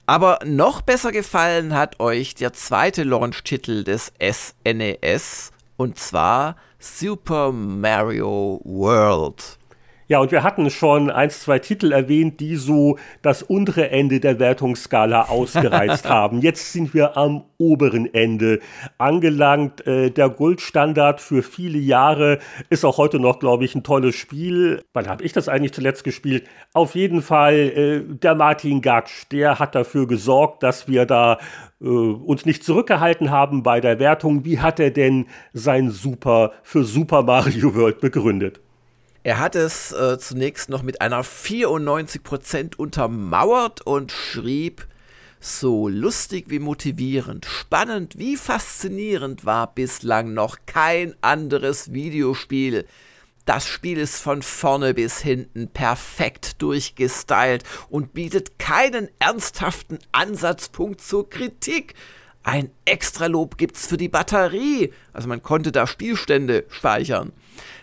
Aber noch besser gefallen hat euch der zweite Launch-Titel des SNES, e und zwar Super Mario World. Ja, und wir hatten schon ein, zwei Titel erwähnt, die so das untere Ende der Wertungsskala ausgereizt haben. Jetzt sind wir am oberen Ende angelangt. Äh, der Goldstandard für viele Jahre ist auch heute noch, glaube ich, ein tolles Spiel. Wann habe ich das eigentlich zuletzt gespielt? Auf jeden Fall äh, der Martin Gatsch, der hat dafür gesorgt, dass wir da äh, uns nicht zurückgehalten haben bei der Wertung. Wie hat er denn sein Super für Super Mario World begründet? Er hat es äh, zunächst noch mit einer 94% untermauert und schrieb, so lustig wie motivierend, spannend wie faszinierend war bislang noch kein anderes Videospiel. Das Spiel ist von vorne bis hinten perfekt durchgestylt und bietet keinen ernsthaften Ansatzpunkt zur Kritik. Ein Extralob gibt's für die Batterie, also man konnte da Spielstände speichern.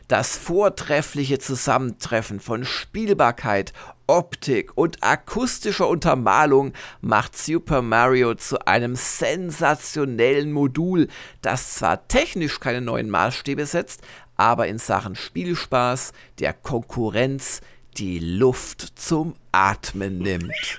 Das vortreffliche Zusammentreffen von Spielbarkeit, Optik und akustischer Untermalung macht Super Mario zu einem sensationellen Modul, das zwar technisch keine neuen Maßstäbe setzt, aber in Sachen Spielspaß der Konkurrenz die Luft zum Atmen nimmt.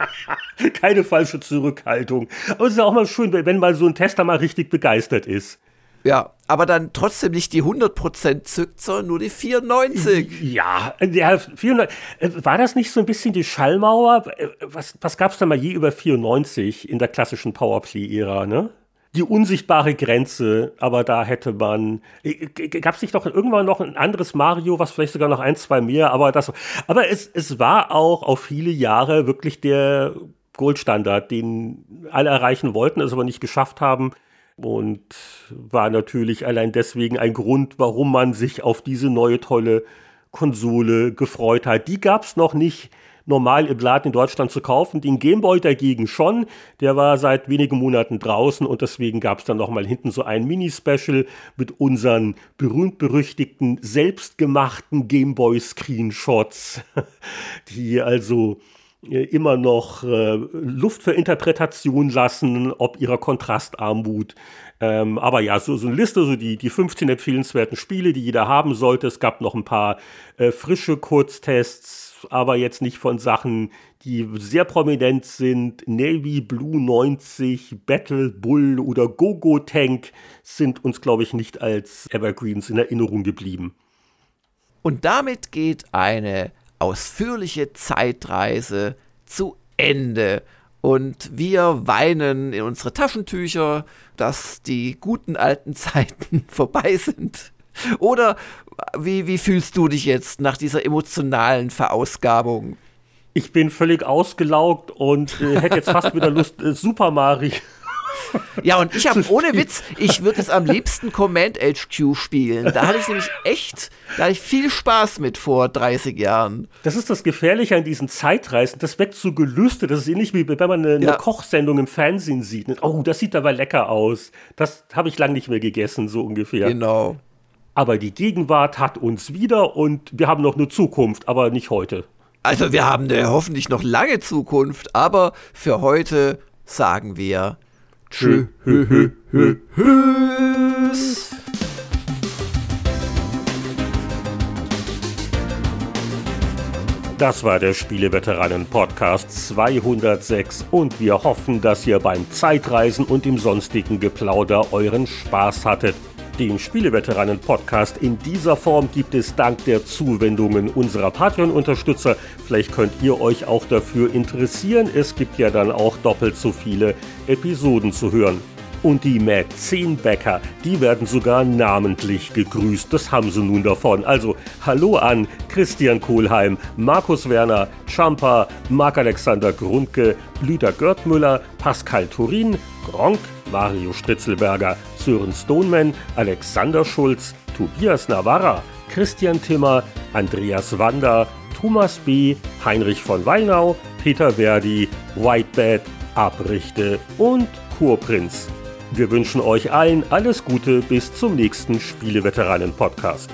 Keine falsche Zurückhaltung. Aber es ist auch mal schön, wenn mal so ein Tester mal richtig begeistert ist. Ja, aber dann trotzdem nicht die 100% zückt, sondern nur die 94. Ja, ja 400, äh, war das nicht so ein bisschen die Schallmauer? Äh, was, was gab es da mal je über 94 in der klassischen Powerplay-Ära, ne? Die unsichtbare Grenze, aber da hätte man. Äh, gab es nicht doch irgendwann noch ein anderes Mario, was vielleicht sogar noch ein, zwei mehr, aber das. Aber es, es war auch auf viele Jahre wirklich der Goldstandard, den alle erreichen wollten, es aber nicht geschafft haben und war natürlich allein deswegen ein Grund, warum man sich auf diese neue tolle Konsole gefreut hat. Die gab es noch nicht normal im Laden in Deutschland zu kaufen. Den Gameboy dagegen schon. Der war seit wenigen Monaten draußen und deswegen gab es dann noch mal hinten so ein Mini-Special mit unseren berühmt-berüchtigten, selbstgemachten Gameboy-Screenshots, die also immer noch äh, Luft für Interpretation lassen, ob ihrer Kontrastarmut. Ähm, aber ja, so, so eine Liste, so die, die 15 empfehlenswerten Spiele, die jeder haben sollte. Es gab noch ein paar äh, frische Kurztests, aber jetzt nicht von Sachen, die sehr prominent sind. Navy Blue 90, Battle Bull oder Gogo Tank sind uns, glaube ich, nicht als Evergreens in Erinnerung geblieben. Und damit geht eine ausführliche Zeitreise zu Ende. Und wir weinen in unsere Taschentücher, dass die guten alten Zeiten vorbei sind. Oder wie, wie fühlst du dich jetzt nach dieser emotionalen Verausgabung? Ich bin völlig ausgelaugt und äh, hätte jetzt fast wieder Lust, äh, Super Mario ja, und ich habe ohne Witz, ich würde es am liebsten Command HQ spielen. Da hatte ich nämlich echt, da hatte ich viel Spaß mit vor 30 Jahren. Das ist das Gefährliche an diesen Zeitreisen. Das weckt so Gelüste. Das ist ähnlich wie wenn man eine, ja. eine Kochsendung im Fernsehen sieht. Oh, das sieht aber lecker aus. Das habe ich lange nicht mehr gegessen, so ungefähr. Genau. Aber die Gegenwart hat uns wieder und wir haben noch eine Zukunft, aber nicht heute. Also wir haben eine hoffentlich noch lange Zukunft, aber für heute sagen wir Tschüss. Das war der Spieleveteranen-Podcast 206 und wir hoffen, dass ihr beim Zeitreisen und im sonstigen Geplauder euren Spaß hattet. Den Spieleveteranen-Podcast in dieser Form gibt es dank der Zuwendungen unserer Patreon-Unterstützer. Vielleicht könnt ihr euch auch dafür interessieren. Es gibt ja dann auch doppelt so viele Episoden zu hören. Und die Mäzenbäcker, die werden sogar namentlich gegrüßt. Das haben sie nun davon. Also hallo an Christian Kohlheim, Markus Werner, Champa, Marc-Alexander Grundke, Lüder Görtmüller, Pascal Turin, Gronk, Mario Stritzelberger, Sören Stoneman, Alexander Schulz, Tobias Navarra, Christian Timmer, Andreas Wander, Thomas B., Heinrich von Weinau, Peter Verdi, Whitebed, Abrichte und Kurprinz. Wir wünschen euch allen alles Gute bis zum nächsten Spieleveteranen-Podcast.